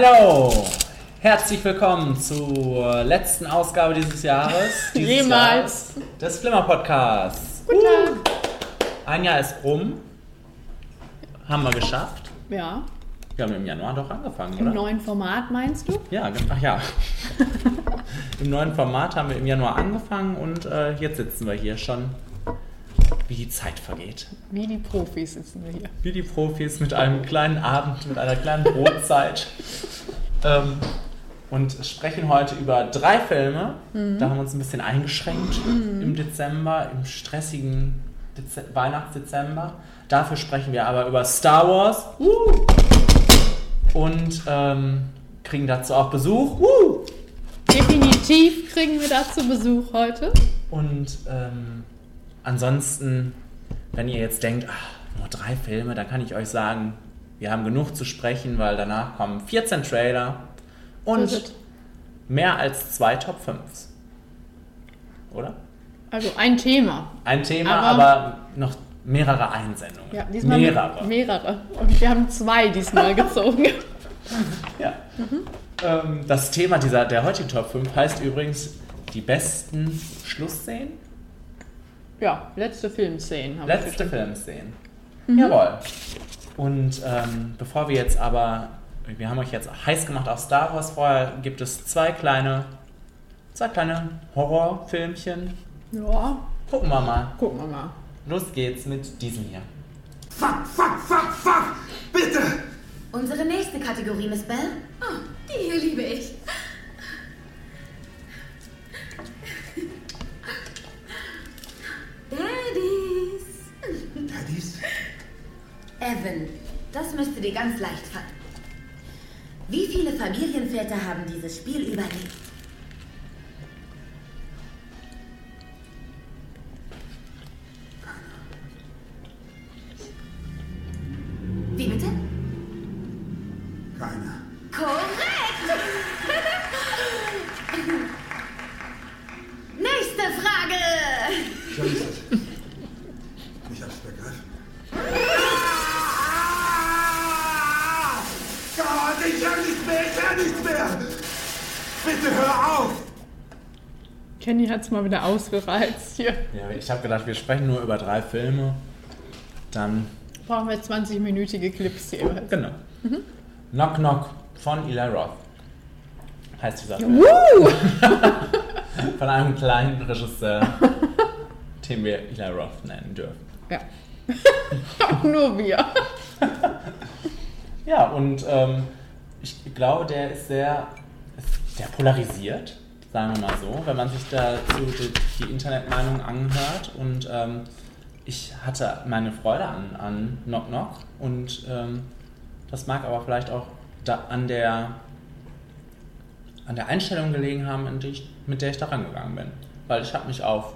Hello! Herzlich willkommen zur letzten Ausgabe dieses Jahres. Dieses Jemals. Jahres des Flimmer Podcasts. Guten Tag. Ein Jahr ist rum. Haben wir geschafft. Ja, Wir haben im Januar doch angefangen, im oder? neuen Format meinst du? Ja, ach ja. Im neuen Format haben wir im Januar angefangen und äh, jetzt sitzen wir hier schon, wie die Zeit vergeht. Wie die Profis sitzen wir hier. Wie die Profis mit einem kleinen Abend, mit einer kleinen Brotzeit. ähm, und sprechen heute über drei Filme. Da haben wir uns ein bisschen eingeschränkt im Dezember, im stressigen Dez Weihnachtsdezember. Dafür sprechen wir aber über Star Wars. Uh! Und ähm, kriegen dazu auch Besuch. Uh! Definitiv kriegen wir dazu Besuch heute. Und ähm, ansonsten, wenn ihr jetzt denkt, ach, nur drei Filme, dann kann ich euch sagen, wir haben genug zu sprechen, weil danach kommen 14 Trailer und So mehr als zwei Top 5s. Oder? Also ein Thema. Ein Thema, aber, Aber- noch mehrere Einsendungen. Ja, diesmal mehrere. mehrere. Und wir haben zwei diesmal gezogen. Ja. Ähm, das Thema dieser, der heutigen Top 5 heißt übrigens die besten Schlussszenen. Ja, letzte Filmszenen haben wir Letzte. Filmszenen. Jawohl. Und ähm, bevor wir jetzt aber, wir haben euch jetzt heiß gemacht auf Star Wars, vorher gibt es zwei kleine, zwei kleine Horrorfilmchen. Ja, Gucken wir mal. gucken wir mal. Los geht's mit diesem hier. Fuck, fuck, fuck, fuck! Bitte! Unsere nächste Kategorie, Miss Bell? Oh, die hier liebe ich. Daddies. Daddies? Evan, das müsste dir ganz leicht fallen. Wie viele Familienväter haben dieses Spiel überlebt? Wie bitte? Keiner. Korrekt! Nächste Frage! So ist es. Ich hab's begriffen. Ah! Gott, ich hör nicht mehr, ich hör nicht mehr! Bitte hör auf! Kenny hat es mal wieder ausgereizt hier. Ja, ich habe gedacht, wir sprechen nur über drei Filme. Dann, Brauchen wir 20-minütige Clips hier. genau. Knock Knock von Eli Roth. Heißt dieser Film. Woo! Von einem kleinen Regisseur, den wir Eli Roth nennen dürfen. Ja. Auch nur wir. Ja, und ähm, ich glaube, der ist sehr, der polarisiert, sagen wir mal so, wenn man sich dazu die, die Internetmeinung anhört. Und ähm, ich hatte meine Freude an, an Knock Knock und ähm, das mag aber vielleicht auch da, an der an der Einstellung gelegen haben, ich, mit der ich da rangegangen bin. Weil ich habe mich auf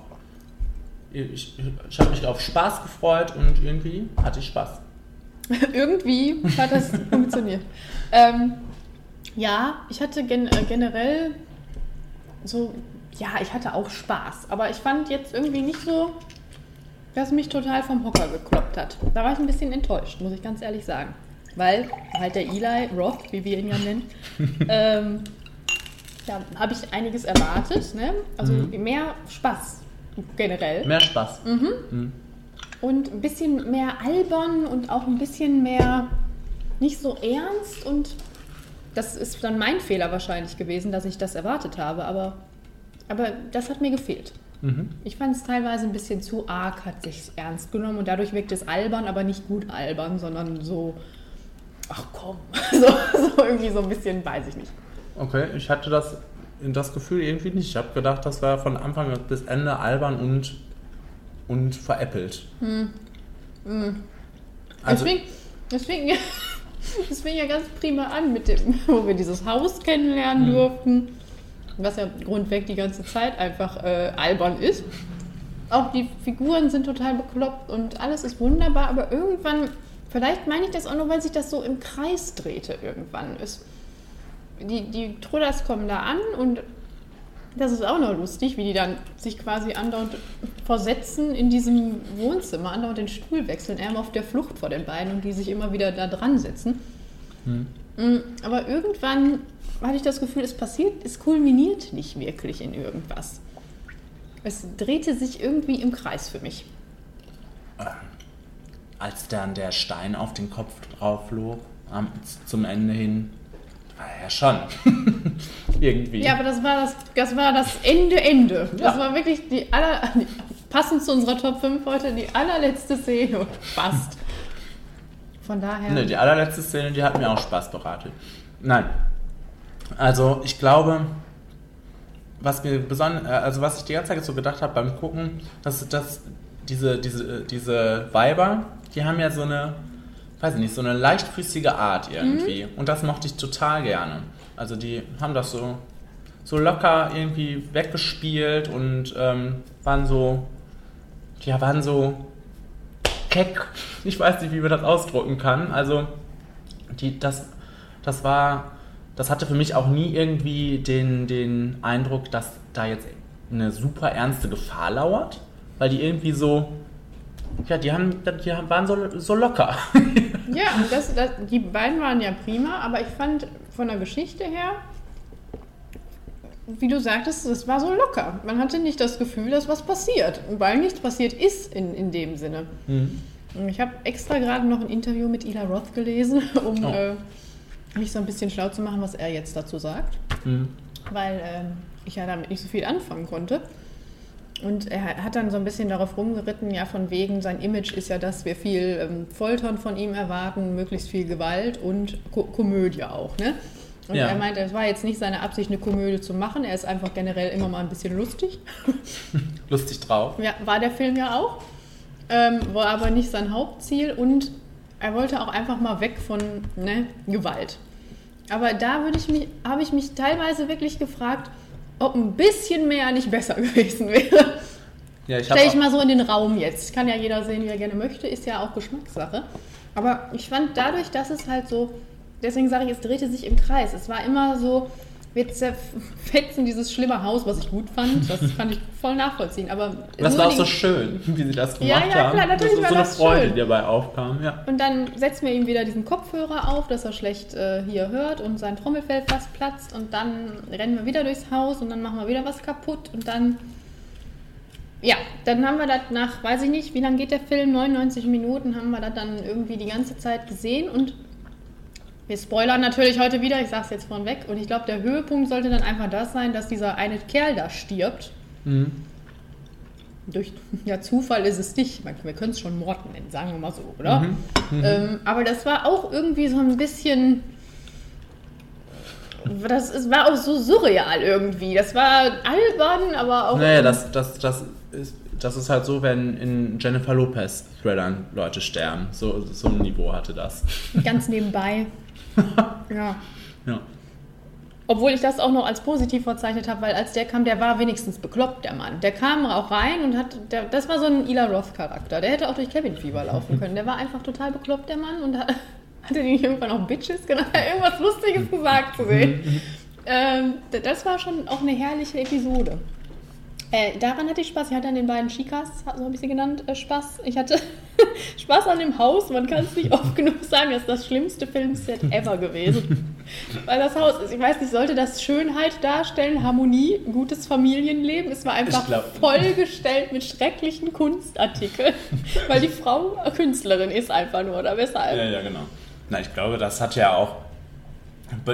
ich, ich habe mich auf Spaß gefreut und irgendwie hatte ich Spaß. Irgendwie hat das funktioniert. Ähm, ja, ich hatte gen äh, generell so, ja, ich hatte auch Spaß, aber ich fand jetzt irgendwie nicht so, dass mich total vom Hocker gekloppt hat. Da war ich ein bisschen enttäuscht, muss ich ganz ehrlich sagen. Weil halt der Eli Roth, wie wir ihn ja nennen, ähm, da habe ich einiges erwartet, ne? Also mehr Spaß generell. Mehr Spaß. Und ein bisschen mehr albern und auch ein bisschen mehr nicht so ernst. Und das ist dann mein Fehler wahrscheinlich gewesen, dass ich das erwartet habe. Aber, aber das hat mir gefehlt. Ich fand es teilweise ein bisschen zu arg, hat sich ernst genommen und dadurch wirkt es albern, aber nicht gut albern, sondern so, ach komm, so, so irgendwie so ein bisschen, weiß ich nicht. Okay, ich hatte das, das Gefühl irgendwie nicht. Ich habe gedacht, das war von Anfang bis Ende albern und, und veräppelt. Also, deswegen, deswegen, das fing ja ganz prima an mit dem, wo wir dieses Haus kennenlernen durften, was ja grundweg die ganze Zeit einfach äh, albern ist. Auch die Figuren sind total bekloppt und alles ist wunderbar, aber irgendwann, vielleicht meine ich das auch nur, weil sich das so im Kreis drehte irgendwann. Es, die, die Trullers kommen da an und das ist auch noch lustig, wie die dann sich quasi andauernd versetzen in diesem Wohnzimmer, andauernd den Stuhl wechseln, er immer auf der Flucht vor den beiden und die sich immer wieder da dran setzen. Mm, Aber irgendwann hatte ich das Gefühl, es passiert, es kulminiert nicht wirklich in irgendwas. Es drehte sich irgendwie im Kreis für mich. Als dann der Stein auf den Kopf drauf flog, am, zum Ende hin, ja schon. Irgendwie. Ja, aber das war das, das war das Ende, Ende. Das Ja. war wirklich die aller, passend zu unserer Top 5 heute, die allerletzte Szene. Fast. Von daher. Ne, die allerletzte Szene, die hat mir auch Spaß bereitet. Nein. Also, ich glaube, was mir besonders, also was ich die ganze Zeit so gedacht habe beim Gucken, dass, dass diese, diese, diese Weiber, die haben ja so eine, weiß ich nicht, so eine leichtfüßige Art irgendwie. Und das mochte ich total gerne. Also die haben das so, so locker irgendwie weggespielt und ähm, waren so, ja, waren so keck. Ich weiß nicht, wie man das ausdrücken kann. Also, die, das, das war, das hatte für mich auch nie irgendwie den, den Eindruck, dass da jetzt eine super ernste Gefahr lauert, weil die irgendwie so, ja, die haben, die haben- waren so, so locker. Ja, das, das, die beiden waren ja prima, aber ich fand von der Geschichte her, wie du sagtest, es war so locker. Man hatte nicht das Gefühl, dass was passiert, weil nichts passiert ist in, in dem Sinne. Und Ich habe extra gerade noch ein Interview mit Ila Roth gelesen, um Oh. äh, mich so ein bisschen schlau zu machen, was er jetzt dazu sagt, Mhm. weil ähm, ich ja damit nicht so viel anfangen konnte. Und er hat dann so ein bisschen darauf rumgeritten, ja, von wegen, sein Image ist ja, dass wir viel ähm, Foltern von ihm erwarten, möglichst viel Gewalt und Ko Komödie auch, ne? Und Ja. er meinte, es war jetzt nicht seine Absicht, eine Komödie zu machen. Er ist einfach generell immer mal ein bisschen lustig. Lustig drauf. Ja, war der Film ja auch. Ähm, war aber nicht sein Hauptziel und er wollte auch einfach mal weg von ne, Gewalt. Aber da würde ich mich, habe ich mich teilweise wirklich gefragt, ob ein bisschen mehr nicht besser gewesen wäre. Ja, ich Stell ich mal so in den Raum jetzt. Kann ja jeder sehen, wie er gerne möchte, ist ja auch Geschmackssache. Aber ich fand dadurch, dass es halt so, deswegen sage ich, es drehte sich im Kreis. Es war immer so, wir zerfetzen dieses schlimme Haus, was ich gut fand. Das kann ich voll nachvollziehen. Aber Das war auch so schön, wie sie das gemacht Ja, ja, haben. klar, natürlich das war so eine das Freude, schön. die dabei aufkam. Ja. Und dann setzen wir ihm wieder diesen Kopfhörer auf, dass er schlecht äh, hier hört und sein Trommelfell fast platzt. Und dann rennen wir wieder durchs Haus und dann machen wir wieder was kaputt. Und dann, ja, dann haben wir das nach, weiß ich nicht, wie lange geht der Film? 99 Minuten haben wir das dann irgendwie die ganze Zeit gesehen. Und wir spoilern natürlich heute wieder, ich sag's jetzt vornweg. Und ich glaube, der Höhepunkt sollte dann einfach das sein, dass dieser eine Kerl da stirbt. Mhm. Durch ja, Zufall ist es nicht. Wir können es schon Mord nennen, sagen wir mal so, oder? Mhm. Ähm, aber das war auch irgendwie so ein bisschen. Das ist, war auch so surreal irgendwie. Das war albern, aber auch. Naja, das, das, das, ist, das ist halt so, wenn in Jennifer Lopez Thrillern Leute sterben. So, so ein Niveau hatte das. ganz nebenbei. ja. Ja. Obwohl ich das auch noch als positiv verzeichnet habe, weil als der kam, der war wenigstens bekloppt, der Mann. Der kam auch rein und hat, der, das war so ein Ila Roth-Charakter. Der hätte auch durch Cabin Fever laufen können. Der war einfach total bekloppt, der Mann, und hat, hatte die nicht irgendwann auch Bitches genannt, irgendwas Lustiges gesagt zu sehen. ähm, d- das war schon auch eine herrliche Episode. Äh, daran hatte ich Spaß. Ich hatte an den beiden Chicas, so habe ich sie genannt, äh, Spaß. Ich hatte Spaß an dem Haus. Man kann es nicht oft genug sagen, das ist das schlimmste Filmset ever gewesen. Weil das Haus ist, ich weiß nicht, sollte das Schönheit darstellen, Harmonie, gutes Familienleben. Es war einfach vollgestellt mit schrecklichen Kunstartikeln, weil die Frau Künstlerin ist einfach nur, oder weshalb? ja, ja, genau. Na, ich glaube, das hat ja auch.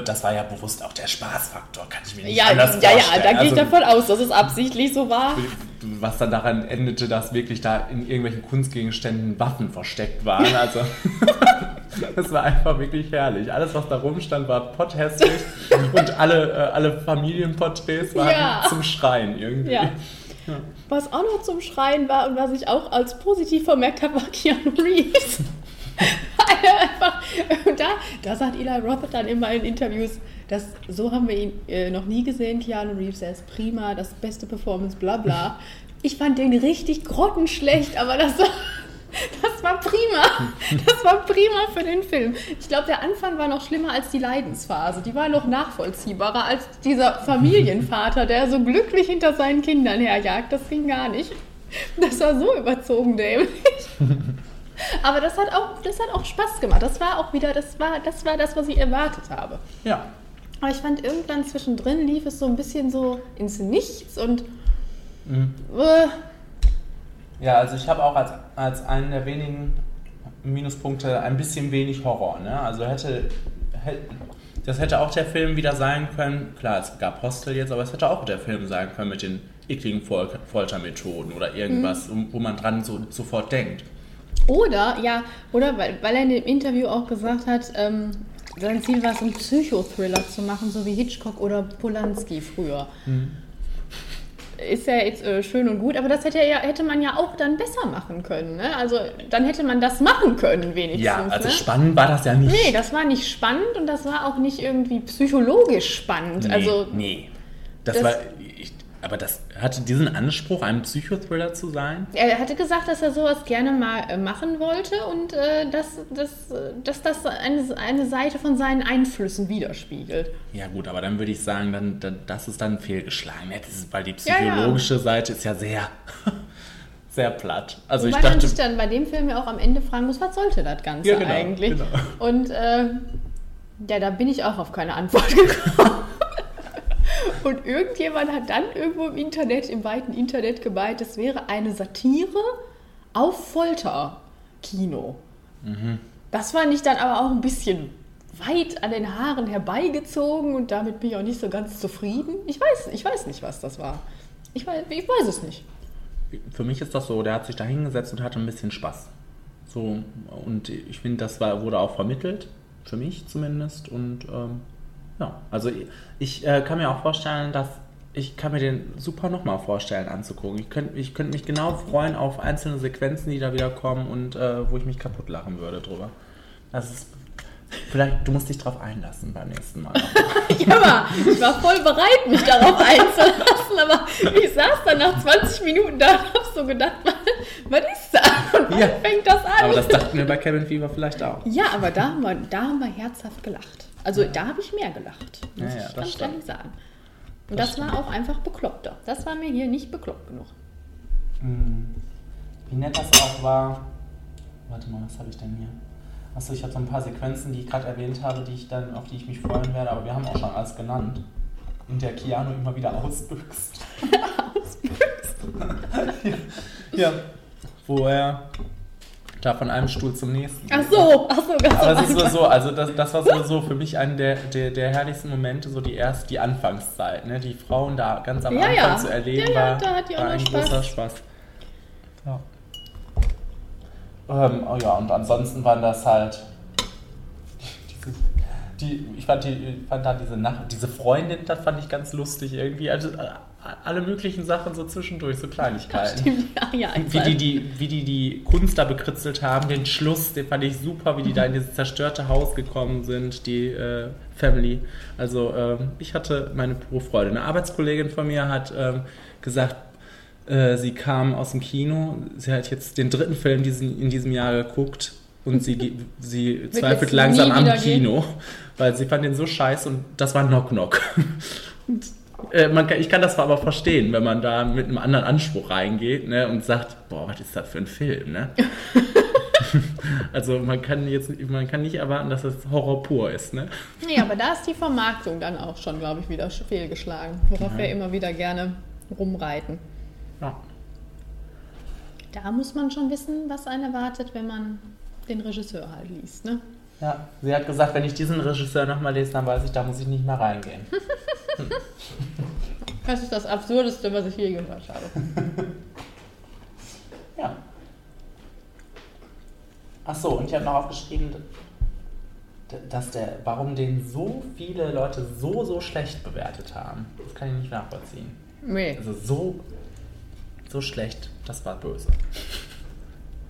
Das war ja bewusst auch der Spaßfaktor, kann ich mir nicht Ja, anders ja, ja, vorstellen. da gehe ich Also, davon aus, dass es absichtlich so war. was dann daran endete, dass wirklich da in irgendwelchen Kunstgegenständen Waffen versteckt waren. Also das war einfach wirklich herrlich. Alles, was da rumstand, war potthässlich und alle, äh, alle Familienporträts waren Ja. zum Schreien irgendwie. Ja. Was auch noch zum Schreien war und was ich auch als positiv vermerkt habe, war Keanu Reeves. Und da, da sagt Eli Roth dann immer in Interviews, dass so haben wir ihn äh, noch nie gesehen, Keanu Reeves, er ist prima, das beste Performance, bla bla. Ich fand den richtig grottenschlecht, aber das das war prima. Das war prima für den Film. Ich glaube, der Anfang war noch schlimmer als die Leidensphase. Die war noch nachvollziehbarer als dieser Familienvater, der so glücklich hinter seinen Kindern herjagt. Das ging gar nicht. Das war so überzogen dämlich. Aber das hat auch, das hat auch Spaß gemacht. Das war auch wieder, das war, das war das, was ich erwartet habe. Ja. Aber ich fand irgendwann zwischendrin lief es so ein bisschen so ins Nichts und Mhm. äh, Ja, also ich habe auch als, als einen der wenigen Minuspunkte ein bisschen wenig Horror. Ne? Also hätte, hätte, das hätte auch der Film wieder sein können. Klar, es gab Hostel jetzt, aber es hätte auch der Film sein können mit den ekligen Fol Foltermethoden oder irgendwas, um- wo man dran so, sofort denkt. Oder, ja, oder weil, weil er in dem Interview auch gesagt hat, ähm, sein Ziel war es, einen Psychothriller zu machen, so wie Hitchcock oder Polanski früher. Ist ja jetzt äh, schön und gut, aber das hätte, ja, hätte man ja auch dann besser machen können. Ne? Also dann hätte man das machen können, wenigstens. Ja, also ne? spannend war das ja nicht. Nee, das war nicht spannend und das war auch nicht irgendwie psychologisch spannend. Nee, also nee. Das, das- war. Aber das hatte diesen Anspruch, ein Psychothriller zu sein? Er hatte gesagt, dass er sowas gerne mal äh, machen wollte und äh, dass, dass, dass das eine, eine Seite von seinen Einflüssen widerspiegelt. Ja gut, aber dann würde ich sagen, dann, dann, das ist dann fehlgeschlagen. ist, weil die Ja, ja. psychologische Seite ist ja sehr, sehr platt. Also Wobei ich man dachte, sich dann bei dem Film ja auch am Ende fragen muss, was sollte das Ganze Ja, genau, eigentlich? genau. Und äh, ja, da bin ich auch auf keine Antwort gekommen. Und irgendjemand hat dann irgendwo im Internet, im weiten Internet gemeint, es wäre eine Satire auf Folterkino. Mhm. Das fand ich dann aber auch ein bisschen weit an den Haaren herbeigezogen und damit bin ich auch nicht so ganz zufrieden. Ich weiß, ich weiß nicht, was das war. Ich weiß, ich weiß es nicht. für mich ist das so, der hat sich da hingesetzt und hatte ein bisschen Spaß. So, und ich finde, das war, wurde auch vermittelt, für mich zumindest. Und ähm, ja, also ich, ich äh, kann mir auch vorstellen, dass ich kann mir den super nochmal vorstellen anzugucken. Ich könnte ich könnt mich genau freuen auf einzelne Sequenzen, die da wieder kommen und äh, wo ich mich kaputt lachen würde drüber. Das ist, vielleicht, du musst dich drauf einlassen beim nächsten Mal. Ja, aber ich war voll bereit, mich darauf einzulassen, aber ich saß dann nach 20 Minuten da und hab so gedacht, was, ist das? Und wann Ja. fängt das an? Aber das dachten wir bei Cabin Fever vielleicht auch. ja, aber da haben, wir, da haben wir herzhaft gelacht. Also da habe ich mehr gelacht, muss Ja, ja, ich das ganz stimmt. ehrlich sagen. Und das, war auch einfach bekloppter. Das war mir hier nicht bekloppt genug. Wie nett das auch war. Warte mal, was habe ich denn hier? Achso, ich habe so ein paar Sequenzen, die ich gerade erwähnt habe, die ich dann, auf die ich mich freuen werde, aber wir haben auch schon alles genannt. In der Keanu immer wieder ausbüchst. ausbüchst? ja. Wo er da von einem Stuhl zum nächsten Ach so, ach so, ganz Aber es ist so, also das, das war sowieso für mich einer der, der, der herrlichsten Momente, so die erst die Anfangszeit, ne? Die Frauen da ganz am Ja, Anfang ja. zu erleben, Ja, ja, war, war ein Spaß. großer Spaß. Ja. Ähm, oh ja, und ansonsten waren das halt die, ich fand, die, fand da diese Nach diese Freundin, das fand ich ganz lustig irgendwie. Also äh, alle möglichen Sachen so zwischendurch, so Kleinigkeiten. Stimmt, ja, ja. Wie die, die, wie die die Kunst da bekritzelt haben, den Schluss, den fand ich super, wie die da in dieses zerstörte Haus gekommen sind, die äh, Family. Also ähm, ich hatte meine pure Freude. Eine Arbeitskollegin von mir hat ähm, gesagt, äh, sie kam aus dem Kino, sie hat jetzt den dritten Film diesen, in diesem Jahr geguckt und sie, sie zweifelt langsam am wieder gehen? Kino, weil sie fand den so scheiße und das war Knock Knock. Äh, man kann, ich kann das zwar aber verstehen, wenn man da mit einem anderen Anspruch reingeht ne, und sagt, boah, was ist das für ein Film, ne? also man kann jetzt man kann nicht erwarten, dass es Horror pur ist, ne? Nee, aber da ist die Vermarktung dann auch schon, glaube ich, wieder fehlgeschlagen. Worauf wir immer wieder gerne rumreiten. Ja. Da muss man schon wissen, was einen erwartet, wenn man den Regisseur halt liest. Ne? ja. Sie hat gesagt, wenn ich diesen Regisseur nochmal lese, dann weiß ich, da muss ich nicht mehr reingehen. Das ist das Absurdeste, was ich je gehört habe. Ja. Ach so, und ich habe noch aufgeschrieben, dass der, warum den so viele Leute so, so schlecht bewertet haben. Das kann ich nicht nachvollziehen. Nee. Also so, so schlecht, das war böse.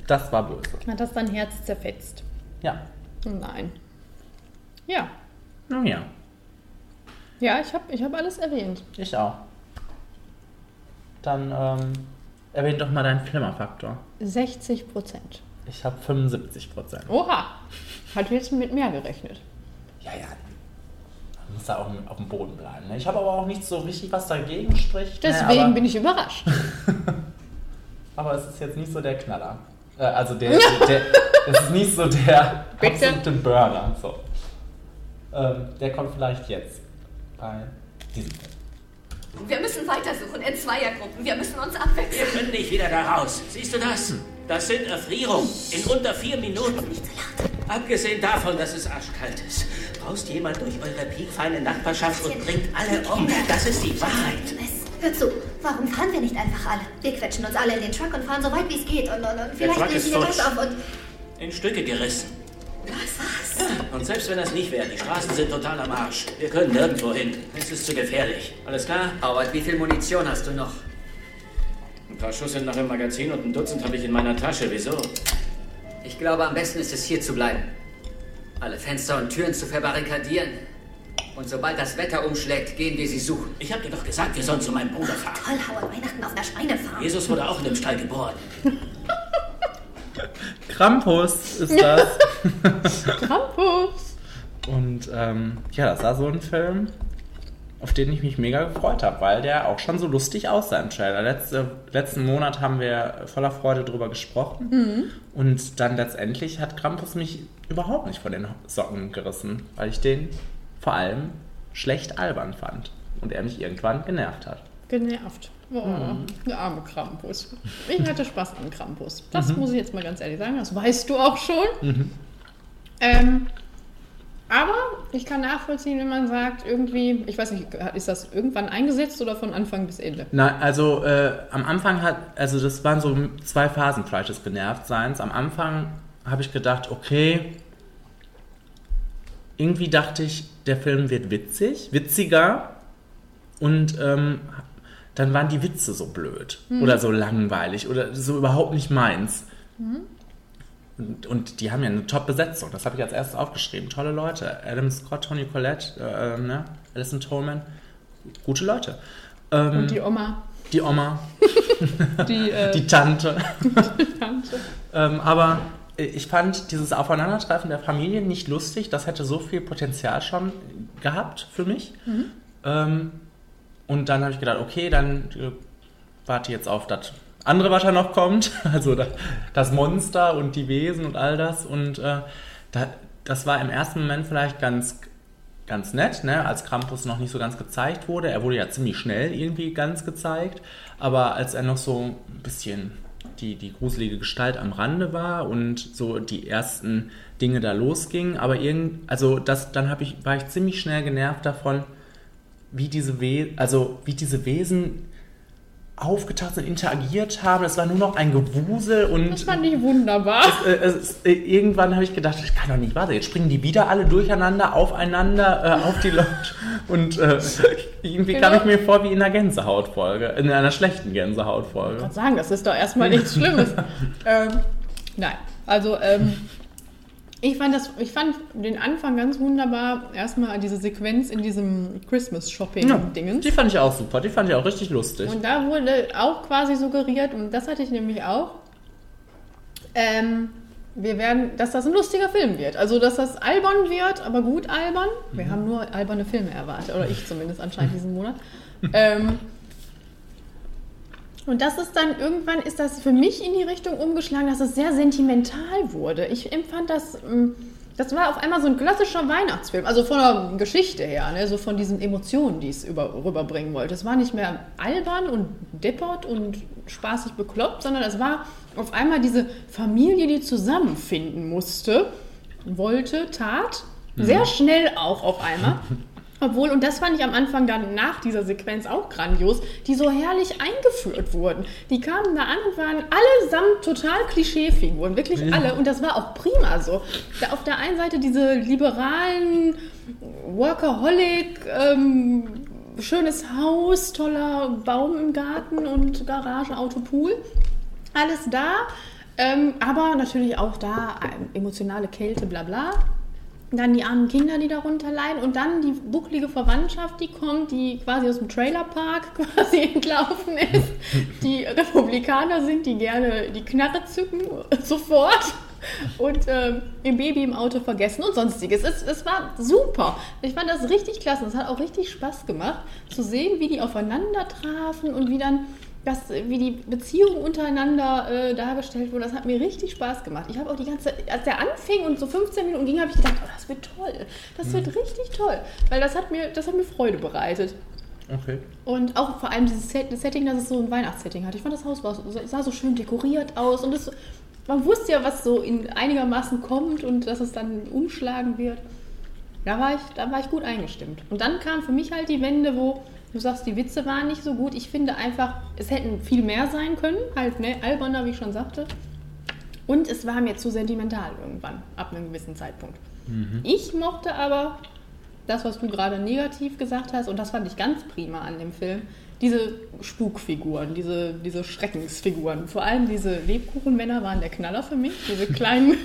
Das war böse. Hat das dein Herz zerfetzt? Ja. Nein. Ja. Nun ja, Ja, ich habe ich hab alles erwähnt. ich auch. Dann ähm, erwähn doch mal deinen Flimmerfaktor. 60 Prozent. Ich habe 75 Prozent. Oha. Hat jetzt mit mehr gerechnet. Ja, ja. Man muss da auch auf dem Boden bleiben. Ne? Ich habe aber auch nicht so richtig, was dagegen spricht. Deswegen ne? bin ich überrascht. aber es ist jetzt nicht so der Knaller. Äh, also der, der, das ist nicht so der absolute Burner. So. Ähm, der kommt vielleicht jetzt bei Film. Wir müssen weitersuchen in Zweiergruppen. Wir müssen uns abwechseln. Wir können nicht wieder da raus. Siehst du das? Das sind Erfrierungen in unter vier Minuten. Abgesehen davon, dass es arschkalt ist, braust jemand durch eure piekfeine Nachbarschaft und bringt alle um. Das ist die Wahrheit. Hör zu, warum fahren wir nicht einfach alle? Wir quetschen uns alle in den Truck und fahren so weit wie es geht. Und, und, und vielleicht lösen wir das auf und... In Stücke gerissen. Was? Und selbst wenn das nicht wäre, die Straßen sind total am Arsch. Wir können nirgendwo hin. Es ist zu gefährlich. Alles klar? Howard, wie viel Munition hast du noch? Ein paar Schuss sind noch im Magazin und ein Dutzend habe ich in meiner Tasche. Wieso? Ich glaube, am besten ist es hier zu bleiben. Alle Fenster und Türen zu verbarrikadieren. Und sobald das Wetter umschlägt, gehen wir sie suchen. Ich habe dir doch gesagt, wir sollen zu meinem Bruder fahren. Toll, Howard, Weihnachten auf einer Schweinefarm. Jesus wurde auch in dem Stall geboren. Krampus ist das. Krampus. Und ähm, ja, das war so ein Film, auf den ich mich mega gefreut habe, weil der auch schon so lustig aussah im Trailer. Letzte, letzten Monat haben wir voller Freude drüber gesprochen. Und dann letztendlich hat Krampus mich überhaupt nicht von den Socken gerissen, weil ich den vor allem schlecht albern fand. Und er mich irgendwann genervt hat. Genervt. Oh, der arme Krampus. Ich hatte Spaß an Krampus. Das muss ich jetzt mal ganz ehrlich sagen. Das weißt du auch schon. Ähm, aber ich kann nachvollziehen, wenn man sagt, irgendwie, ich weiß nicht, ist das irgendwann eingesetzt oder von Anfang bis Ende? Na, also äh, am Anfang hat, also das waren so zwei Phasen vielleicht des Genervtseins. Am Anfang habe ich gedacht, okay, irgendwie dachte ich, der Film wird witzig, witziger und ähm, dann waren die Witze so blöd oder so langweilig oder so überhaupt nicht meins. Und, und die haben ja eine Top-Besetzung, das habe ich als erstes aufgeschrieben. Tolle Leute. Adam Scott, Tony Collette, äh, ne? Alison Tolman, gute Leute. Ähm, Und die Oma, die Oma, die, äh, die Tante. Tante. ähm, aber ich fand dieses Aufeinandertreffen der Familien nicht lustig. Das hätte so viel Potenzial schon gehabt für mich. Ähm, und dann habe ich gedacht, okay, dann äh, warte jetzt auf das andere, was da noch kommt. Also da, das Monster und die Wesen und all das. Und äh, da, das war im ersten Moment vielleicht ganz, ganz nett, ne? als Krampus noch nicht so ganz gezeigt wurde. Er wurde ja ziemlich schnell irgendwie ganz gezeigt. Aber als er noch so ein bisschen die, die gruselige Gestalt am Rande war und so die ersten Dinge da losgingen. Aber irgend, also das, dann ich, war ich ziemlich schnell genervt davon, wie diese, We also wie diese Wesen aufgetaucht sind, interagiert haben. Es war nur noch ein Gewusel und Das fand ich wunderbar. äh, es, äh, irgendwann habe ich gedacht, das kann doch nicht wahr sein. Jetzt springen die wieder alle durcheinander, aufeinander, äh, auf die Leute. Und äh, irgendwie kam Genau. ich mir vor wie in einer Gänsehautfolge, in einer schlechten Gänsehautfolge. Ich kann sagen, das ist doch erstmal nichts Schlimmes. ähm, nein, also ähm, ich, fand das, ich fand den Anfang ganz wunderbar. Erstmal diese Sequenz in diesem Christmas-Shopping-Dingen. Die fand ich auch super, die fand ich auch richtig lustig. Und da wurde auch quasi suggeriert, und das hatte ich nämlich auch, ähm, wir werden, dass das ein lustiger Film wird. Also, dass das albern wird, aber gut albern. Wir haben nur alberne Filme erwartet, oder ich zumindest anscheinend diesen Monat. ähm, und das ist dann irgendwann ist das für mich in die Richtung umgeschlagen, dass es sehr sentimental wurde. Ich empfand das, ähm, das war auf einmal so ein klassischer Weihnachtsfilm, also von der Geschichte her, ne? so von diesen Emotionen, die es über, rüberbringen wollte. Es war nicht mehr albern und deppert und spaßig bekloppt, sondern es war auf einmal diese Familie, die zusammenfinden musste, wollte, tat, sehr schnell auch auf einmal. Obwohl, und das fand ich am Anfang dann nach dieser Sequenz auch grandios, die so herrlich eingeführt wurden. Die kamen da an und waren allesamt total Klischeefiguren, wirklich alle. Und das war auch prima so. Da auf der einen Seite diese liberalen Workaholic, ähm, schönes Haus, toller Baum im Garten und Garage, Auto, Pool. Alles da. Ähm, aber natürlich auch da ähm, emotionale Kälte, bla bla. Dann die armen Kinder, die darunter leiden und dann die bucklige Verwandtschaft, die kommt, die quasi aus dem Trailerpark quasi entlaufen ist. Die Republikaner sind, die gerne die Knarre zücken sofort und ähm, ihr Baby im Auto vergessen und sonstiges. Es, es war super. Ich fand das richtig klasse. Es hat auch richtig Spaß gemacht zu sehen, wie die aufeinander trafen und wie dann das, wie die Beziehungen untereinander äh, dargestellt wurden, das hat mir richtig Spaß gemacht. Ich habe auch die ganze Zeit, als der anfing und so 15 Minuten ging, habe ich gedacht, oh, das wird toll. Das wird richtig toll. Weil das hat mir, das hat mir Freude bereitet. Okay. Und auch vor allem dieses Set, das Setting, dass es so ein Weihnachtssetting hat. Ich fand das Haus war, so- sah so schön dekoriert aus und es, man wusste ja, was so in einigermaßen kommt und dass es dann umschlagen wird. Da war, ich, da war ich gut eingestimmt. Und dann kam für mich halt die Wende, wo du sagst, die Witze waren nicht so gut. Ich finde einfach, es hätten viel mehr sein können. Halt ne, alberner, wie ich schon sagte. Und es war mir zu sentimental irgendwann, ab einem gewissen Zeitpunkt. Ich mochte aber das, was du gerade negativ gesagt hast, und das fand ich ganz prima an dem Film, diese Spukfiguren, diese, diese Schreckensfiguren. Vor allem diese Lebkuchenmänner waren der Knaller für mich, diese kleinen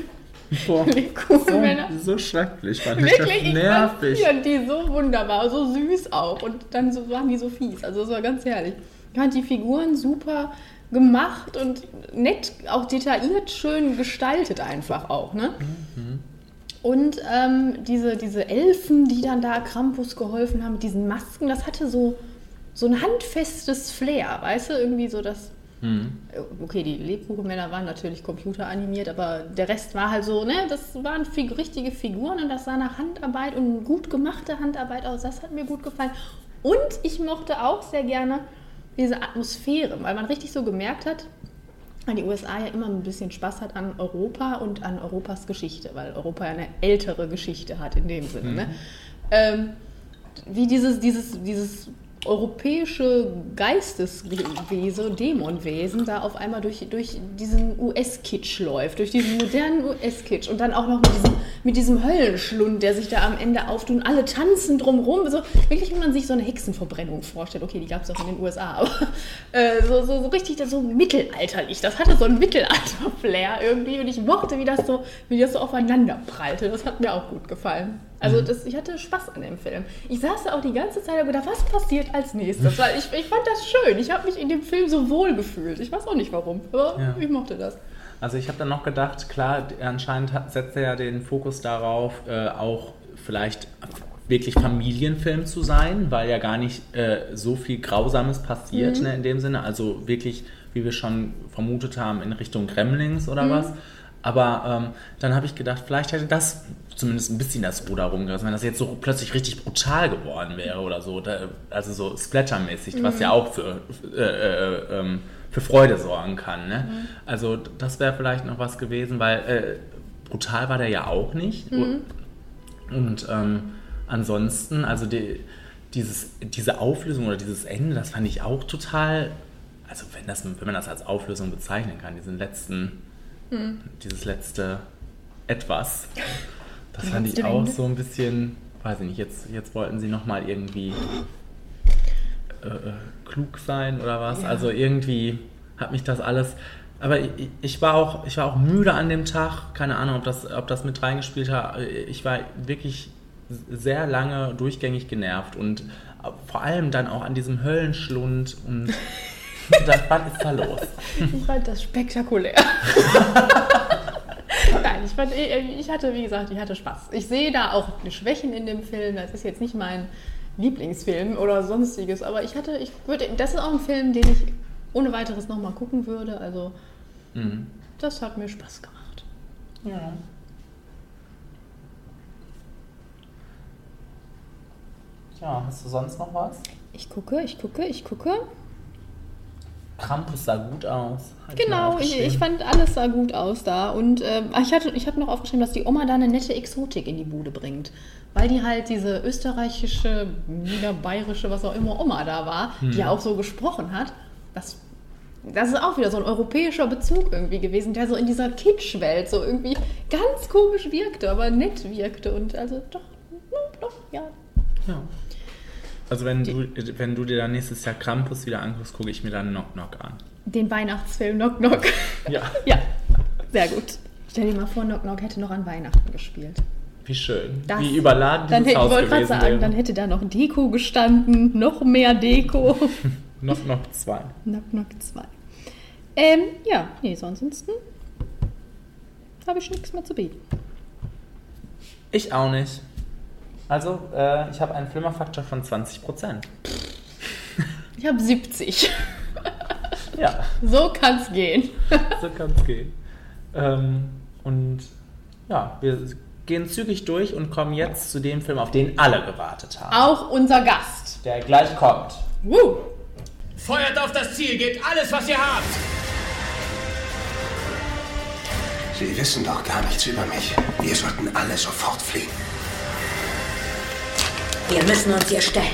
Boah, Lebkuchenmänner. so, so schrecklich. Fand ich Wirklich, das ich nervig. fand die so wunderbar, so süß auch. Und dann so, waren die so fies. Also das war ganz herrlich. Ich fand die Figuren super gemacht und nett, auch detailliert schön gestaltet einfach auch. Ne? Und ähm, diese, diese Elfen, die dann da Krampus geholfen haben mit diesen Masken, das hatte so, so ein handfestes Flair, weißt du? Irgendwie so das. Okay, die Lebkuchenmänner waren natürlich computeranimiert, aber der Rest war halt so, ne, das waren fig richtige Figuren und das sah nach Handarbeit und gut gemachte Handarbeit aus. Das hat mir gut gefallen. Und ich mochte auch sehr gerne diese Atmosphäre, weil man richtig so gemerkt hat, weil die USA ja immer ein bisschen Spaß hat an Europa und an Europas Geschichte, weil Europa ja eine ältere Geschichte hat in dem Sinne. Ne? Ähm, wie dieses, dieses, dieses europäische Geisteswesen, Dämonwesen da auf einmal durch, durch diesen US-Kitsch läuft, durch diesen modernen US-Kitsch und dann auch noch mit diesem, mit diesem Höllenschlund, der sich da am Ende auftut und alle tanzen drumrum. So, wirklich, wie man sich so eine Hexenverbrennung vorstellt. Okay, die gab es auch in den USA, aber äh, so, so, so richtig so mittelalterlich. Das hatte so ein Mittelalter-Flair irgendwie und ich mochte, wie das so, wie das so aufeinander prallte. Das hat mir auch gut gefallen. Also das, ich hatte Spaß an dem Film. Ich saß da auch die ganze Zeit und gedacht, was passiert als nächstes? Weil ich, ich fand das schön. Ich habe mich in dem Film so wohl gefühlt. Ich weiß auch nicht warum, aber Ja. ich mochte das. Also ich habe dann noch gedacht, klar, anscheinend setzt er ja den Fokus darauf, äh, auch vielleicht wirklich Familienfilm zu sein, weil ja gar nicht äh, so viel Grausames passiert ne, in dem Sinne. Also wirklich, wie wir schon vermutet haben, in Richtung Gremlings oder was. Aber ähm, dann habe ich gedacht, vielleicht hätte das zumindest ein bisschen das Ruder rumgerissen, wenn das jetzt so plötzlich richtig brutal geworden wäre oder so. Da, also so splattermäßig, was ja auch für, äh, äh, ähm, für Freude sorgen kann. Ne? Also das wäre vielleicht noch was gewesen, weil äh, brutal war der ja auch nicht. Und ähm, ansonsten, also die, dieses, diese Auflösung oder dieses Ende, das fand ich auch total, also wenn, das, wenn man das als Auflösung bezeichnen kann, diesen letzten, dieses letzte Etwas, das fand ich auch so ein bisschen, weiß ich nicht, jetzt, jetzt wollten sie nochmal irgendwie äh, äh, klug sein oder was. Also irgendwie hat mich das alles. Aber ich, ich, war auch, ich war auch müde an dem Tag. Keine Ahnung, ob das, ob das mit reingespielt hat. Ich war wirklich sehr lange durchgängig genervt und vor allem dann auch an diesem Höllenschlund und das, was ist da los? Ich fand das spektakulär. Nein, ich, fand, ich ich hatte, wie gesagt, ich hatte Spaß. Ich sehe da auch Schwächen in dem Film. Das ist jetzt nicht mein Lieblingsfilm oder sonstiges, aber ich hatte, ich würde, das ist auch ein Film, den ich ohne weiteres nochmal gucken würde. Also, Mhm. das hat mir Spaß gemacht. Ja. Ja, hast du sonst noch was? Ich gucke, ich gucke, ich gucke. Krampus sah gut aus. Genau, ich, ich fand alles sah gut aus da. Und ähm, ich hatte ich hab noch aufgeschrieben, dass die Oma da eine nette Exotik in die Bude bringt. Weil die halt diese österreichische, niederbayerische, was auch immer Oma da war, die ja auch so gesprochen hat. Das, das ist auch wieder so ein europäischer Bezug irgendwie gewesen, der so in dieser Kitschwelt so irgendwie ganz komisch wirkte, aber nett wirkte. Und also doch, doch, ja. Ja. Also wenn du, wenn du dir dann nächstes Jahr Krampus wieder anguckst, gucke ich mir dann Knock Knock an. Den Weihnachtsfilm Knock Knock. Ja. ja, sehr gut. Stell dir mal vor, Knock Knock hätte noch an Weihnachten gespielt. Wie schön. Das- Wie überladen Dann dieses hätte, ich Haus wollte gerade gewesen sagen, wäre. dann hätte da noch Deko gestanden, noch mehr Deko. Knock Knock 2. Knock Knock 2. Ähm, ja, nee, ansonsten habe ich nichts mehr zu bieten. Ich auch nicht. Also, äh, ich habe einen Flimmerfaktor von 20%. Ich habe 70. Ja, So kann's gehen. so kann es gehen. Ähm, und ja, wir gehen zügig durch und kommen jetzt zu dem Film, auf den alle gewartet haben. Auch unser Gast. Der gleich kommt. Woo. Feuert auf das Ziel, gebt alles, was ihr habt! Sie wissen doch gar nichts über mich. Wir sollten alle sofort fliehen. Wir müssen uns ihr stellen.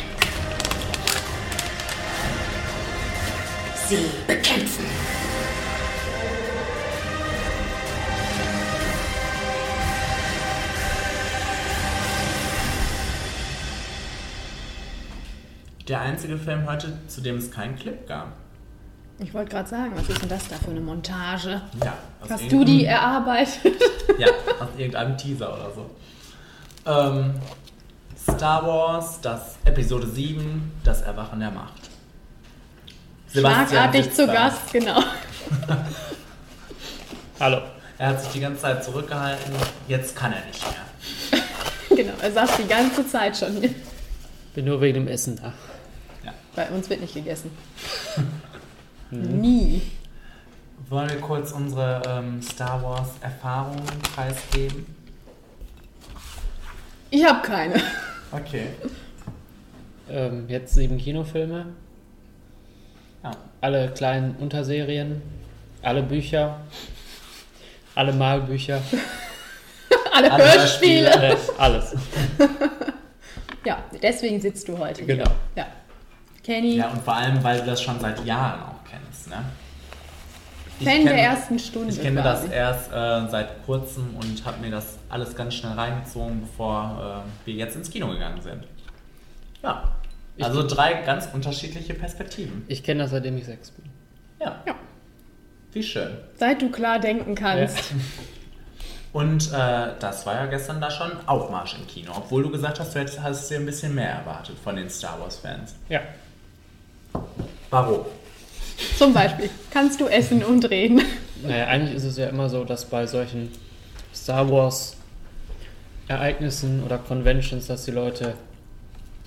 Sie bekämpfen. Der einzige Film heute, zu dem es keinen Clip gab. Ich wollte gerade sagen, was ist denn das da für eine Montage? Ja, Hast du die erarbeitet? Ja, aus irgendeinem Teaser oder so. Ähm, Star Wars, das Episode 7, das Erwachen der Macht. Schlagartig sitzt zu. Gast, genau. Hallo. Er hat sich die ganze Zeit zurückgehalten, jetzt kann er nicht mehr. Genau, er saß die ganze Zeit schon hier. Bin nur wegen dem Essen da. Bei uns wird nicht gegessen. Nie. Wollen wir kurz unsere ähm, Star Wars Erfahrungen preisgeben? Ich habe keine. Okay. Ähm, jetzt sieben Kinofilme. Ja. Alle kleinen Unterserien. Alle Bücher. Alle Malbücher. Alle, Alle Hörspiele. Hörspiele. alles. Ja, deswegen sitzt du heute Genau. hier. Ja. Kenny, Ja, und vor allem, weil du das schon seit Jahren auch kennst, ne? Ich Fan der ersten Stunde. Ich kenne das erst äh, seit kurzem und habe mir das alles ganz schnell reingezogen, bevor äh, wir jetzt ins Kino gegangen sind. Ja. Also drei ganz unterschiedliche Perspektiven. Ich kenne das, seitdem ich sechs bin. Ja. Ja. Wie schön. Seit du klar denken kannst. Und äh, das war ja gestern da schon Aufmarsch im Kino, obwohl du gesagt hast, du hättest, hast dir ein bisschen mehr erwartet von den Star Wars-Fans. Ja. Warum? Zum Beispiel, kannst du essen und reden. Naja, eigentlich ist es ja immer so, dass bei solchen Star Wars Ereignissen oder Conventions, dass die Leute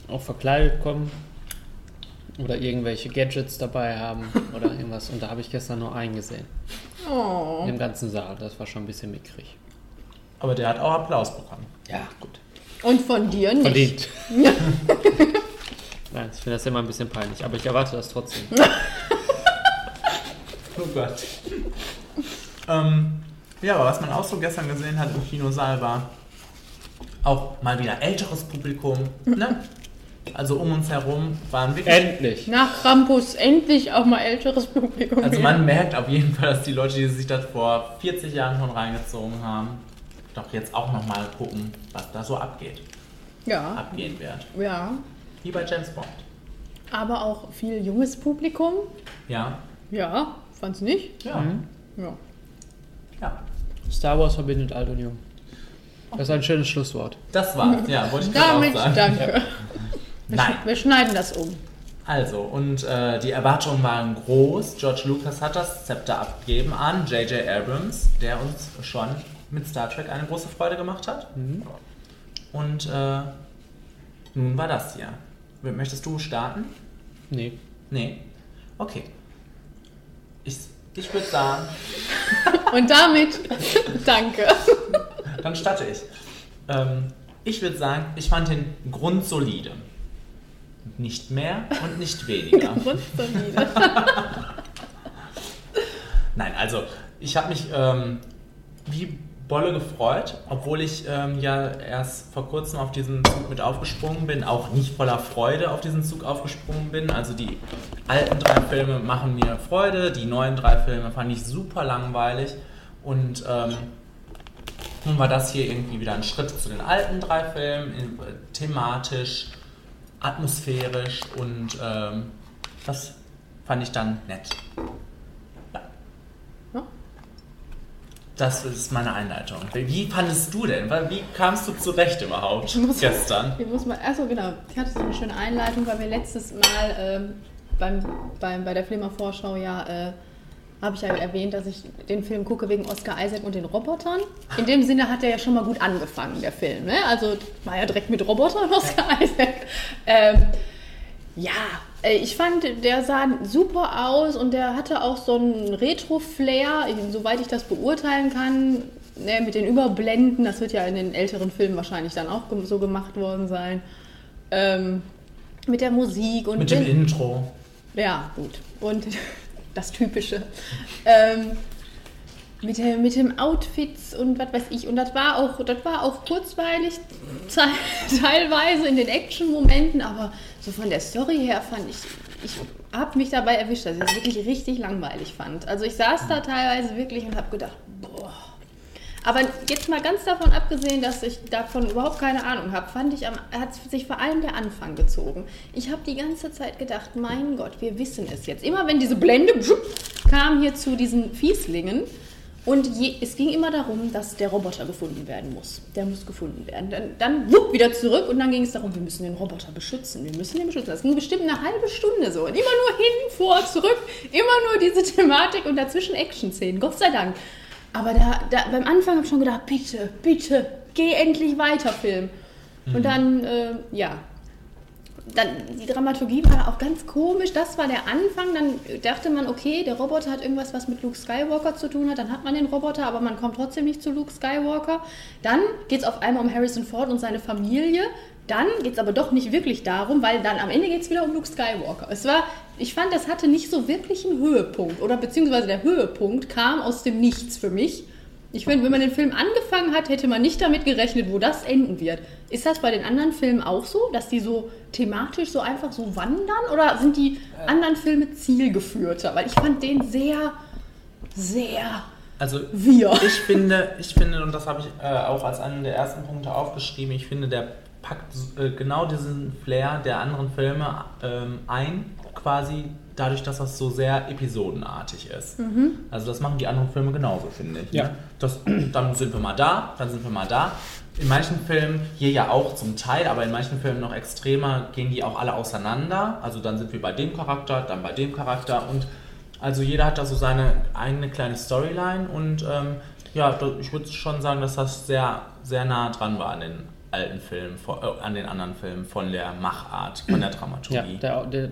auch verkleidet kommen oder irgendwelche Gadgets dabei haben oder irgendwas. Und da habe ich gestern nur einen gesehen. Oh. Im ganzen Saal. Das war schon ein bisschen mickrig. Aber der hat auch Applaus bekommen. Ja, gut. Und von dir nicht. Verdient. Nein, ich finde das immer ein bisschen peinlich, aber ich erwarte das trotzdem. Oh Gott. ähm, ja, aber was man auch so gestern gesehen hat im Kinosaal war auch mal wieder älteres Publikum. Ne? Also um uns herum waren wirklich. Endlich! Nach Krampus endlich auch mal älteres Publikum. Also man merkt auf jeden Fall, dass die Leute, die sich das vor 40 Jahren schon reingezogen haben, doch jetzt auch nochmal gucken, was da so abgeht, Ja, abgehen wird. ja. Wie bei James Bond. Aber auch viel junges Publikum. Ja, Ja, fand's nicht? ja, Ja. ja. Star Wars verbindet alt und jung. Das ist ein schönes Schlusswort. Das war's. Ja, wollte ich gerade auch Damit sagen. danke. Wir, Nein. sch- wir schneiden das um. Also, und äh, die Erwartungen waren groß. George Lucas hat das Zepter abgegeben an J.J. Abrams, der uns schon mit Star Trek eine große Freude gemacht hat. Und äh, nun war das hier. Möchtest du starten? Nee. Nee. Okay. Ich, ich würde sagen, Und damit danke. dann starte ich. Ähm, ich würde sagen, ich fand den grundsolide. Nicht mehr und nicht weniger. Grundsolide. Nein, also ich habe mich ähm, wie Bolle gefreut, obwohl ich ähm, ja erst vor kurzem auf diesen Zug mit aufgesprungen bin, auch nicht voller Freude auf diesen Zug aufgesprungen bin. Also die alten drei Filme machen mir Freude, die neuen drei Filme fand ich super langweilig und ähm, nun war das hier irgendwie wieder ein Schritt zu den alten drei Filmen, in, äh, thematisch, atmosphärisch und ähm, das fand ich dann nett. Das ist meine Einleitung. Wie fandest du denn? Wie kamst du zurecht überhaupt muss- gestern? Hier muss man, achso, genau. Ich hatte so eine schöne Einleitung, weil wir letztes Mal ähm, beim, beim, bei der Filmervorschau ja, äh, habe ich ja erwähnt, dass ich den Film gucke wegen Oscar Isaac und den Robotern. In dem Sinne hat er ja schon mal gut angefangen, der Film. Ne? Also war ja direkt mit Robotern Oscar Isaac. Ähm, ja, Ich fand, der sah super aus und der hatte auch so einen Retro-Flair, soweit ich das beurteilen kann. Ne, mit den Überblenden, das wird ja in den älteren Filmen wahrscheinlich dann auch so gemacht worden sein. Ähm, mit der Musik und Mit dem Intro. Ja, gut. Und das Typische. Ähm, mit, mit dem Outfits und was weiß ich. Und das war auch, das war auch kurzweilig te- teilweise in den Action-Momenten, aber so von der Story her fand ich, ich habe mich dabei erwischt, dass ich es wirklich richtig langweilig fand. Also ich saß da teilweise wirklich und habe gedacht, boah. Aber jetzt mal ganz davon abgesehen, dass ich davon überhaupt keine Ahnung habe, fand ich, am- hat sich vor allem der Anfang gezogen. Ich habe die ganze Zeit gedacht, mein Gott, wir wissen es jetzt. Immer wenn diese Blende kam hier zu diesen Fieslingen und je, es ging immer darum, dass der Roboter gefunden werden muss. Der muss gefunden werden. Dann, dann wupp, wieder zurück und dann ging es darum, wir müssen den Roboter beschützen. Wir müssen den beschützen. Das ging bestimmt eine halbe Stunde so. Und immer nur hin, vor, zurück. Immer nur diese Thematik und dazwischen Action-Szenen. Gott sei Dank. Aber da, da, beim Anfang habe ich schon gedacht, bitte, bitte, geh endlich weiter, Film. Und dann, äh, ja, dann die Dramaturgie war auch ganz komisch. Das war der Anfang. Dann dachte man, okay, der Roboter hat irgendwas, was mit Luke Skywalker zu tun hat. Dann hat man den Roboter, aber man kommt trotzdem nicht zu Luke Skywalker. Dann geht es auf einmal um Harrison Ford und seine Familie. Dann geht es aber doch nicht wirklich darum, weil dann am Ende geht es wieder um Luke Skywalker. Es war, ich fand, das hatte nicht so wirklich einen Höhepunkt. Oder beziehungsweise der Höhepunkt kam aus dem Nichts für mich. Ich finde, wenn man den Film angefangen hat, hätte man nicht damit gerechnet, wo das enden wird. Ist das bei den anderen Filmen auch so, dass die so thematisch so einfach so wandern? Oder sind die anderen Filme zielgeführter? Weil ich fand den sehr, sehr Also wir. ich finde, ich finde, und das habe ich äh, auch als einen der ersten Punkte aufgeschrieben, ich finde, der packt äh, genau diesen Flair der anderen Filme ähm, ein, quasi dadurch, dass das so sehr episodenartig ist. Also das machen die anderen Filme genauso, finde ich. Ja. Ne? Das, dann sind wir mal da, dann sind wir mal da. In manchen Filmen, hier ja auch zum Teil, aber in manchen Filmen noch extremer, gehen die auch alle auseinander. Also dann sind wir bei dem Charakter, dann bei dem Charakter und also jeder hat da so seine eigene kleine Storyline und ähm, ja, ich würde schon sagen, dass das sehr, sehr nah dran war an den alten Filmen, äh, an den anderen Filmen von der Machart, von der Ja, Dramaturgie. der, der,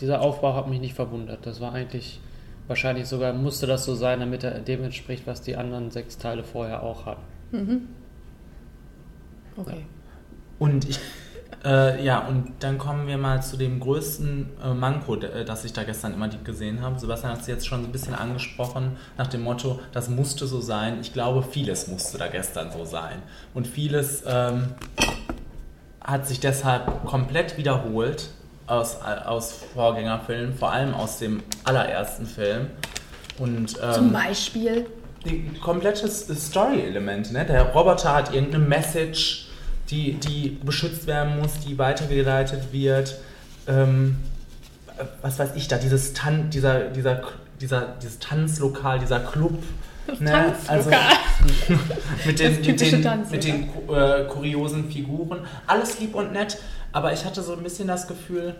dieser Aufbau hat mich nicht verwundert. Das war eigentlich, wahrscheinlich sogar musste das so sein, damit er dem entspricht, was die anderen sechs Teile vorher auch hatten. Okay. Und ich, äh, ja, und dann kommen wir mal zu dem größten äh, Manko, äh, das ich da gestern immer gesehen habe. Sebastian hat es jetzt schon ein bisschen angesprochen, nach dem Motto, das musste so sein. Ich glaube, vieles musste da gestern so sein. Und vieles ähm, hat sich deshalb komplett wiederholt aus, aus Vorgängerfilmen, vor allem aus dem allerersten Film. Und, ähm, Zum Beispiel. die komplette Story-Elemente. Ne? Der Roboter hat irgendeine Message, die, die beschützt werden muss, die weitergeleitet wird. Ähm, äh, was weiß ich da, dieses Tan dieser, dieser, dieser, dieses Tanzlokal, dieser Club. Ne? Also mit den, mit den, Tanzlokal. mit den äh, kuriosen Figuren. Alles lieb und nett, aber ich hatte so ein bisschen das Gefühl,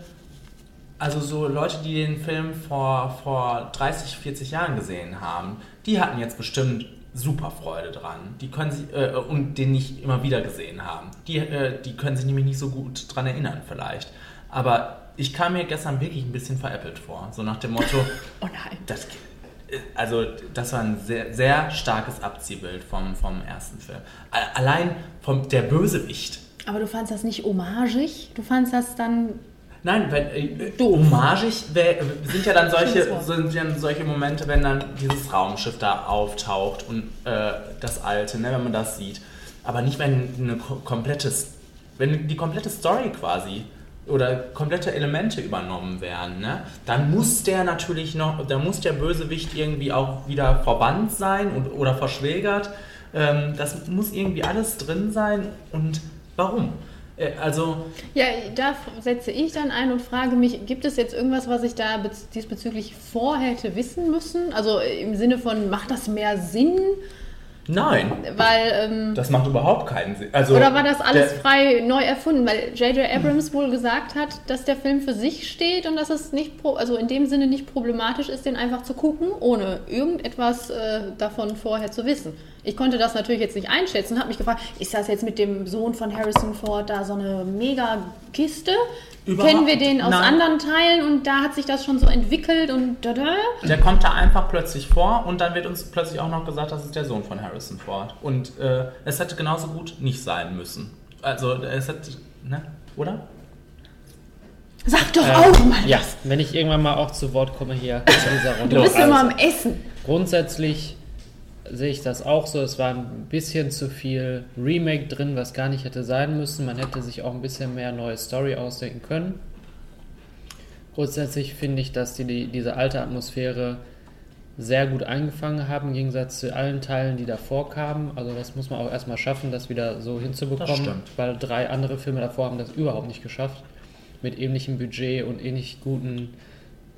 also so Leute, die den Film vor, vor 30, 40 Jahren gesehen haben, die hatten jetzt bestimmt super Freude dran. Die können sich, äh, und den nicht immer wieder gesehen haben. Die, äh, die können sich nämlich nicht so gut dran erinnern vielleicht. Aber ich kam mir gestern wirklich ein bisschen veräppelt vor. So nach dem Motto, Oh nein. das, äh, also das war ein sehr, sehr starkes Abziehbild vom, vom ersten Film. A- Allein vom, der Bösewicht. Aber du fandst das nicht homagig? Du fandst das dann. Nein, wenn, äh, Doof. homagig sind ja dann solche, sind ja solche Momente, wenn dann dieses Raumschiff da auftaucht und äh, das alte, ne, wenn man das sieht. Aber nicht, wenn eine ko- komplette, wenn die komplette Story quasi oder komplette Elemente übernommen werden, ne, dann muss der natürlich noch, da muss der Bösewicht irgendwie auch wieder verbannt sein und, oder verschwägert. Ähm, das muss irgendwie alles drin sein und warum? Äh, also Ja, da setze ich dann ein und frage mich, gibt es jetzt irgendwas, was ich da bez- diesbezüglich vor hätte wissen müssen? Also im Sinne von, macht das mehr Sinn? Nein. Weil, ähm, Das macht überhaupt keinen Sinn. Also, oder war das alles frei neu erfunden? Weil J.J. Abrams wohl gesagt hat, dass der Film für sich steht und dass es nicht, pro, also in dem Sinne nicht problematisch ist, den einfach zu gucken, ohne irgendetwas äh, davon vorher zu wissen. Ich konnte das natürlich jetzt nicht einschätzen, habe mich gefragt, ist das jetzt mit dem Sohn von Harrison Ford da so eine mega Kiste? Überhaupt- kennen wir den aus Nein. anderen Teilen und da hat sich das schon so entwickelt und da, da. Der kommt da einfach plötzlich vor und dann wird uns plötzlich auch noch gesagt, das ist der Sohn von Harrison Ford. Und äh, es hätte genauso gut nicht sein müssen. Also es hätte, ne? Oder? Sag doch Ähm, auch mal. Ja, wenn ich irgendwann mal auch zu Wort komme hier zu dieser Runde. Du bist Also, immer am Essen. Grundsätzlich sehe ich das auch so. Es war ein bisschen zu viel Remake drin, was gar nicht hätte sein müssen. Man hätte sich auch ein bisschen mehr neue Story ausdenken können. Grundsätzlich finde ich, dass die, die diese alte Atmosphäre sehr gut eingefangen haben, im Gegensatz zu allen Teilen, die davor kamen. Also das muss man auch erstmal schaffen, das wieder so hinzubekommen, weil drei andere Filme davor haben das überhaupt nicht geschafft. Mit ähnlichem Budget und ähnlich guten,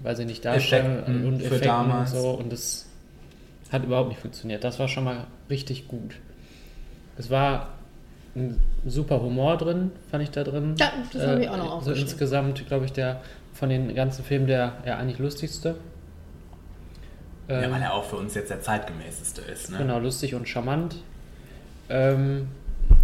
weiß ich nicht, Darstellungen und Effekten und so. Und das hat überhaupt nicht funktioniert. Das war schon mal richtig gut. Es war ein super Humor drin, fand ich da drin. Ja, das habe ich auch noch So aufgeschrieben. insgesamt, glaube ich, der von den ganzen Filmen der ja eigentlich lustigste. Ja, Ähm, weil er auch für uns jetzt der zeitgemäßeste ist, ne? Genau, lustig und charmant. Ähm,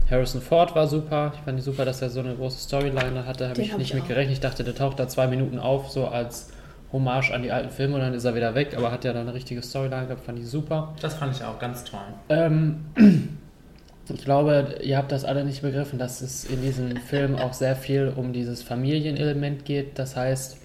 Harrison Ford war super. Ich fand es super, dass er so eine große Storyline hatte. Habe ich hab nicht ich mit gerechnet. Ich dachte, der taucht da zwei Minuten auf, so als Hommage an die alten Filme und dann ist er wieder weg. Aber hat ja dann eine richtige Storyline gehabt, fand ich super. Das fand ich auch ganz toll. Ähm, ich glaube, ihr habt das alle nicht begriffen, dass es in diesem Film auch sehr viel um dieses Familienelement geht. Das heißt,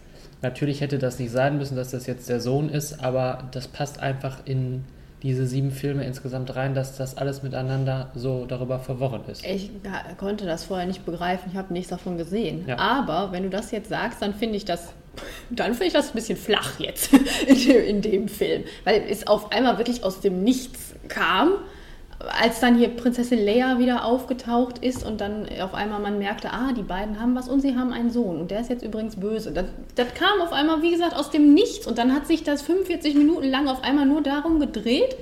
natürlich hätte das nicht sein müssen, dass das jetzt der Sohn ist, aber das passt einfach in diese sieben Filme insgesamt rein, dass das alles miteinander so darüber verworren ist. Ich konnte das vorher nicht begreifen, ich habe nichts davon gesehen. Ja. Aber wenn du das jetzt sagst, dann finde ich das, dann finde ich das ein bisschen flach jetzt in dem, in dem Film, weil es auf einmal wirklich aus dem Nichts kam, als dann hier Prinzessin Leia wieder aufgetaucht ist und dann auf einmal man merkte, ah, die beiden haben was und sie haben einen Sohn und der ist jetzt übrigens böse. Das, das kam auf einmal, wie gesagt, aus dem Nichts und dann hat sich das 45 Minuten lang auf einmal nur darum gedreht,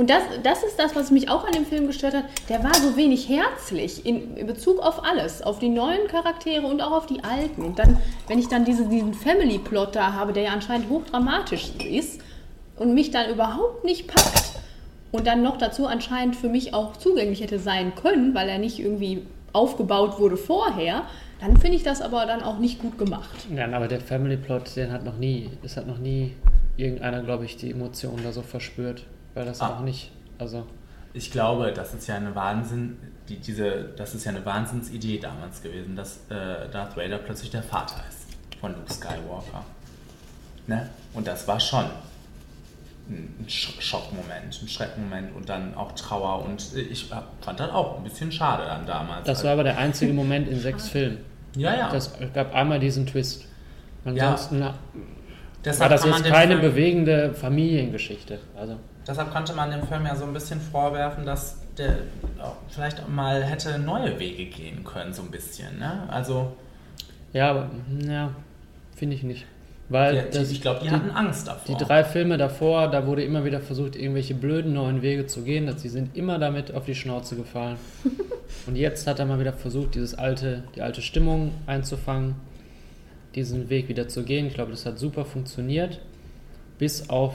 und das, das ist das, was mich auch an dem Film gestört hat. Der war so wenig herzlich in, in Bezug auf alles, auf die neuen Charaktere und auch auf die alten. Und dann, wenn ich dann diese, diesen Family-Plot da habe, der ja anscheinend hochdramatisch ist und mich dann überhaupt nicht packt und dann noch dazu anscheinend für mich auch zugänglich hätte sein können, weil er nicht irgendwie aufgebaut wurde vorher, dann finde ich das aber dann auch nicht gut gemacht. Ja, aber der Family Plot, den hat noch nie, es hat noch nie irgendeiner, glaube ich, die Emotionen da so verspürt, weil das Ah. auch nicht, also Ich glaube, das ist ja eine Wahnsinn, die, diese, das ist ja eine Wahnsinnsidee damals gewesen, dass äh, Darth Vader plötzlich der Vater ist von Luke Skywalker. Ne? Und das war schon ein ein Sch- Schockmoment, ein Schreckmoment und dann auch Trauer und ich fand das auch ein bisschen schade dann damals. das war aber der einzige Moment in sechs Filmen. ja, ja. Das gab einmal diesen Twist. Ja. Ansonsten war Deshalb das jetzt keine Film- bewegende Familiengeschichte. Also Deshalb konnte man dem Film ja so ein bisschen vorwerfen, dass der vielleicht auch mal hätte neue Wege gehen können, so ein bisschen. Ne? Also, ja, aber ja, finde ich nicht. Weil die, die, das, ich glaube, die, hatten Angst davor. die drei Filme davor, da wurde immer wieder versucht, irgendwelche blöden neuen Wege zu gehen, dass sie sind immer damit auf die Schnauze gefallen. Und jetzt hat er mal wieder versucht, dieses alte, die alte Stimmung einzufangen, diesen Weg wieder zu gehen. Ich glaube, das hat super funktioniert, bis auf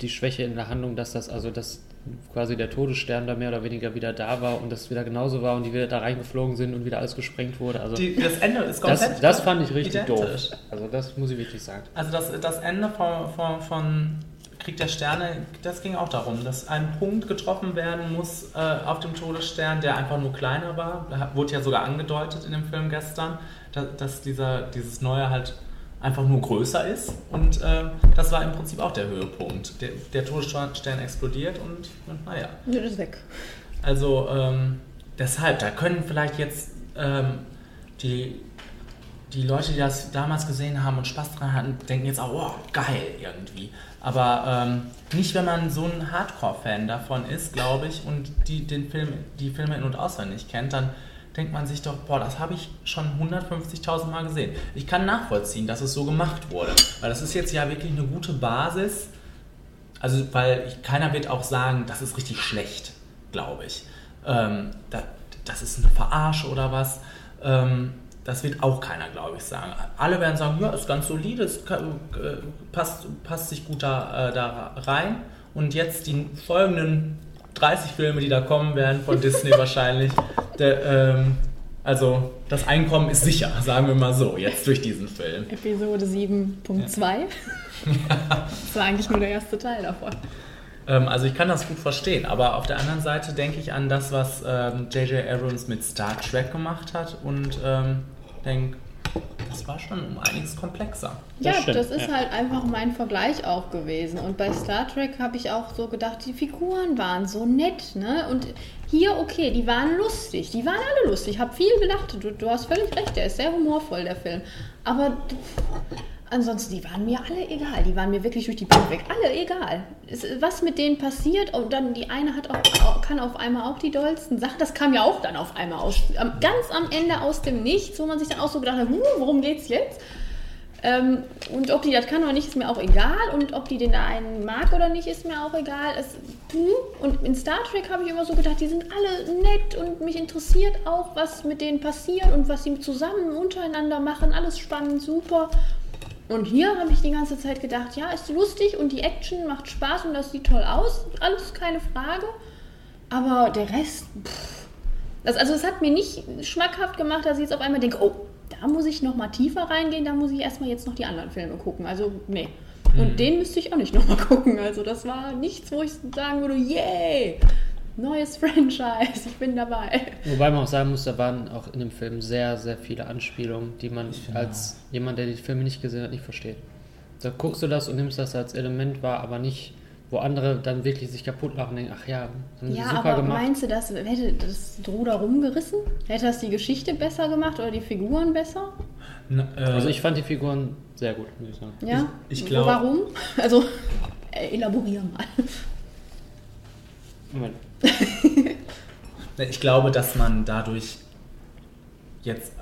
die Schwäche in der Handlung, dass das, also dass quasi der Todesstern da mehr oder weniger wieder da war und das wieder genauso war und die wieder da reingeflogen sind und wieder alles gesprengt wurde. Also Die, das Ende ist komplett das, das fand ich richtig identisch. doof. Also das muss ich wirklich sagen. Also das, das Ende von, von, von Krieg der Sterne, das ging auch darum, dass ein Punkt getroffen werden muss äh, auf dem Todesstern, der einfach nur kleiner war. Wurde ja sogar angedeutet in dem Film gestern, dass, dass dieser, dieses Neue halt einfach nur größer ist. Und äh, das war im Prinzip auch der Höhepunkt. Der, der Todesstern explodiert und, und naja. Ja, das ist weg. Also ähm, deshalb, da können vielleicht jetzt ähm, die, die Leute, die das damals gesehen haben und Spaß dran hatten, denken jetzt auch, wow, geil irgendwie. Aber ähm, nicht, wenn man so ein Hardcore-Fan davon ist, glaube ich, und die, den Film, die Filme in- und auswendig kennt, dann denkt man sich doch, boah, das habe ich schon 150.000 Mal gesehen. Ich kann nachvollziehen, dass es so gemacht wurde, weil das ist jetzt ja wirklich eine gute Basis. Also, weil ich, keiner wird auch sagen, das ist richtig schlecht, glaube ich. Ähm, da, das ist eine Verarsche oder was. Ähm, das wird auch keiner, glaube ich, sagen. Alle werden sagen, ja, ist ganz solide, kann, äh, passt, passt sich gut da, äh, da rein. Und jetzt die folgenden 30 Filme, die da kommen werden, von Disney wahrscheinlich, der, ähm, Also das Einkommen ist sicher, sagen wir mal so, jetzt durch diesen Film. Episode 7.2. Das war eigentlich nur der erste Teil davon. Ähm, also ich kann das gut verstehen, aber auf der anderen Seite denke ich an das, was ähm, J.J. Abrams mit Star Trek gemacht hat und ähm, denke, das war schon um einiges komplexer. Ja, Das das, stimmt, ist ja. halt einfach mein Vergleich auch gewesen. Und bei Star Trek habe ich auch so gedacht, die Figuren waren so nett, ne? Und hier, okay, die waren lustig. Die waren alle lustig. Ich habe viel gelacht. Du, du hast völlig recht, der ist sehr humorvoll, der Film. Aber ansonsten, die waren mir alle egal. Die waren mir wirklich durch die Bank weg. Alle egal. Es, was mit denen passiert, und dann die eine hat auch, kann auf einmal auch die dollsten Sachen. Das kam ja auch dann auf einmal aus. Ganz am Ende aus dem Nichts, wo man sich dann auch so gedacht hat, "Huh, worum geht's jetzt? Ähm, und ob die das kann oder nicht, ist mir auch egal. Und ob die den da einen mag oder nicht, ist mir auch egal. Es, hm. Und in Star Trek habe ich immer so gedacht, die sind alle nett und mich interessiert auch, was mit denen passiert und was sie zusammen untereinander machen. Alles spannend, super. Und hier habe ich die ganze Zeit gedacht, ja, ist lustig und die Action macht Spaß und das sieht toll aus. Alles keine Frage. Aber der Rest, pff, das, also es hat mir nicht schmackhaft gemacht, dass ich jetzt auf einmal denke, oh, da muss ich noch mal tiefer reingehen, da muss ich erstmal jetzt noch die anderen Filme gucken. Also, nee. Und den müsste ich auch nicht noch mal gucken. Also, das war nichts, wo ich sagen würde, yay, neues Franchise, ich bin dabei. Wobei man auch sagen muss, da waren auch in dem Film sehr, sehr viele Anspielungen, die man als jemand, der die Filme nicht gesehen hat, nicht versteht. Da guckst du das und nimmst das als Element wahr, aber nicht, wo andere dann wirklich sich kaputt machen und denken, ach ja, haben sie Ja, super aber gemacht. meinst du, das hätte das Ruder rumgerissen? Hätte das die Geschichte besser gemacht oder die Figuren besser? N- äh, Also ich fand die Figuren sehr gut, muss ich sagen. Ja? Ich- ich glaub- Warum? Also, äh, elaborier mal. Moment. Ich glaube, dass man dadurch jetzt,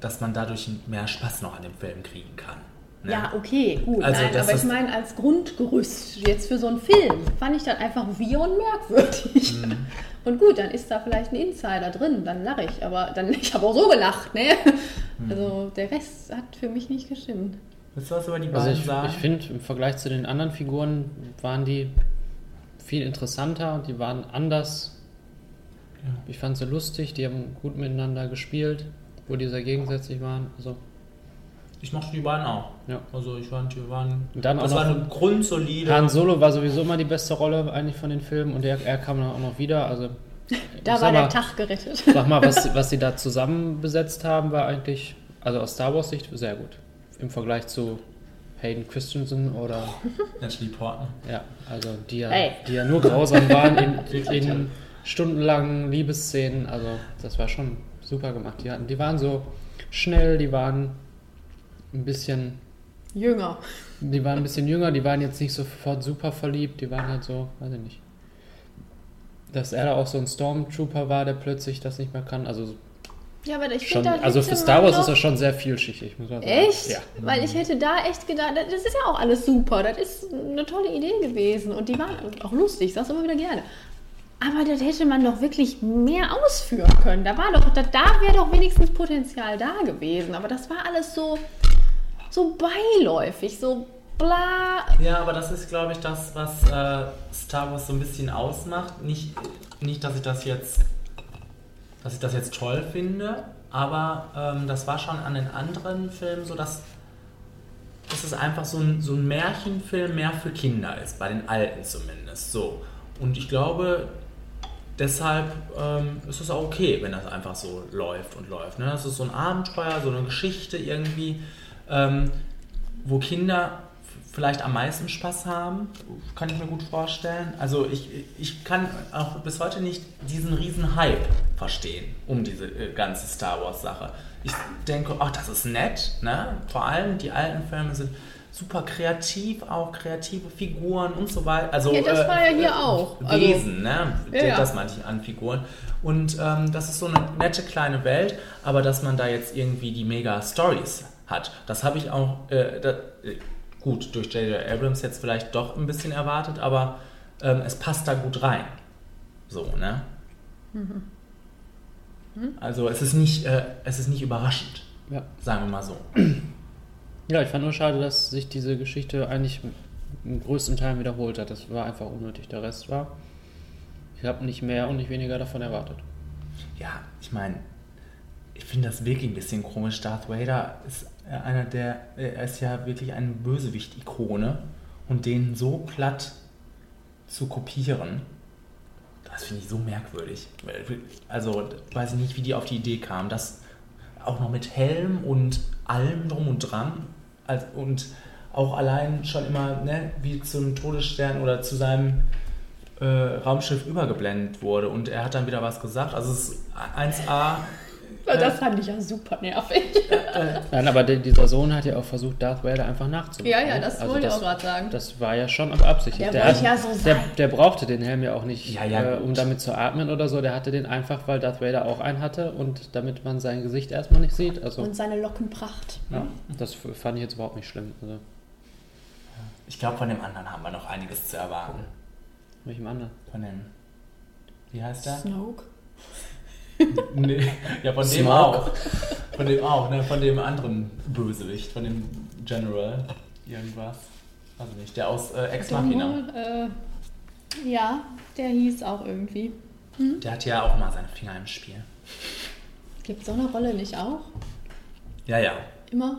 dass man dadurch mehr Spaß noch an dem Film kriegen kann. ne? Ja, okay, gut. Also, Nein, aber ich meine, als Grundgerüst jetzt für so einen Film fand ich das einfach wir und merkwürdig. Mhm. Und gut, dann ist da vielleicht ein Insider drin, dann lache ich. Aber dann, ich habe auch so gelacht, ne? Mhm. Also der Rest hat für mich nicht gestimmt. Willst du was über die Also beiden ich, sagen? ich finde, im Vergleich zu den anderen Figuren waren die viel interessanter, die waren anders. Ich fand sie lustig, die haben gut miteinander gespielt, wo die sehr gegensätzlich waren. Also, Ich mochte die beiden auch. ja. Also ich fand, die waren. Und dann das war eine grundsolide. Han Solo war sowieso immer die beste Rolle eigentlich von den Filmen und er, er kam dann auch noch wieder. Also, Da war der mal, Tag gerettet. Sag mal, was, was sie da zusammen besetzt haben, war eigentlich, also aus Star Wars Sicht, sehr gut. Im Vergleich zu Hayden Christensen oder, Natalie Portman. ja, also die ja, Hey. die ja nur grausam waren in, in stundenlangen Liebesszenen. Also das war schon super gemacht. Die, hatten, die waren so schnell, die waren ein bisschen, Jünger. die waren ein bisschen jünger, die waren jetzt nicht sofort super verliebt, die waren halt so, weiß ich nicht. Dass er da auch so ein Stormtrooper war, der plötzlich das nicht mehr kann. Also Ja, aber ich Schon, finde, da also für Star Wars ist er schon sehr vielschichtig, muss man sagen. Echt? Ja. Weil ich hätte da echt gedacht, das ist ja auch alles super. Das ist eine tolle Idee gewesen. Und die waren auch lustig, ich sag's immer wieder gerne. Aber das hätte man doch wirklich mehr ausführen können. Da war doch, da, da wäre doch wenigstens Potenzial da gewesen. Aber das war alles so, so beiläufig, so bla. Ja, aber das ist, glaube ich, das, was äh, Star Wars so ein bisschen ausmacht. Nicht, nicht, dass ich das jetzt, dass ich das jetzt toll finde, aber ähm, das war schon an den anderen Filmen so, dass, dass es einfach so ein, so ein Märchenfilm mehr für Kinder ist, bei den alten zumindest. So. Und ich glaube, deshalb ähm, ist es auch okay, wenn das einfach so läuft und läuft. Ne? Das ist so ein Abenteuer, so eine Geschichte irgendwie, ähm, wo Kinder vielleicht am meisten Spaß haben, kann ich mir gut vorstellen. Also ich, ich kann auch bis heute nicht diesen riesen Hype verstehen um diese äh, ganze Star Wars Sache. Ich denke, ach, das ist nett, ne? Vor allem die alten Filme sind super kreativ, auch kreative Figuren und so weiter. Also, Ja, das war ja hier auch. Also- Wesen, ne? Ja, ja. Das meinte ich an Figuren. Und ähm, das ist so eine nette kleine Welt, aber dass man da jetzt irgendwie die Mega-Stories hat, das habe ich auch, äh, da, äh, gut, durch J.J. Abrams jetzt vielleicht doch ein bisschen erwartet, aber ähm, es passt da gut rein. So, ne? Also es ist nicht, äh, es ist nicht überraschend, Ja. sagen wir mal so. ja, ich fand nur schade, dass sich diese Geschichte eigentlich im größten Teil wiederholt hat. Das war einfach unnötig. Der Rest war, ich habe nicht mehr und nicht weniger davon erwartet. Ja, ich meine, ich finde das wirklich ein bisschen komisch. Darth Vader ist äh, einer der, äh, er ist ja wirklich eine Bösewicht-Ikone und den so platt zu kopieren, das finde ich so merkwürdig. Also weiß ich nicht, wie die auf die Idee kamen, das auch noch mit Helm und allem drum und dran und auch allein schon immer ne, wie zum Todesstern oder zu seinem äh, Raumschiff übergeblendet wurde und er hat dann wieder was gesagt. Also es ist 1A. Das fand ich ja super nervig. Nein, aber der, dieser Sohn hat ja auch versucht, Darth Vader einfach nachzumachen. Ja, ja, das Also wollte ich auch gerade sagen. Das war ja schon beabsichtigt. Der hat- ja so der, der brauchte den Helm ja auch nicht, Ja, ja, äh, um damit zu atmen oder so. Der hatte den einfach, weil Darth Vader auch einen hatte und damit man sein Gesicht erstmal nicht sieht. Also, Und seine Lockenpracht. ja, das fand ich jetzt überhaupt nicht schlimm. Also, Ich glaube, von dem anderen haben wir noch einiges zu erwarten. welchem anderen? Von dem. Wie heißt der? Snoke. Nee, ja, von dem auch. Von dem auch, ne? Von dem anderen Bösewicht, von dem General. Irgendwas. Also nicht, der aus äh, Ex Machina. Äh, ja, der hieß auch irgendwie. Der hat ja auch mal seine Finger im Spiel. Gibt so eine Rolle nicht auch? Ja, ja. Immer?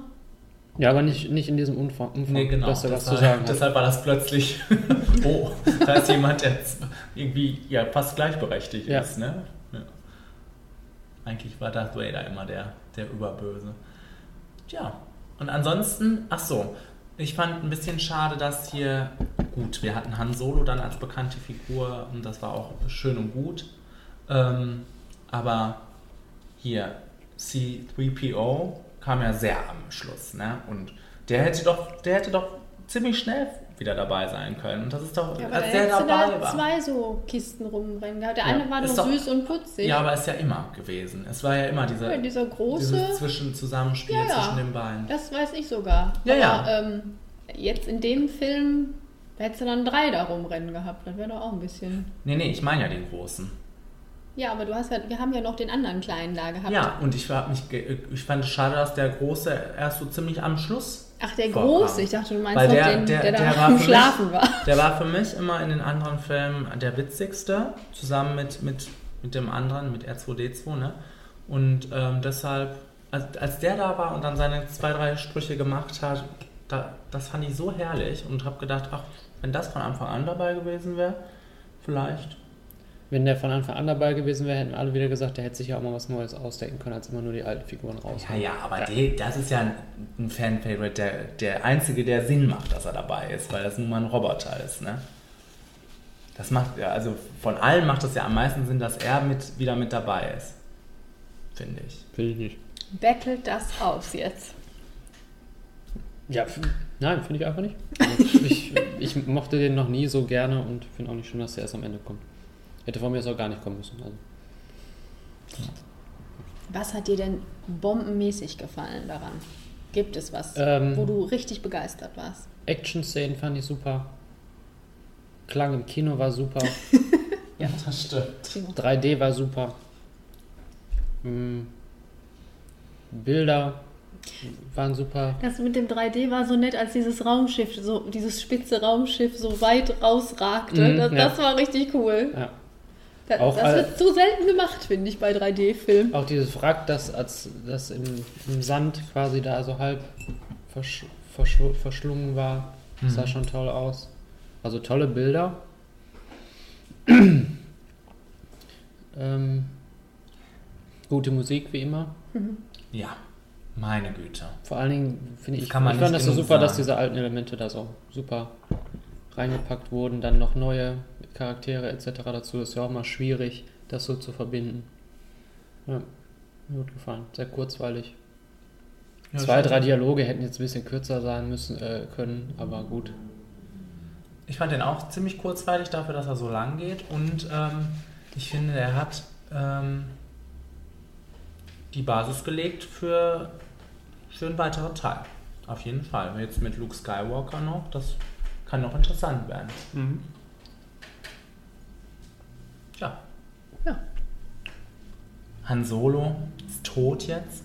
Ja, aber nicht, nicht in diesem Umfang, Umfang Nee, genau. dass er was zu Deshalb- sagen hat. Deshalb war das plötzlich, oh, da ist jemand, der jetzt irgendwie ja, fast gleichberechtigt Ja. ist. Ne? Eigentlich war Darth Vader immer der, der Überböse. Tja, und ansonsten, ach so, ich fand ein bisschen schade, dass hier, gut, wir hatten Han Solo dann als bekannte Figur und das war auch schön und gut. Ähm, aber hier, C3PO kam ja sehr am Schluss, ne? Und der hätte doch, der hätte doch ziemlich schnell wieder dabei sein können. Und das ist doch, Ja, aber du dabei da war. zwei so Kisten rumrennen. Der Ja, eine war noch doch- süß und putzig. Ja, aber ist ja immer gewesen. Es war ja immer dieser, Ja, dieser große. dieses Zwischenzusammenspiel Ja, ja. zwischen den beiden. Das weiß ich sogar. Ja, aber Ähm, jetzt in dem Film hättest du dann drei da rumrennen gehabt. Das wäre doch auch ein bisschen. Nee, nee, ich meine ja den großen. Ja, aber du hast ja, wir haben ja noch den anderen kleinen da gehabt. Ja, und ich, mich, ich fand es schade, dass der große erst so ziemlich am Schluss. Ach, der vorkam. große. Ich dachte, du meinst Weil der, den, der, der, da der war am für Schlafen mich, war. Der war für mich immer in den anderen Filmen der witzigste, zusammen mit, mit, mit dem anderen, mit R2D2, ne? Und ähm, deshalb, als, als der da war und dann seine zwei, drei Sprüche gemacht hat, da, das fand ich so herrlich und habe gedacht, ach, wenn das von Anfang an dabei gewesen wäre, vielleicht. Wenn der von Anfang an dabei gewesen wäre, hätten alle wieder gesagt, der hätte sich ja auch mal was Neues ausdenken können, als immer nur die alten Figuren raus. Ja, ja, aber Die, das ist ja ein, ein Fan-Favorite, der, der einzige, der Sinn macht, dass er dabei ist, weil das nun mal ein Roboter ist, ne? Das macht ja, also von allen macht es ja am meisten Sinn, dass er mit, wieder mit dabei ist. Finde ich. Will ich nicht. Bettelt das aus jetzt. Ja, nein, finde ich einfach nicht. Also ich, ich mochte den noch nie so gerne und finde auch nicht schön, dass der erst am Ende kommt. Hätte von mir jetzt auch gar nicht kommen müssen. Also. Was hat dir denn bombenmäßig gefallen daran? Gibt es was, Ähm. wo du richtig begeistert warst? Action-Szenen fand ich super. Klang im Kino war super. Ja, das stimmt. 3D war super. Mm. Bilder waren super. Das mit dem 3D war so nett, als dieses Raumschiff, so dieses spitze Raumschiff so weit rausragte. Mhm, das, ja. das war richtig cool. Ja. Das, Auch das wird so selten gemacht, finde ich, bei 3D-Filmen. Auch dieses Wrack, das, als, das im, im Sand quasi da so halb versch verschw verschlungen war, sah Mhm. schon toll aus. Also tolle Bilder. ähm, gute Musik wie immer. Ja, meine Güte. Vor allen Dingen finde ich, man ich fand das so super, dass sagen. diese alten Elemente da so super reingepackt wurden. Dann noch neue Charaktere etc. dazu. Ist ja auch mal schwierig, das so zu verbinden. Ja, mir gut gefallen. Sehr kurzweilig. Ja, Zwei, drei Dialoge hätten jetzt ein bisschen kürzer sein müssen äh, können, aber gut. Ich fand den auch ziemlich kurzweilig dafür, dass er so lang geht. Und ähm, ich finde, er hat ähm, die Basis gelegt für, für einen weiteren Teil. Auf jeden Fall. Jetzt mit Luke Skywalker noch, das kann noch interessant werden. Ja. Ja. Han Solo ist tot jetzt.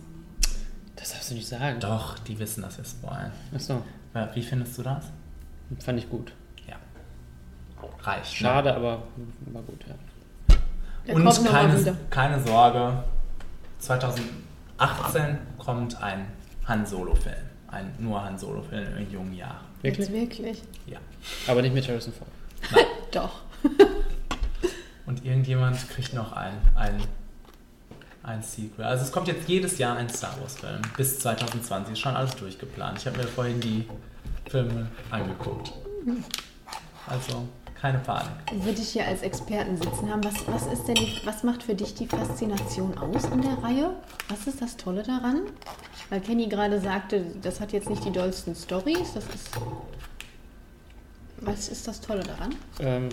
Das darfst du nicht sagen. Doch, die wissen, dass wir spoilern. Achso, Äh, Wie findest du das? fand ich gut. Ja. Reicht. ne? Schade, aber war gut, ja. Der Und keine, keine Sorge, 2000, 18 kommt ein Han Solo-Film. Ein nur Han Solo-Film in jungen Jahren. Jetzt Wirklich? wirklich? Ja. Aber nicht mit Harrison Ford. Doch. Und irgendjemand kriegt noch ein, ein, ein Sequel. Also es kommt jetzt jedes Jahr ein Star Wars-Film. Bis 2020 ist schon alles durchgeplant. Ich habe mir vorhin die Filme angeguckt. Also keine Panik. Würde ich hier als Experten sitzen haben, was, was ist denn, die, was macht für dich die Faszination aus an der Reihe? Was ist das Tolle daran? Weil Kenny gerade sagte, das hat jetzt nicht die dollsten Stories, das ist... Was ist das Tolle daran? Ähm,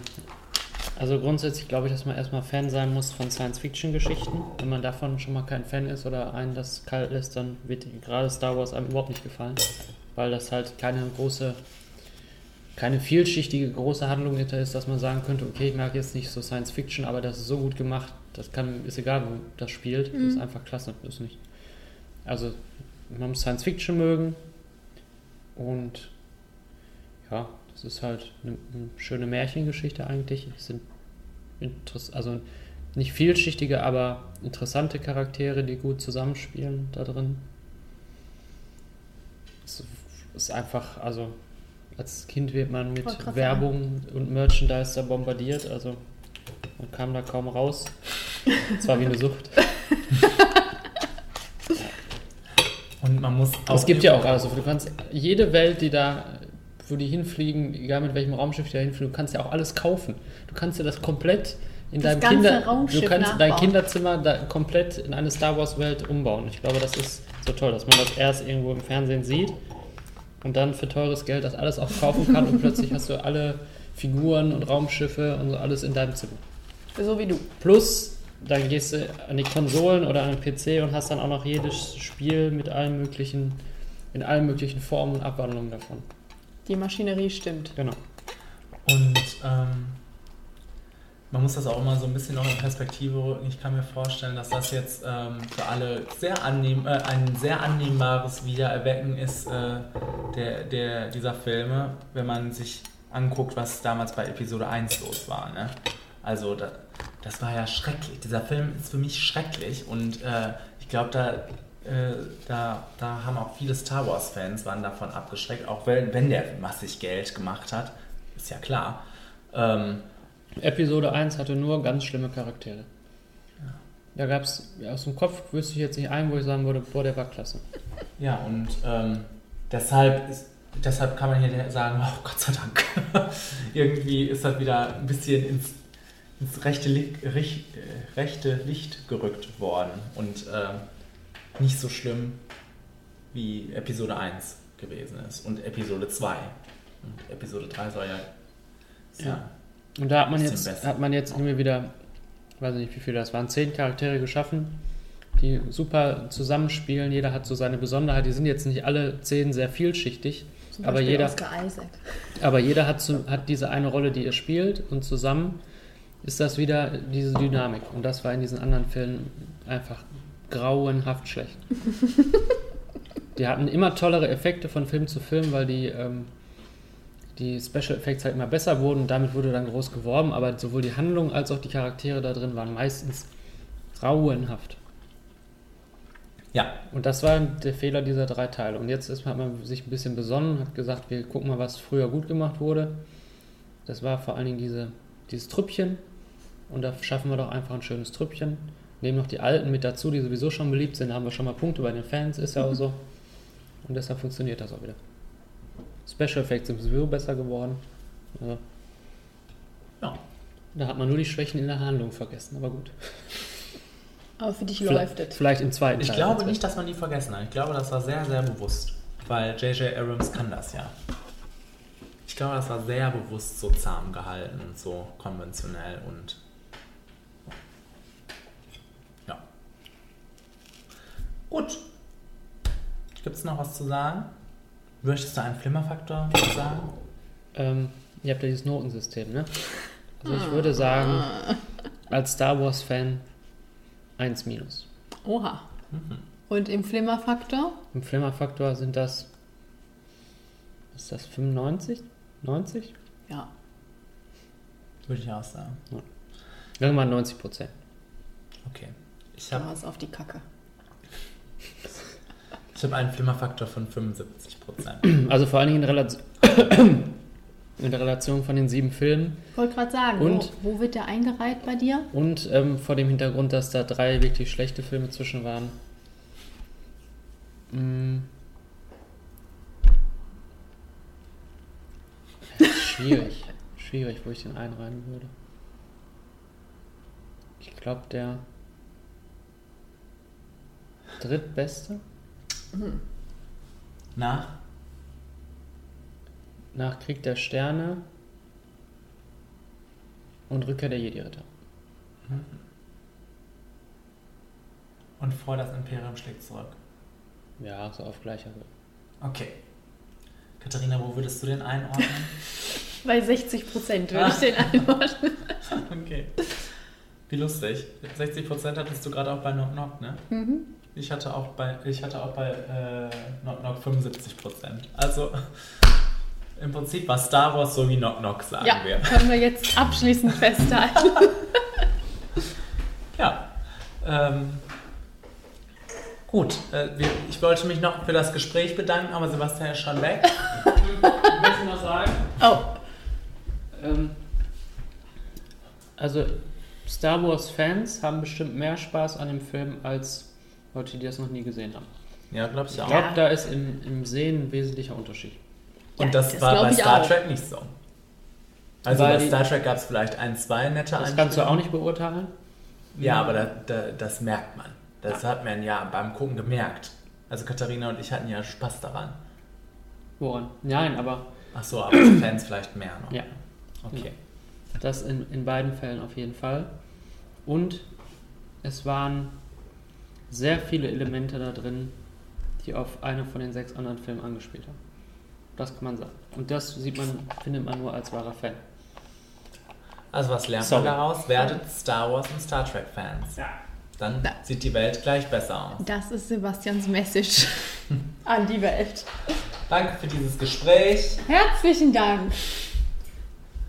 also grundsätzlich glaube ich, dass man erstmal Fan sein muss von Science-Fiction-Geschichten. Wenn man davon schon mal kein Fan ist oder einen das kalt lässt, dann wird gerade Star Wars einem überhaupt nicht gefallen. Weil das halt keine große, keine vielschichtige große Handlung hinter ist, dass man sagen könnte, okay, ich mag jetzt nicht so Science-Fiction, aber das ist so gut gemacht, das kann, ist egal, wo das spielt. Das ist einfach klasse, ist nicht. Also man muss Science-Fiction mögen und ja, das ist halt eine, eine schöne Märchengeschichte eigentlich. Es sind also nicht vielschichtige, aber interessante Charaktere, die gut zusammenspielen da drin. Es ist einfach, also als Kind wird man mit grad Werbung und Merchandise da bombardiert, also man kam da kaum raus. Es war wie eine Sucht. Und man muss auch. Es gibt ja auch, also du kannst jede Welt, die da, wo die hinfliegen, egal mit welchem Raumschiff die da hinfliegen, du kannst ja auch alles kaufen. Du kannst ja das komplett in Das deinem ganze Kinder, Raumschiff du kannst dein nachbauen. Kinderzimmer da komplett in eine Star Wars Welt umbauen. Ich glaube, das ist so toll, dass man das erst irgendwo im Fernsehen sieht und dann für teures Geld das alles auch kaufen kann und plötzlich hast du alle Figuren und Raumschiffe und so alles in deinem Zimmer. So wie du. Plus, dann gehst du an die Konsolen oder an den PC und hast dann auch noch jedes Spiel mit allen möglichen, in allen möglichen Formen und Abwandlungen davon. Die Maschinerie stimmt. Genau. Und ähm, man muss das auch immer so ein bisschen noch in Perspektive rücken. Ich kann mir vorstellen, dass das jetzt ähm, für alle sehr annehm, äh, ein sehr annehmbares Wiedererwecken ist äh, der, der, dieser Filme, wenn man sich anguckt, was damals bei Episode 1 los war. Ne? Also da, das war ja schrecklich. Dieser Film ist für mich schrecklich und äh, ich glaube, da, äh, da, da haben auch viele Star Wars-Fans waren davon abgeschreckt, auch wenn, wenn der massig Geld gemacht hat, ist ja klar. Ähm, Episode 1 hatte nur ganz schlimme Charaktere. Da gab es, aus dem Kopf wüsste ich jetzt nicht einen, wo ich sagen würde, boah, der war klasse. Ja, und ähm, deshalb, ist, deshalb kann man hier sagen, oh Gott sei Dank. Irgendwie ist das wieder ein bisschen ins, ins rechte, Li rich, äh, rechte Licht gerückt worden und ähm, nicht so schlimm wie Episode 1 gewesen ist und Episode 2. Und Episode 3 soll ja. Ja. Und da hat man jetzt, besser. hat man jetzt irgendwie wieder, weiß nicht wie viele das waren, zehn Charaktere geschaffen, die super zusammenspielen. Jeder hat so seine Besonderheit. Die sind jetzt nicht alle zehn sehr vielschichtig, Zum aber Beispiel jeder, aber jeder hat, zu, hat diese eine Rolle, die er spielt und zusammen ist das wieder diese Dynamik. Und das war in diesen anderen Filmen einfach grauenhaft schlecht. die hatten immer tollere Effekte von Film zu Film, weil die, ähm, die Special Effects halt immer besser wurden damit wurde dann groß geworben, aber sowohl die Handlung als auch die Charaktere da drin waren meistens grauenhaft. Ja, Und das war der Fehler dieser drei Teile. Und jetzt ist, hat man sich ein bisschen besonnen, hat gesagt, wir gucken mal, was früher gut gemacht wurde. Das war vor allen Dingen diese, dieses Trüppchen. Und da schaffen wir doch einfach ein schönes Trüppchen. Nehmen noch die Alten mit dazu, die sowieso schon beliebt sind. Da haben wir schon mal Punkte bei den Fans, ist ja auch so. Und deshalb funktioniert das auch wieder. Special Effects sind sowieso besser geworden. Also, ja. da hat man nur die Schwächen in der Handlung vergessen, aber gut. Aber für dich läuft es. vielleicht im zweiten Ich Teil. glaube wird's nicht, dass man die vergessen hat. Ich glaube, das war sehr, sehr bewusst. Weil J.J. Abrams kann das ja. Ich glaube, das war sehr bewusst so zahm gehalten und so konventionell und. Ja. Gut. Gibt es noch was zu sagen? Möchtest du einen Flimmerfaktor sagen? Ähm, ihr habt ja dieses Notensystem, ne? Also ich würde sagen, als Star Wars-Fan 1 minus. Oha. Und im Flimmerfaktor? Im Flimmerfaktor sind das, ist das, 95? 90? Ja. Würde ich auch sagen. Irgendwann 90 Prozent. Okay. Ich Da habe war es auf die Kacke. Ich habe einen Flimmerfaktor von 75 Prozent. Also vor allen Dingen in, Relation, in der Relation von den sieben Filmen Ich wollte gerade sagen, Und? wo, wo wird der eingereiht bei dir? und ähm, vor dem Hintergrund, dass da drei wirklich schlechte Filme zwischen waren. Mm. Schwierig. Schwierig, wo ich den einreihen würde. Ich glaube, der drittbeste Nach? nach Krieg der Sterne und Rückkehr der Jedi-Ritter. Und vor das Imperium schlägt zurück. Ja, so auf gleicher Höhe. Okay. Katharina, wo würdest du den einordnen? Bei 60 Prozent würde Ah. ich den einordnen. okay. Wie lustig. 60 Prozent hattest du gerade auch bei Knock Knock, ne? Mhm. Ich hatte auch bei, ich hatte auch bei äh, Knock Knock 75 Prozent. Also im Prinzip war Star Wars so wie Knock Knock, sagen Ja, wir. können wir jetzt abschließend festhalten. Ja. Ähm, gut, äh, wir, ich wollte mich noch für das Gespräch bedanken, aber Sebastian ist schon weg. Ich möchte noch sagen, Oh, ähm, also Star Wars Fans haben bestimmt mehr Spaß an dem Film als Leute, die das noch nie gesehen haben. Ja, glaube ich Ich auch. glaube, da ist im, im Sehen ein wesentlicher Unterschied. Und Ja, das, das war bei ich Star auch. Trek nicht so. Also Weil bei Star Trek gab es vielleicht ein, zwei nette Das kannst du auch nicht beurteilen. Ja, aber da, da, das merkt man. Das hat man ja beim Gucken gemerkt. Also Katharina und ich hatten ja Spaß daran. Woran? Nein, aber Ach so, aber Fans vielleicht mehr noch. ja, Okay. das in, in beiden Fällen auf jeden Fall. Und es waren sehr viele Elemente da drin, die auf eine von den sechs anderen Filmen angespielt haben. Das kann man sagen. Und das sieht man, findet man nur als wahrer Fan. Also was lernt Sorry. man daraus? Werdet Star Wars und Star Trek Fans. Ja. Dann sieht die Welt gleich besser aus. das ist Sebastians Message an die Welt. Danke für dieses Gespräch Herzlichen Dank.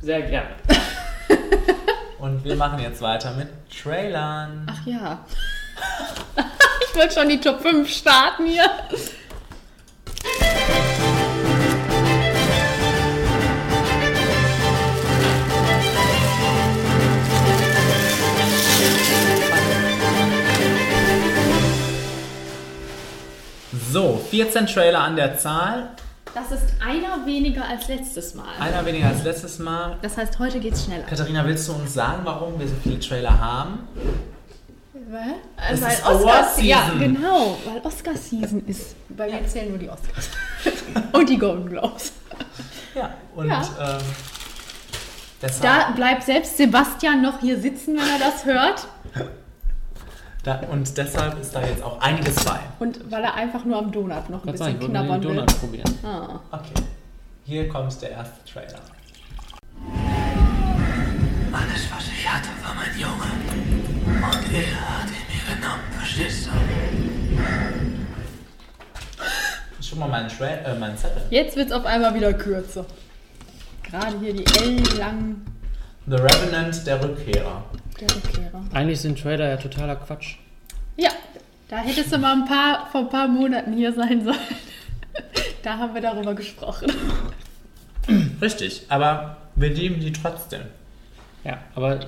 Sehr gerne. und wir machen jetzt weiter mit Trailern. Ach ja. Ich wollte schon die Top 5 starten hier. So, 14 Trailer an der Zahl. Das ist einer weniger als letztes Mal. Einer weniger als letztes Mal. Das heißt, heute geht's schneller. Katharina, willst du uns sagen, warum wir so viele Trailer haben? Weil, Es weil Oscars, ja, Season. genau, weil Oscar-Season ist. Bei mir zählen nur die Oscars. Und die Golden Globes. Ja, und Ja. Ähm, deshalb, Da bleibt selbst Sebastian noch hier sitzen, wenn er das hört. da, und deshalb ist da jetzt auch einiges bei. Und weil er einfach nur am Donut noch ein sagen, bisschen nur knabbern den will. Donut probieren. Ah. Okay, hier kommt der erste Trailer. Alles, was ich hatte, war mein Junge. Und er hat ihn mir genommen, verstehst du? Schon mal meinen, Tra äh, meinen Zettel. Jetzt wird es auf einmal wieder kürzer. Gerade hier die ellenlangen The Revenant, der Rückkehrer. der Rückkehrer. Eigentlich sind Trailer ja totaler Quatsch. Ja, da hättest du mal ein paar, vor ein paar Monaten hier sein sollen. Da haben wir darüber gesprochen. Richtig, aber wir lieben die trotzdem. Ja, aber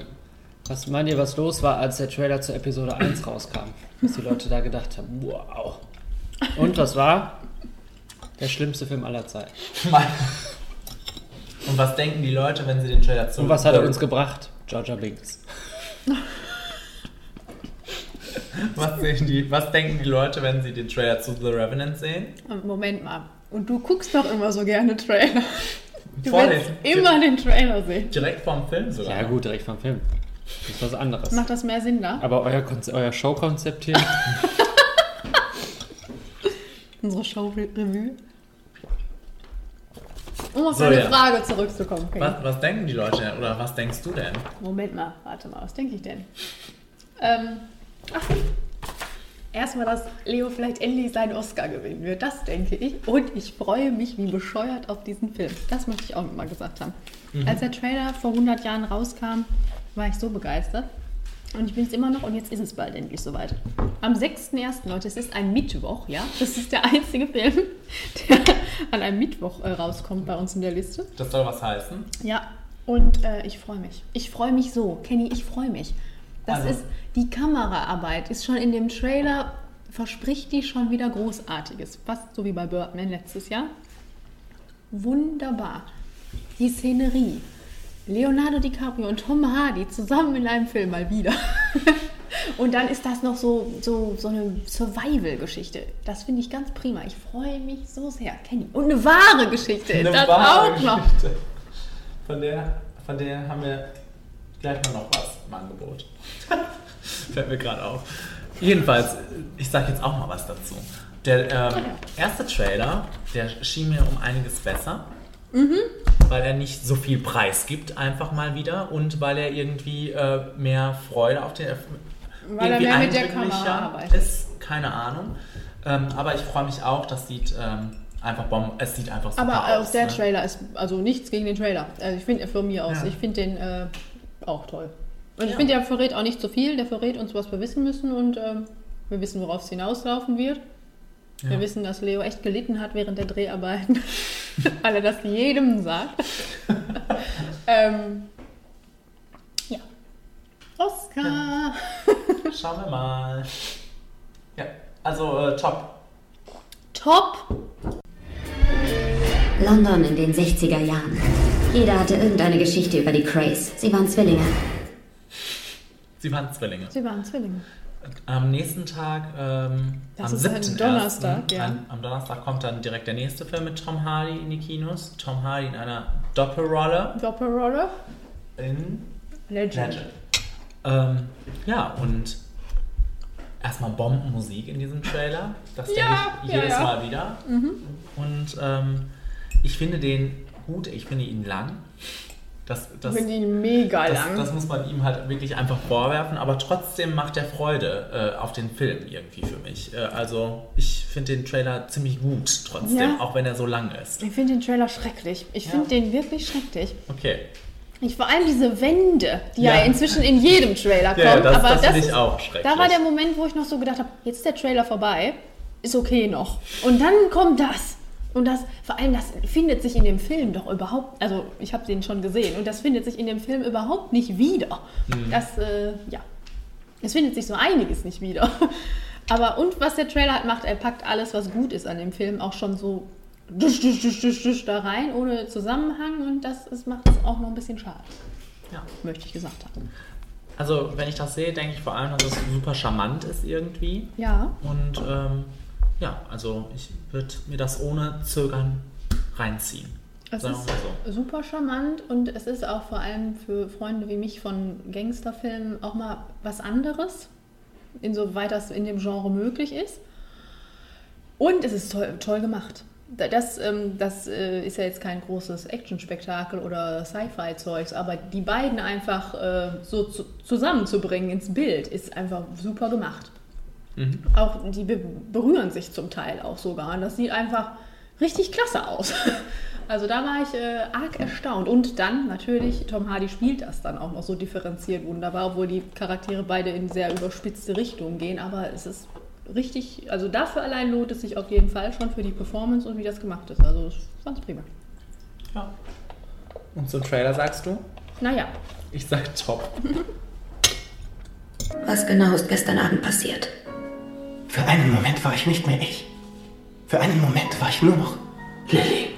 was meint ihr, was los war, als der Trailer zur Episode 1 rauskam? Was die Leute da gedacht haben, wow. Und was war? Der schlimmste Film aller Zeiten. Und was denken die Leute, wenn sie den Trailer zu Und was hat er uns gebracht? Georgia Binks. was, sehen die, was denken die Leute, wenn sie den Trailer zu The Revenant sehen? Moment mal. Und du guckst doch immer so gerne Trailer. Du Vor willst den- immer den Trailer sehen. Direkt vorm Film sogar. Ja gut, direkt vom Film. Das ist was anderes. Macht das mehr Sinn da? Aber euer, Konze euer Showkonzept hier, Unsere Show-Revue. Um auf So, deine ja. Frage zurückzukommen. Was, was denken die Leute denn? Oder was denkst du denn? Moment mal, warte mal, was denke ich denn? Ähm, ach, erstmal, dass Leo vielleicht endlich seinen Oscar gewinnen wird, das denke ich. Und ich freue mich wie bescheuert auf diesen Film. Das möchte ich auch noch mal gesagt haben. Als der Trailer vor 100 Jahren rauskam, war ich so begeistert. Und ich bin es immer noch und jetzt ist es bald endlich soweit. Am 6.1., Leute, es ist ein Mittwoch, ja? Das ist der einzige Film, der an einem Mittwoch äh, rauskommt bei uns in der Liste. Das soll was heißen. Ja, und äh, ich freue mich. Ich freue mich so. Kenny, ich freue mich. Das Also. ist, die Kameraarbeit ist schon in dem Trailer, verspricht die schon wieder Großartiges. Fast so wie bei Birdman letztes Jahr. Wunderbar. Die Szenerie. Leonardo DiCaprio und Tom Hardy zusammen in einem Film mal wieder. und dann ist das noch so, so, so eine Survival-Geschichte. Das finde ich ganz prima. Ich freue mich so sehr. Kenny. Und eine wahre Geschichte ist das auch noch. Geschichte. Von der, von der haben wir gleich mal noch was im Angebot. Fällt mir gerade auf. Jedenfalls, ich sage jetzt auch mal was dazu. Der ähm, erste Trailer, der schien mir um einiges besser. Weil er nicht so viel Preis gibt, einfach mal wieder. Und weil er irgendwie äh, mehr Freude auf den. Weil er mehr mit der Kamera arbeitet. ist. Keine Ahnung. Ähm, aber ich freue mich auch, das sieht ähm, einfach bomb es sieht einfach super Aber aus. auch der ne? Trailer ist, also nichts gegen den Trailer. Also ich finde von mir aus, Ja. ich finde den äh, auch toll. Und ich Ja. finde, der verrät auch nicht so viel. Der verrät uns, was wir wissen müssen und ähm, wir wissen, worauf es hinauslaufen wird. Wir Ja. wissen, dass Leo echt gelitten hat während der Dreharbeiten, weil er das jedem sagt. ähm, ja. Oscar. Schauen wir mal. Ja, also äh, top. Top. London in den 60er Jahren. Jeder hatte irgendeine Geschichte über die Craze. Sie waren Zwillinge. Sie waren Zwillinge. Sie waren Zwillinge. Am nächsten Tag, ähm, Das am ist ein 7.1., Donnerstag, ja. Am, am Donnerstag kommt dann direkt der nächste Film mit Tom Hardy in die Kinos. Tom Hardy in einer Doppelrolle Doppelrolle. in Legend. Legend. Ähm, ja, und erstmal Bombenmusik in diesem Trailer. Das Ja, denke ich ja, jedes ja. Mal wieder. Und ähm, ich finde den gut, ich finde ihn lang. Das, das, Ich finde ihn mega das, lang. das muss man ihm halt wirklich einfach vorwerfen, aber trotzdem macht er Freude äh, auf den Film irgendwie für mich. Äh, also ich finde den Trailer ziemlich gut trotzdem, Ja. auch wenn er so lang ist. Ich finde den Trailer schrecklich. Ich Ja. finde den wirklich schrecklich. Okay. Ich, vor allem diese Wände, die ja, Ja. inzwischen in jedem Trailer kommen. Ja, das- aber das das, finde ich ist, auch schrecklich. Da war der Moment, wo ich noch so gedacht habe, jetzt ist der Trailer vorbei, ist okay noch. Und dann kommt das. Und das, vor allem, das findet sich in dem Film doch überhaupt, also ich habe den schon gesehen, und das findet sich in dem Film überhaupt nicht wieder. Mhm. Das, äh, ja, es findet sich so einiges nicht wieder. Aber und was der Trailer halt macht, er packt alles, was gut ist an dem Film, auch schon so dusch, dusch, dusch, dusch, dusch da rein, ohne Zusammenhang. Und das ist, macht es auch noch ein bisschen schade, Ja. möchte ich gesagt haben. Also wenn ich das sehe, denke ich vor allem, dass es super charmant ist irgendwie. Ja, Und ähm, ja, also ich würde mir das ohne Zögern reinziehen. es ist so. super charmant und es ist auch vor allem für Freunde wie mich von Gangsterfilmen auch mal was anderes, insoweit das in dem Genre möglich ist. Und es ist toll, toll gemacht. Da- Das, ähm, das äh, ist ja jetzt kein großes Actionspektakel oder Sci-Fi-Zeugs, aber die beiden einfach äh, so zu, zusammenzubringen ins Bild ist einfach super gemacht. Mhm. Auch die be berühren sich zum Teil auch sogar. Und das sieht einfach richtig klasse aus. Also da war ich äh, arg erstaunt. Und dann natürlich, Tom Hardy spielt das dann auch noch so differenziert wunderbar, obwohl die Charaktere beide in sehr überspitzte Richtungen gehen. Aber es ist richtig, also dafür allein lohnt es sich auf jeden Fall schon für die Performance und wie das gemacht ist. Also ich fand's prima. Ja. Und zum Trailer sagst du? Naja, Ich sag top. Was genau ist gestern Abend passiert? Für einen Moment war ich nicht mehr ich. Für einen Moment war ich nur noch Lilly.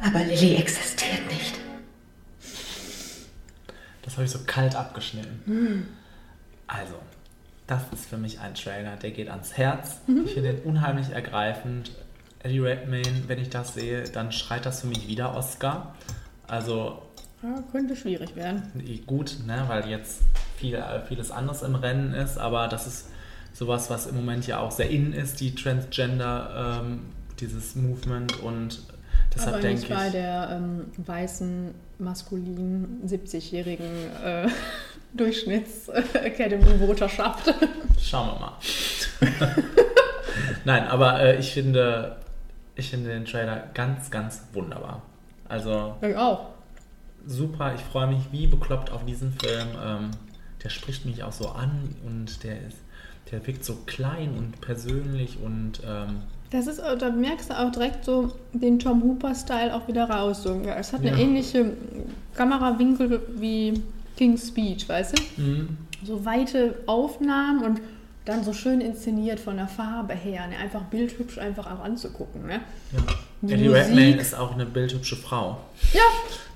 Aber Lilly existiert nicht. Das habe ich so kalt abgeschnitten. Also, das ist für mich ein Trailer, der geht ans Herz. Ich finde den unheimlich ergreifend. Eddie Redmayne, wenn ich das sehe, dann schreit das für mich wieder Oscar. Also ja, könnte schwierig werden. gut, ne, weil jetzt viel, vieles anderes im Rennen ist, aber das ist sowas, was im Moment ja auch sehr in ist, die Transgender, ähm, dieses Movement und deshalb Aber denke nicht bei ich. der ähm, weißen, maskulinen, 70-jährigen äh, Durchschnitts-Academy-Voterschaft. Schauen wir mal. Nein, aber äh, ich finde, ich finde den Trailer ganz, ganz wunderbar. Also ich auch. super, ich freue mich wie bekloppt auf diesen Film. Ähm, der spricht mich auch so an und der ist, der wirkt so klein und persönlich und ähm, Das ist, da merkst du auch direkt so den Tom Hooper-Style auch wieder raus. So. Es hat eine Ja. ähnliche Kamerawinkel wie King's Speech, weißt du? mhm. So weite Aufnahmen und dann so schön inszeniert von der Farbe her. Ne? Einfach bildhübsch einfach auch anzugucken. Ne? ja. Die Eddie. Redmayne ist auch eine bildhübsche Frau. Ja,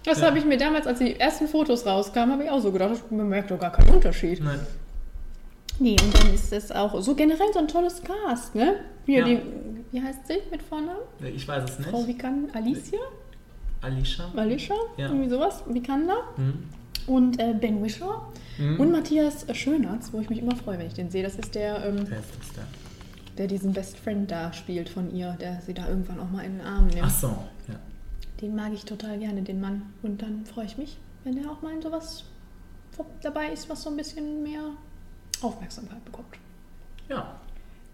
das Ja. habe ich mir damals, als die ersten Fotos rauskamen, habe ich auch so gedacht, ich merke doch gar keinen Unterschied. Nein. Nee, und dann ist das auch so generell so ein tolles Cast, ne? Hier, Ja. die, wie heißt sie mit Vornamen? Ich weiß es Frau nicht. Vikan, Alicia? Alicia? Alicia? Ja. Irgendwie sowas, Vikander. Mhm. Und äh, Ben Wisher. Mhm. Und Matthias Schönertz, wo ich mich immer freue, wenn ich den sehe. Das ist der, ähm, Wer ist denn? der diesen Best Friend da spielt von ihr, der sie da irgendwann auch mal in den Arm nimmt. Ach so, ja. Den mag ich total gerne, den Mann. Und dann freue ich mich, wenn der auch mal in sowas dabei ist, was so ein bisschen mehr Aufmerksamkeit bekommt. Ja.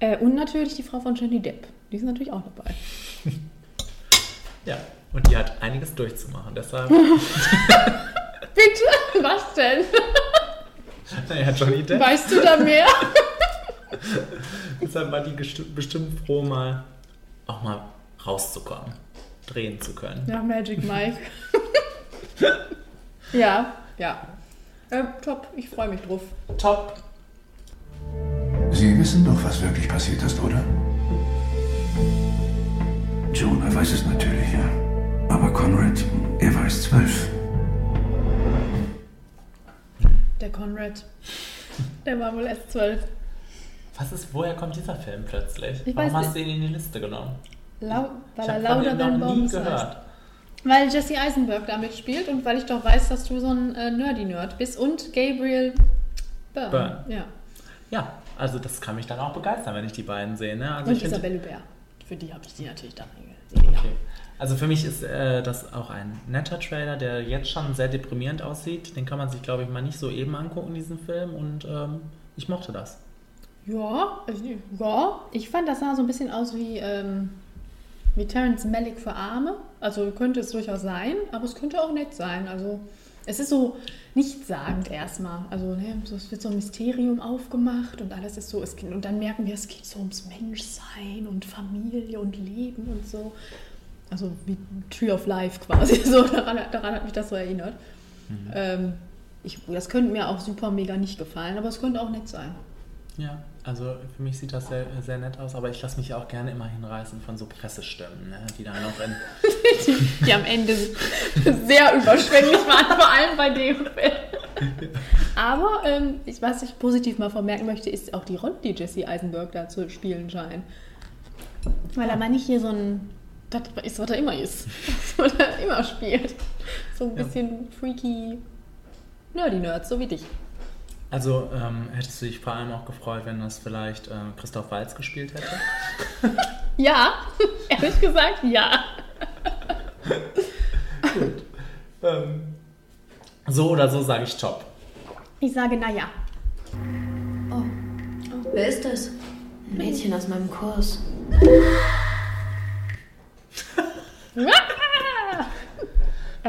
Äh, und natürlich die Frau von Johnny Depp. Die ist natürlich auch dabei. Ja. Und die hat einiges durchzumachen. Deshalb. Bitte? Was denn? naja, Johnny Depp. Weißt du da mehr? Deshalb war die bestimmt froh, mal auch mal rauszukommen, drehen zu können. Ja, Magic Mike. ja, ja. Äh, top, ich freue mich drauf. Top. Sie wissen doch, was wirklich passiert ist, oder? Jonah weiß es natürlich, ja. Aber Conrad, er war erst zwölf. Der Conrad. Der war wohl erst zwölf. Was ist, woher kommt dieser Film plötzlich? Ich Warum weiß hast du ihn in die Liste genommen? Lau weil Ich er lauter nie Bombs heißt. gehört. Weil Jesse Eisenberg da mitspielt und weil ich doch weiß, dass du so ein äh, Nerdy-Nerd bist. Und Gabriel Byrne. Byrne. Ja. Ja, also das kann mich dann auch begeistern, wenn ich die beiden sehe. Ne? Also und ich Isabelle Hubert. Für die habe ich die natürlich dann gesehen. Okay. Also für mich ist äh, das auch ein netter Trailer, der jetzt schon sehr deprimierend aussieht. Den kann man sich, glaube ich, mal nicht so eben angucken, diesen Film. Und ähm, ich mochte das. Ja, also, ja, ich fand, das sah so ein bisschen aus wie, ähm, wie Terrence Malick für Arme. Also könnte es durchaus sein, aber es könnte auch nett sein. Also es ist so nichtssagend erstmal. Also ne, so, es wird so ein Mysterium aufgemacht und alles ist so, es, und dann merken wir, es geht so ums Menschsein und Familie und Leben und so. Also wie Tree of Life quasi. So, daran, daran hat mich das so erinnert. Ähm, ich, das könnte mir auch super mega nicht gefallen, aber es könnte auch nett sein. Ja, also für mich sieht das sehr, sehr nett aus, aber ich lasse mich auch gerne immer hinreißen von so Pressestimmen, ne? die da noch in. die, die am Ende sehr überschwänglich waren, vor allem bei dem Film. Aber ähm, ich, was ich positiv mal vermerken möchte, ist auch die Rolle, die Jesse Eisenberg da zu spielen scheint. Weil er mal nicht hier so ein, das ist, was er immer ist, was er immer spielt. So ein Ja. bisschen freaky Nerdy-Nerds, so wie dich. Also ähm, hättest du dich vor allem auch gefreut, wenn das vielleicht äh, Christoph Walz gespielt hätte? Ja, ehrlich gesagt, ja. Ähm, so oder so sage ich top. Ich sage, naja. Wer ist das? Ein Mädchen aus meinem Kurs.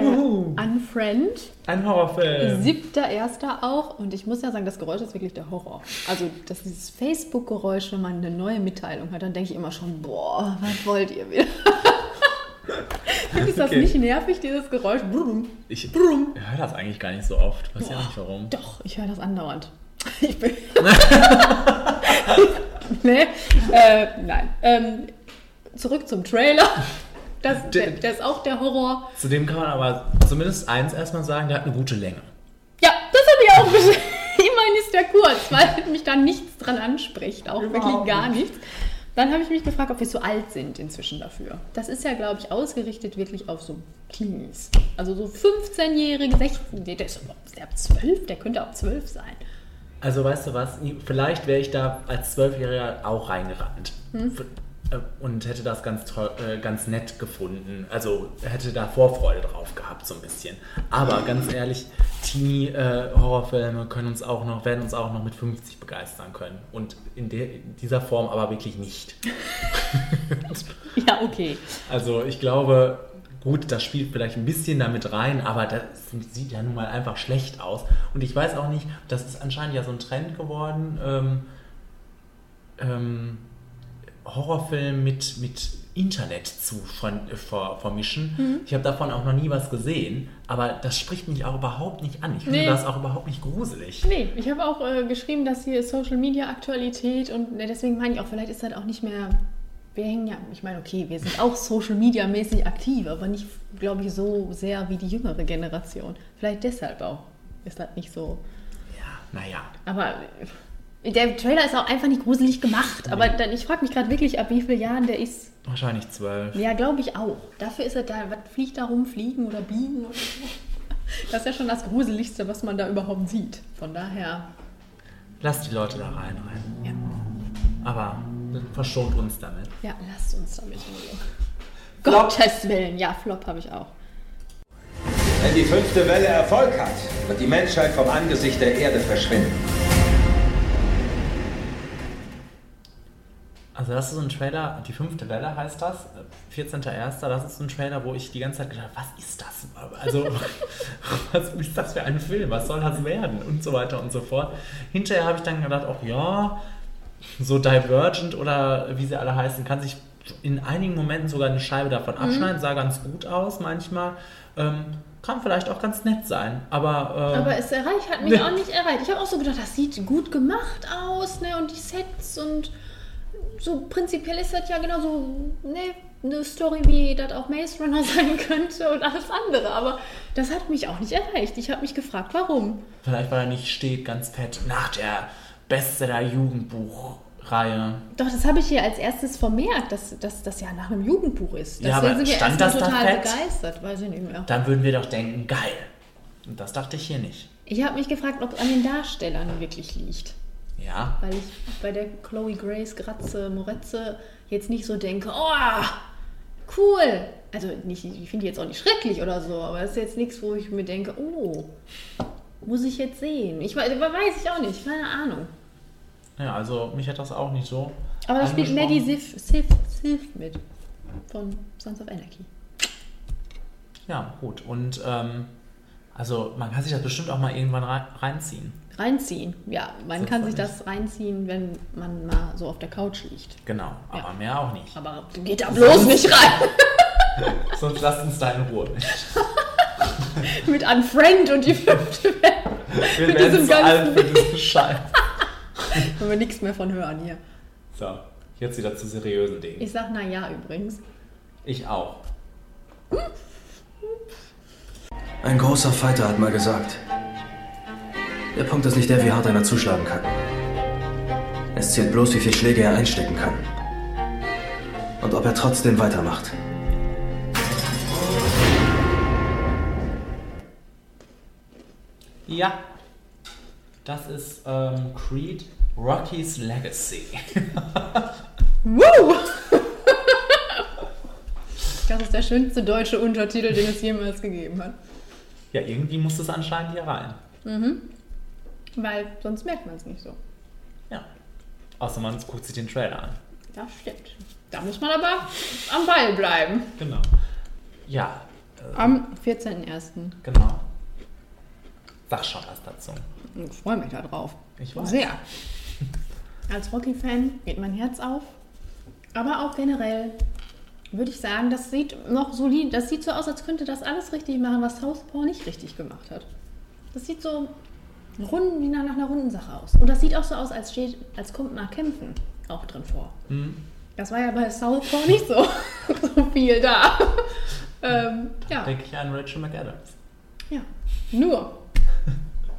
Äh, Unfriend. Ein Horrorfilm. Siebter, erster auch. Und ich muss ja sagen, das Geräusch ist wirklich der Horror. Also das ist dieses Facebook-Geräusch, wenn man eine neue Mitteilung hat, dann denke ich immer schon, boah, was wollt ihr wieder? ist das Okay. nicht nervig, dieses Geräusch? Brumm. Ich Brumm. höre das eigentlich gar nicht so oft. Weiß ja nicht warum. Doch, ich höre das andauernd. Ich bin. nee, äh, nein. Ähm, zurück zum Trailer. Das, der, der ist auch der Horror. Zudem kann man aber zumindest eins erstmal sagen, der hat eine gute Länge. Ja, das habe ich auch geschrieben. Immerhin ist der kurz, weil mich da nichts dran anspricht. Auch wirklich Überhaupt gar nicht. nichts. Dann habe ich mich gefragt, ob wir so alt sind inzwischen dafür. Das ist ja, glaube ich, ausgerichtet wirklich auf so Teenies. Also so 15-Jährige, 16, nee, der ist, aber- ist der ab 12? Der könnte auch 12 sein. Also weißt du was, vielleicht wäre ich da als Zwölfjähriger auch reingerannt. Hm? Äh, Und hätte das ganz toll, äh, ganz nett gefunden. Also hätte da Vorfreude drauf gehabt, so ein bisschen. Aber ganz ehrlich, Teenie-Horrorfilme können uns auch noch, werden uns auch noch mit 50 begeistern können. Und in, der, in dieser Form aber wirklich nicht. Ja, okay. Also ich glaube, Gut, das spielt vielleicht ein bisschen damit rein, aber das sieht ja nun mal einfach schlecht aus. Und ich weiß auch nicht, das ist anscheinend ja so ein Trend geworden, ähm, ähm, Horrorfilm mit, mit Internet zu ver ver vermischen. Mhm. Ich habe davon auch noch nie was gesehen, aber das spricht mich auch überhaupt nicht an. Ich finde Nee. das auch überhaupt nicht gruselig. Nee, ich habe auch äh, geschrieben, dass hier Social Media Aktualität und ne, deswegen meine ich auch, vielleicht ist das auch nicht mehr. Wir hängen ja, ich meine, okay, wir sind auch Social Media mäßig aktiv, aber nicht, glaube ich, so sehr wie die jüngere Generation. Vielleicht deshalb auch ist das nicht so. Naja, Aber äh, der Trailer ist auch einfach nicht gruselig gemacht. Aber dann, ich frage mich gerade wirklich, ab wie vielen Jahren der ist. wahrscheinlich zwölf. Ja, glaube ich auch. Dafür ist er da, was fliegt da rum, fliegen oder biegen oder so. Das ist ja schon das Gruseligste, was man da überhaupt sieht. Von daher. Lass die Leute da rein, rein. Aber verschont uns damit. Ja, lasst uns damit in. Gottes Willen, ja, Flop habe ich auch. Wenn die fünfte Welle Erfolg hat, wird die Menschheit vom Angesicht der Erde verschwinden. Also das ist so ein Trailer, die fünfte Welle heißt das, äh, 14.01. Das ist so ein Trailer, wo ich die ganze Zeit gedacht habe, was ist das? Also was ist das für ein Film? Was soll das werden? Und so weiter und so fort. Hinterher habe ich dann gedacht, auch ja, so Divergent oder wie sie alle heißen, kann sich in einigen Momenten sogar eine Scheibe davon Mhm. abschneiden, sah ganz gut aus manchmal. Ähm, kann vielleicht auch ganz nett sein, aber... ähm, Aber es erreicht, hat mich Nee. auch nicht erreicht. Ich habe auch so gedacht, das sieht gut gemacht aus, ne? Und die Sets und so prinzipiell ist das ja genauso, ne? Eine Story, wie das auch Maze Runner sein könnte und alles andere. Aber das hat mich auch nicht erreicht. Ich habe mich gefragt, warum. Vielleicht, weil er nicht steht, ganz fett nach der Bestseller-Jugendbuchreihe. Doch, das habe ich hier als erstes vermerkt, dass, dass das ja nach einem Jugendbuch ist. Ja, Deswegen aber sind wir stand das da total fett? begeistert, weiß ich nicht mehr. Dann würden wir doch denken, geil. Und das dachte ich hier nicht. Ich habe mich gefragt, ob es an den Darstellern wirklich liegt. Ja, Weil ich bei der Chloe Grace Gratze Moretze jetzt nicht so denke, oh, cool. Also nicht, ich finde die jetzt auch nicht schrecklich oder so, aber das ist jetzt nichts, wo ich mir denke, oh, muss ich jetzt sehen. Ich weiß, weiß ich auch nicht, keine Ahnung. ja, also mich hat das auch nicht so. Aber da spielt. Maddie Sif, Sif, Sif mit von Sons of Anarchy. Ja, gut. Und ähm, also man kann sich das bestimmt auch mal irgendwann rei- reinziehen. Reinziehen, ja, man kann sich das reinziehen, wenn man mal so auf der Couch liegt. Genau, aber mehr auch nicht. Aber geht da bloß nicht rein. Sonst lasst uns da in Ruhe. mit Unfriend und die fünfte Welle. Wir mit werden diesem zu alt für ganzen. diesen Scheiß. Wenn wir nichts mehr von hören hier. So, jetzt wieder zu seriösen Dingen. Ich sag na ja übrigens. Ich auch. Ein großer Fighter hat mal gesagt, der Punkt ist nicht der, wie hart einer zuschlagen kann. Es zählt bloß, wie viele Schläge er einstecken kann. Und ob er trotzdem weitermacht. Ja, das ist ähm, Creed Rocky's Legacy. Woo! Das ist der schönste deutsche Untertitel, den es jemals gegeben hat. ja, irgendwie muss es anscheinend hier rein. Mhm. Weil sonst merkt man es nicht so. Ja. Außer man guckt sich den Trailer an. Das stimmt. Da muss man aber am Ball bleiben. Genau. Ja, äh, Am 14.01. genau. Sag schon was dazu. Ich freue mich da drauf. Ich weiß. Sehr. Als Rocky-Fan geht mein Herz auf. Aber auch generell würde ich sagen, das sieht noch solid, das sieht so aus, als könnte das alles richtig machen, was Southpaw nicht richtig gemacht hat. Das sieht so rund, wie nach, nach einer runden Sache aus. Und das sieht auch so aus, als, steht, als kommt nach Kämpfen auch drin vor. Hm. Das war ja bei Southpaw nicht so, so viel da. ähm, ja. Denke ich an Rachel McAdams. ja, nur.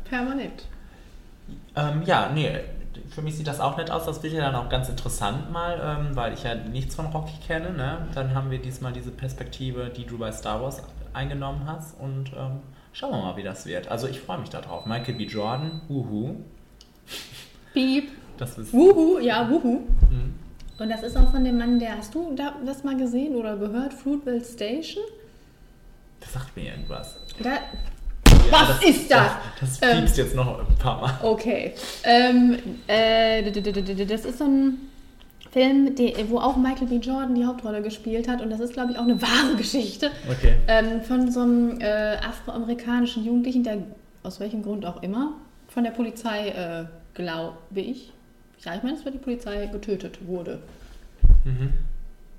Permanent. Ähm, ja, nee, für mich sieht das auch nett aus. Das wird ja dann auch ganz interessant mal, ähm, weil ich ja nichts von Rocky kenne. Ne? Dann haben wir diesmal diese Perspektive, die du bei Star Wars eingenommen hast. Und ähm, schauen wir mal, wie das wird. Also ich freue mich darauf. Michael B. Jordan, wuhu. Piep. Das ist. Wuhu, ja, wuhu. Mhm. Und das ist auch von dem Mann, der, hast du da, das mal gesehen oder gehört? Fruitville Station? Das sagt mir irgendwas. Da, Ja, was ist das? Das, das Ähm, piepst jetzt noch ein paar Mal. Okay. Ähm, äh, das ist so ein Film, die, wo auch Michael B. Jordan die Hauptrolle gespielt hat. Und das ist, glaube ich, auch eine wahre Geschichte. Okay. Ähm, von so einem äh, afroamerikanischen Jugendlichen, der aus welchem Grund auch immer von der Polizei, äh, glaube ich, ja, ich meine, es war die Polizei getötet wurde. Mhm.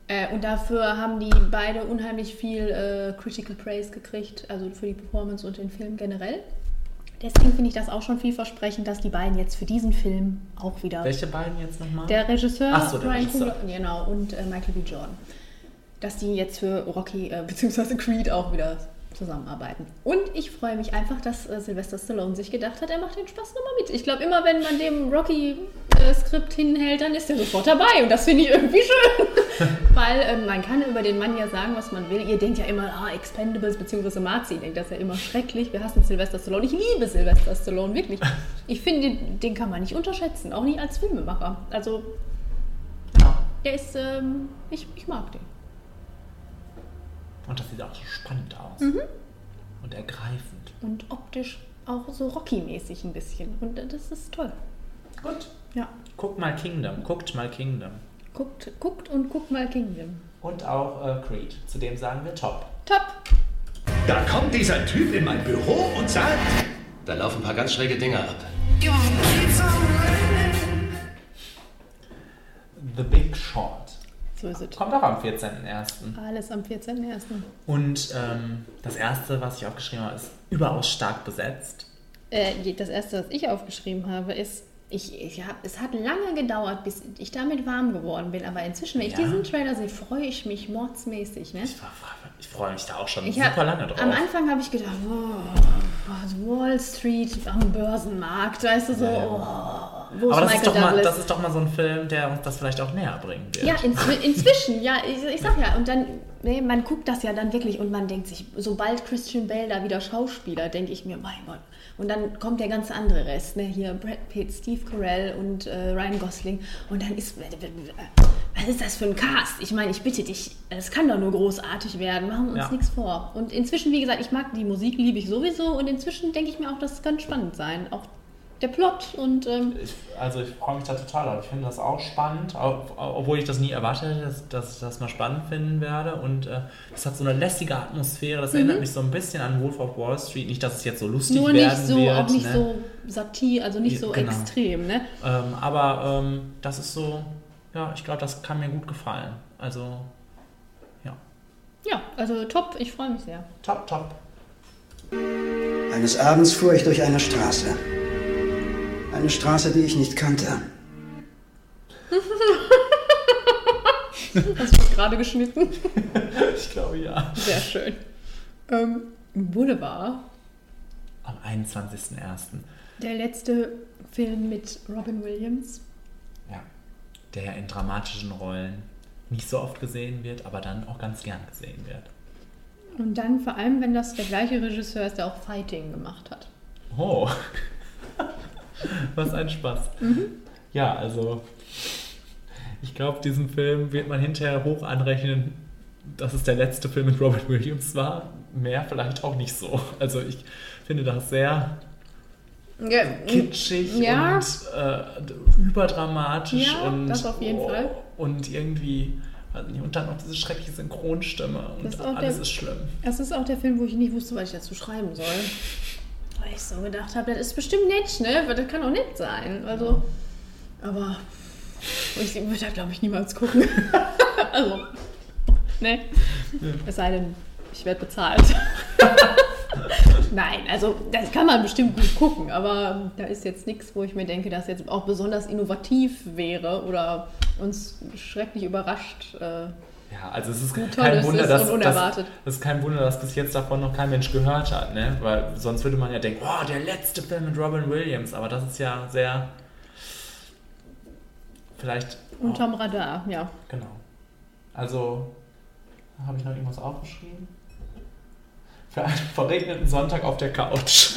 Äh, und dafür haben die beide unheimlich viel äh, Critical Praise gekriegt, also für die Performance und den Film generell. Deswegen finde ich das auch schon vielversprechend, dass die beiden jetzt für diesen Film auch wieder. Welche beiden jetzt nochmal? Der Regisseur, Ach so, der Brian Regisseur. Coogler, genau, und äh, Michael B. Jordan. Dass die jetzt für Rocky äh, bzw. Creed auch wieder zusammenarbeiten. Und ich freue mich einfach, dass äh, Sylvester Stallone sich gedacht hat, er macht den Spaß nochmal mit. Ich glaube, immer wenn man dem Rocky-Skript hinhält, dann ist er sofort dabei. Und das finde ich irgendwie schön. Weil ähm, man kann über den Mann ja sagen, was man will. Ihr denkt ja immer, ah, Expendables bzw. Marzi denkt das ja immer schrecklich. Wir hassen Sylvester Stallone. Ich liebe Sylvester Stallone, wirklich. Ich finde, den, den kann man nicht unterschätzen, auch nicht als Filmemacher. Also, der ist, ähm, ich, ich mag den. Und das sieht auch so spannend aus. Mhm. Und ergreifend. Und optisch auch so Rocky-mäßig ein bisschen. Und das ist toll. Gut. Ja. Guckt mal Kingdom. Guckt mal Kingdom. Guckt, guckt und guckt mal Kingdom. Und auch äh, Creed. Zu dem sagen wir top. Top. Da kommt dieser Typ in mein Büro und sagt... Da laufen ein paar ganz schräge Dinge ab. The Big Short. So ist es. Kommt auch am 14.01. Alles am 14.01. Und ähm, das erste, was ich aufgeschrieben habe, ist überaus stark besetzt. Äh, das erste, was ich aufgeschrieben habe, ist, ich, ich hab, es hat lange gedauert, bis ich damit warm geworden bin. Aber inzwischen, wenn ich Ja. diesen Trailer sehe, freue ich mich mordsmäßig. Ne? Ich freue mich da auch schon Ich super hab, lange drauf. Am Anfang habe ich gedacht, oh, Wall Street am Börsenmarkt, weißt du so, oh, wo ist Aber das ist, doch mal, das ist doch mal so ein Film, der uns das vielleicht auch näher bringen wird. Ja, inzwi inzwischen, ja, ich, ich sag ja, und dann, nee, man guckt das ja dann wirklich und man denkt sich, sobald Christian Bale da wieder Schauspieler, denke ich mir, mein Gott. Und dann kommt der ganze andere Rest, ne, hier Brad Pitt, Steve Carell und äh, Ryan Gosling und dann ist, was ist das für ein Cast? Ich meine, ich bitte dich, es kann doch nur großartig werden, machen wir uns Ja. nichts vor. Und inzwischen, wie gesagt, ich mag die Musik, liebe ich sowieso und inzwischen denke ich mir auch, das kann spannend sein, auch der Plot und ähm, Ich, also ich freue mich da total drauf. Ich finde das auch spannend, auch, obwohl ich das nie erwartet hätte, dass, dass ich das mal spannend finden werde. Und äh, hat so eine lästige Atmosphäre. Das Mhm. erinnert mich so ein bisschen an Wolf of Wall Street. Nicht, dass es jetzt so lustig nur werden nicht so, wird. auch nicht ne? so Satir, also nicht so genau. extrem, ne? Ähm, aber ähm, das ist so, ja, ich glaube, das kann mir gut gefallen. Also, ja. Ja, also top, ich freue mich sehr. Top, top. Eines Abends fuhr ich durch eine Straße. Eine Straße, die ich nicht kannte. Hast du das gerade geschnitten? ich glaube ja. Sehr schön. Ähm, Boulevard, Am 21.01. der letzte Film mit Robin Williams. Ja. Der in dramatischen Rollen nicht so oft gesehen wird, aber dann auch ganz gern gesehen wird. Und dann vor allem, wenn das der gleiche Regisseur ist, der auch Fighting gemacht hat. Oh. Was ein Spaß. Mhm. Ja, also ich glaube, diesen Film wird man hinterher hoch anrechnen, dass es der letzte Film mit Robert Williams war. Mehr vielleicht auch nicht so. Also ich finde das sehr Ja, kitschig ja. und äh, überdramatisch Ja, und, das auf jeden Fall. und irgendwie nicht, und dann noch diese schreckliche Synchronstimme und Das ist auch alles der- ist schlimm. Das ist auch der Film, wo ich nicht wusste, was ich dazu schreiben soll. Weil ich so gedacht habe, das ist bestimmt nett, ne? Weil Das kann auch nett sein. Also, aber ich würde da, glaube ich, niemals gucken. also, ne? Es sei denn, ich werde bezahlt. Nein, also das kann man bestimmt gut gucken, aber da ist jetzt nichts, wo ich mir denke, dass jetzt auch besonders innovativ wäre oder uns schrecklich überrascht. Äh, Ja, also es ist kein das Wunder, ist dass, dass unerwartet. es ist kein Wunder, dass bis jetzt davon noch kein Mensch gehört hat, ne? Weil sonst würde man ja denken, oh, der letzte Film mit Robin Williams, aber das ist ja sehr vielleicht unterm Radar, ja. genau. Also habe ich noch irgendwas aufgeschrieben? Für einen verregneten Sonntag auf der Couch.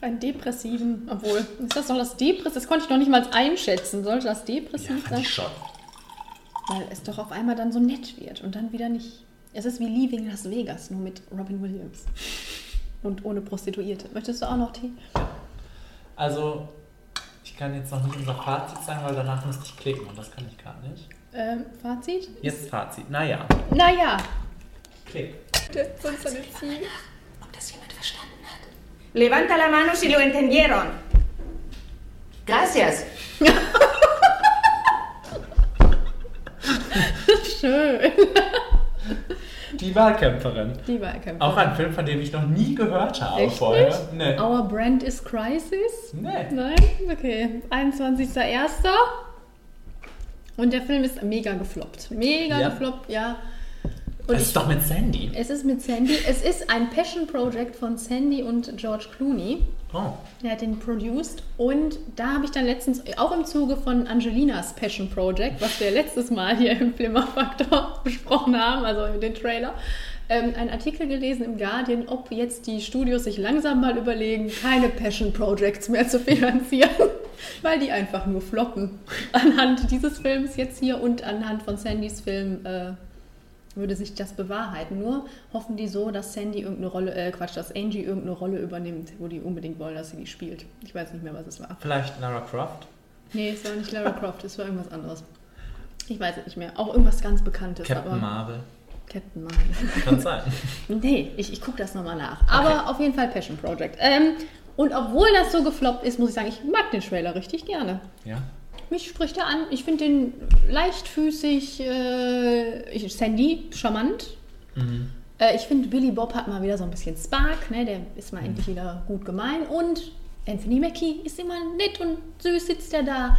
Einen depressiven, obwohl, ist das doch das Depressiv? Das konnte ich noch nicht mal einschätzen. Sollte das depressiv sein? schon. Weil es doch auf einmal dann so nett wird und dann wieder nicht. Es ist wie Leaving Las Vegas, nur mit Robin Williams. Und ohne Prostituierte. Möchtest du auch noch Tee? Also, ich kann jetzt noch nicht unser Fazit sagen, weil danach müsste ich klicken und das kann ich gerade nicht. Ähm, Fazit? Jetzt Fazit. Naja. Naja. Klick. Sonst eine Ziege. Levanta la mano si lo entendieron. Gracias. Schön. Die Wahlkämpferin. Die Wahlkämpferin. Auch ein Film, von dem ich noch nie gehört habe Echt vorher. nicht? Nee. Our Brand is Crisis? Nee. Nein? Okay. 21.01. Und der Film ist mega gefloppt. Mega Ja. gefloppt, ja. Das ist doch mit Sandy. Es ist mit Sandy. Es ist ein Passion Project von Sandy und George Clooney. Oh. Er hat den produced und da habe ich dann letztens, auch im Zuge von Angelinas Passion Project, was wir letztes Mal hier im Flimmerfaktor besprochen haben, also den Trailer, ähm, einen Artikel gelesen im Guardian, ob jetzt die Studios sich langsam mal überlegen, keine Passion Projects mehr zu finanzieren, weil die einfach nur floppen. Anhand dieses Films jetzt hier und anhand von Sandys Film äh, würde sich das bewahrheiten. Nur hoffen die so, dass Sandy irgendeine Rolle, äh Quatsch, dass Angie irgendeine Rolle übernimmt, wo die unbedingt wollen, dass sie die spielt. Ich weiß nicht mehr, was es war. Vielleicht Lara Croft. Nee, es war nicht Lara Croft, es war irgendwas anderes. Ich weiß es nicht mehr. Auch irgendwas ganz Bekanntes. Captain aber Marvel. Captain Marvel. Kann sein. nee, ich, ich gucke das nochmal nach. Aber auf jeden Fall Passion Project. Ähm, und obwohl das so gefloppt ist, muss ich sagen, ich mag den Trailer richtig gerne. Ja. Mich spricht er an. Ich finde den leichtfüßig, äh, ich, Sandy, charmant. Mhm. Äh, ich finde, Billy Bob hat mal wieder so ein bisschen Spark, ne? der ist mal endlich wieder gut gemein. Und Anthony Mackie ist immer nett und süß sitzt er da.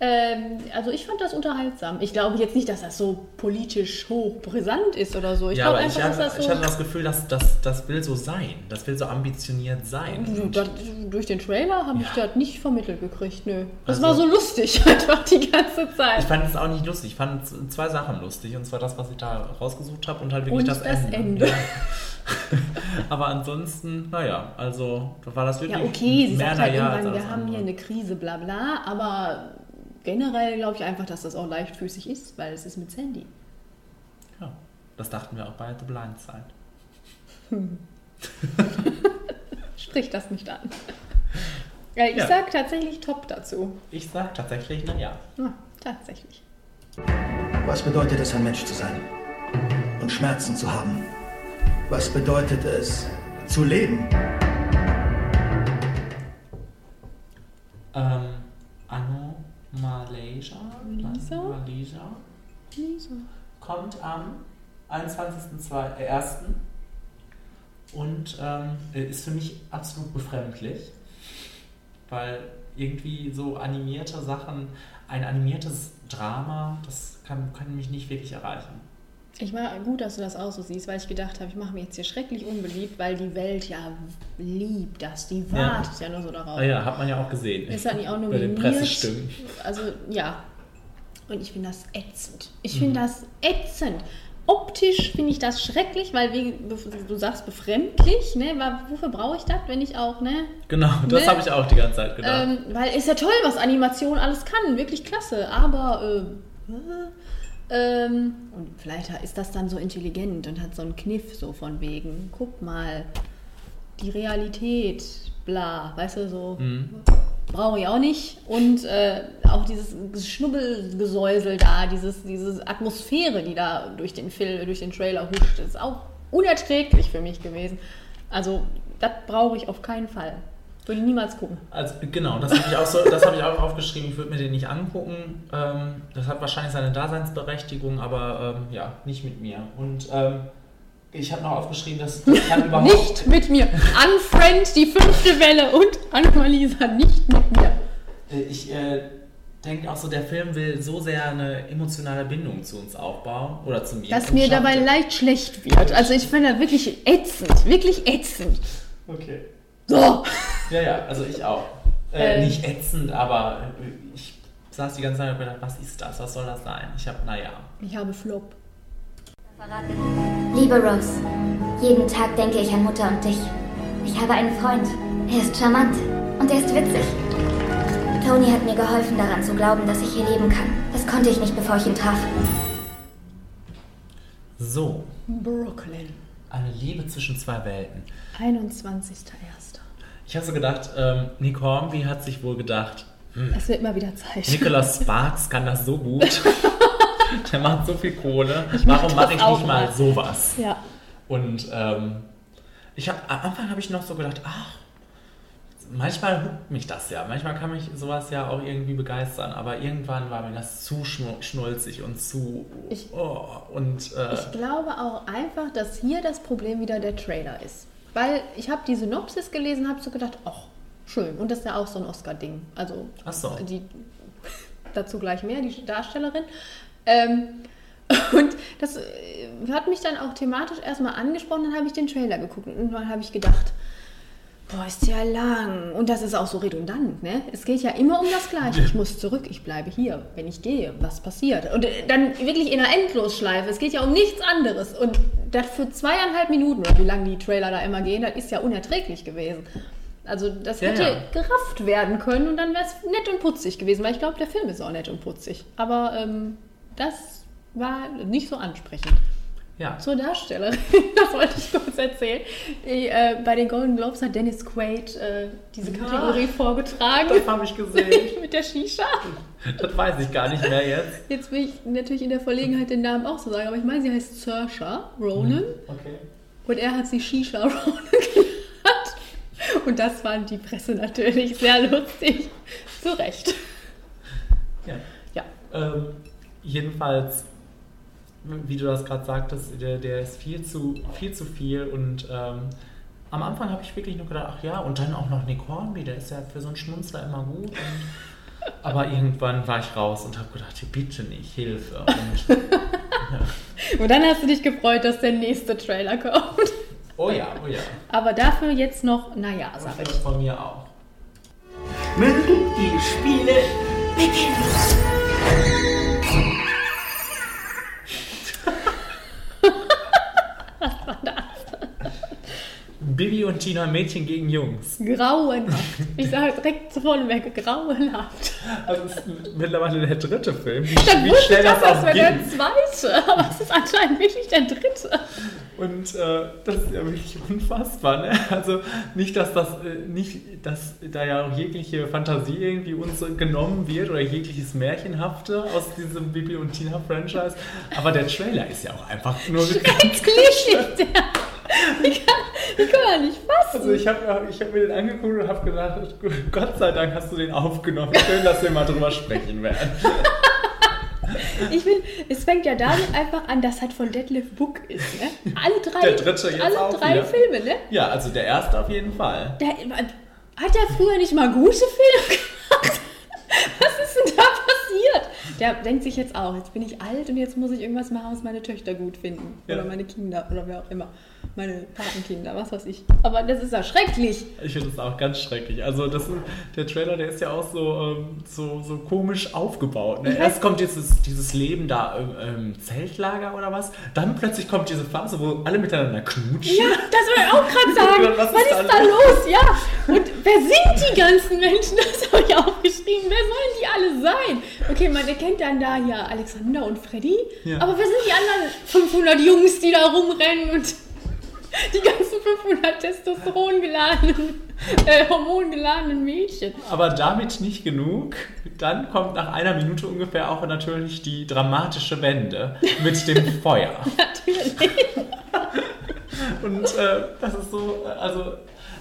Ähm, also ich fand das unterhaltsam. Ich glaube jetzt nicht, dass das so politisch hochbrisant ist oder so. Ich ja, glaube aber einfach, ich, hatte, dass das ich so... hatte das Gefühl, dass das, das will so sein. Das will so ambitioniert sein. Und Das, durch den Trailer habe ich das nicht vermittelt gekriegt, nö. Das Also- war so lustig einfach die ganze Zeit. Ich fand es auch nicht lustig. Ich fand zwei Sachen lustig. Und zwar das, was ich da rausgesucht habe und halt wirklich Und das, das Ende. Ende. Ja. aber ansonsten, naja, also war das wirklich Ja, okay, sie sagt halt irgendwann, wir haben hier eine Krise, bla bla, aber generell glaube ich einfach, dass das auch leichtfüßig ist, weil es ist mit Sandy. Ja, das dachten wir auch bei The Blind Side. Hm. Sprich das nicht an. Ja, ich Ja. sag tatsächlich top dazu. Ich sag tatsächlich, naja. Ja, tatsächlich. Was bedeutet es, ein Mensch zu sein? Und Schmerzen zu haben? Was bedeutet es, zu leben? Ähm, Malaysia? Lisa? Malaysia Lisa. kommt am 21.01. und ähm, ist für mich absolut befremdlich, weil irgendwie so animierte Sachen, ein animiertes Drama, das kann, kann mich nicht wirklich erreichen. Ich war gut, dass du das auch so siehst, weil ich gedacht habe, ich mache mir jetzt hier schrecklich unbeliebt, weil die Welt ja liebt das. Die Ja. wartet ja, nur so darauf. Ah ja, hat man ja auch gesehen. Ist er nicht auch Bei den nominiert? Pressestimmen. Also ja. Und ich finde das ätzend. Ich Mhm. finde das ätzend. Optisch finde ich das schrecklich, weil wie du sagst befremdlich, ne? Wofür brauche ich das, wenn ich auch, ne? Genau, das Ne? habe ich auch die ganze Zeit gedacht. Ähm, weil ist ja toll, was Animation alles kann, wirklich klasse. Aber äh, ähm, und vielleicht ist das dann so intelligent und hat so einen Kniff so von wegen, guck mal, die Realität, bla, weißt du so. Mhm. Brauche ich auch nicht. Und äh, auch dieses Schnubbelgesäusel da, dieses, diese Atmosphäre, die da durch den Film, durch den Trailer huscht, ist auch unerträglich für mich gewesen. Also, das brauche ich auf keinen Fall. Würde ich niemals gucken. Also genau, das habe ich auch so, das habe ich auch aufgeschrieben. Ich würde mir den nicht angucken. Ähm, das hat wahrscheinlich seine Daseinsberechtigung, aber ähm, ja, nicht mit mir. Und ähm, ich habe noch aufgeschrieben, dass das kann überhaupt Nicht mit mir. Unfriend, die fünfte Welle und Annalisa nicht mit mir. Äh, Ich äh, denke auch so, der Film will so sehr eine emotionale Bindung zu uns aufbauen oder zu mir. Dass mir dabei leicht schlecht wird. Also ich finde das wirklich ätzend. Wirklich ätzend. Okay. So. Ja, ja, also ich auch. Äh, Ähm. Nicht ätzend, aber ich saß die ganze Zeit und gedacht, was ist das? Was soll das sein? Ich habe, naja. Ich habe Flop. Liebe Rose, jeden Tag denke ich an Mutter und dich. Ich habe einen Freund. Er ist charmant und er ist witzig. Tony hat mir geholfen, daran zu glauben, dass ich hier leben kann. Das konnte ich nicht, bevor ich ihn traf. So, Brooklyn. eine Liebe zwischen zwei Welten. 21.01. Ich habe so gedacht, ähm, Nick Hornby hat sich wohl gedacht, Es wird mal wieder Zeit. Nicholas Sparks kann das so gut. Der macht so viel Kohle. Ich mach Warum mache ich nicht mal sowas? Ja. Und ähm, ich hab, am Anfang habe ich noch so gedacht, ach, manchmal huckt mich das ja. Manchmal kann mich sowas ja auch irgendwie begeistern. Aber irgendwann war mir das zu schnu- schnulzig und zu. Ich- oh, und äh, Ich glaube auch einfach, dass hier das Problem wieder der Trailer ist. Weil ich habe die Synopsis gelesen, habe so gedacht, ach, schön. Und das ist ja auch so ein Oscar-Ding. Also so. die, dazu gleich mehr, die Darstellerin. Ähm, und das äh, hat mich dann auch thematisch erstmal angesprochen, dann habe ich den Trailer geguckt und dann habe ich gedacht, boah, ist ja lang. Und das ist auch so redundant, ne? Es geht ja immer um das Gleiche. Ich muss zurück, ich bleibe hier. Wenn ich gehe, was passiert? Und äh, dann wirklich in einer Endlosschleife. Es geht ja um nichts anderes. Und das für zweieinhalb Minuten, oder wie lange die Trailer da immer gehen, das ist ja unerträglich gewesen. Also das Ja, hätte ja. gerafft werden können und dann wäre es nett und putzig gewesen, weil ich glaube, der Film ist auch nett und putzig. Aber ähm, das war nicht so ansprechend. Ja. Zur Darstellerin, das wollte ich kurz erzählen. Die, äh, bei den Golden Globes hat Dennis Quaid äh, diese Kategorie vorgetragen. Das habe ich gesehen. Mit der Shisha. Das weiß ich gar nicht mehr jetzt. Jetzt bin ich natürlich in der Verlegenheit, den Namen auch zu sagen, aber ich meine, sie heißt Saoirse Ronan Okay. und er hat sie Shisha Ronan genannt. Und das fand die Presse natürlich sehr lustig. Zu Recht. Ja. Ja. Ähm, jedenfalls, wie du das gerade sagtest, der, der ist viel zu viel, zu viel und ähm, am Anfang habe ich wirklich nur gedacht, ach ja, und dann auch noch Nick Hornby, der ist ja für so einen Schmunzler immer gut. Und, aber irgendwann war ich raus und habe gedacht, bitte nicht, Hilfe. Und, Und dann hast du dich gefreut, dass der nächste Trailer kommt. oh ja, oh ja, Aber dafür jetzt noch, naja, sag das ich. von mir auch. Mögen die Spiele Bibi und Tina, Mädchen gegen Jungs. Grauenhaft. Ich sage direkt vorne weg, grauenhaft. Also es ist mittlerweile der dritte Film. Wie, Dann wie wusste schnell ich das doch, das auch wäre der zweite. Aber es ist anscheinend wirklich der dritte. Und äh, das ist ja wirklich unfassbar. Ne? Also nicht, dass das äh, nicht, dass da ja auch jegliche Fantasie irgendwie uns genommen wird oder jegliches Märchenhafte aus diesem Bibi und Tina Franchise. Aber der Trailer ist ja auch einfach nur Schrecklich der. Ich kann, ich kann nicht fassen. Also ich habe ich hab mir den angeguckt und habe gedacht, Gott sei Dank hast du den aufgenommen. Schön, dass wir mal drüber sprechen werden. Ich finde, es fängt ja damit einfach an, dass halt von Deadlift Book ist, ne? Alle drei, Der dritte jetzt alle auch drei wieder. Filme, ne? Ja, also der erste auf jeden Fall. Der, hat er früher nicht mal gute Filme gemacht? Was ist denn da passiert? Der denkt sich jetzt auch, jetzt bin ich alt und jetzt muss ich irgendwas machen, was meine Töchter gut finden. Ja. Oder meine Kinder oder wer auch immer. Meine Patenkinder, was weiß ich. Aber das ist ja schrecklich. Ich finde das auch ganz schrecklich. Also das, der Trailer, der ist ja auch so, ähm, so, so komisch aufgebaut. Ne? Erst kommt dieses, dieses Leben da im, im Zeltlager oder was. Dann plötzlich kommt diese Phase, wo alle miteinander knutschen. Ja, das wollte ich auch gerade sagen. Was Was, ist da da los? Ja. Und wer sind die ganzen Menschen? Das habe ich aufgeschrieben. Wer sollen die alle sein? Okay, man erkennt dann da ja Alexander und Freddy. Ja. Aber wer sind die anderen 500 Jungs, die da rumrennen und die ganzen 500 Testosteron geladenen, äh, hormongeladenen Mädchen? Aber damit nicht genug. Dann kommt nach einer Minute ungefähr auch natürlich die dramatische Wende mit dem Feuer. Natürlich. Und äh, das ist so, äh, also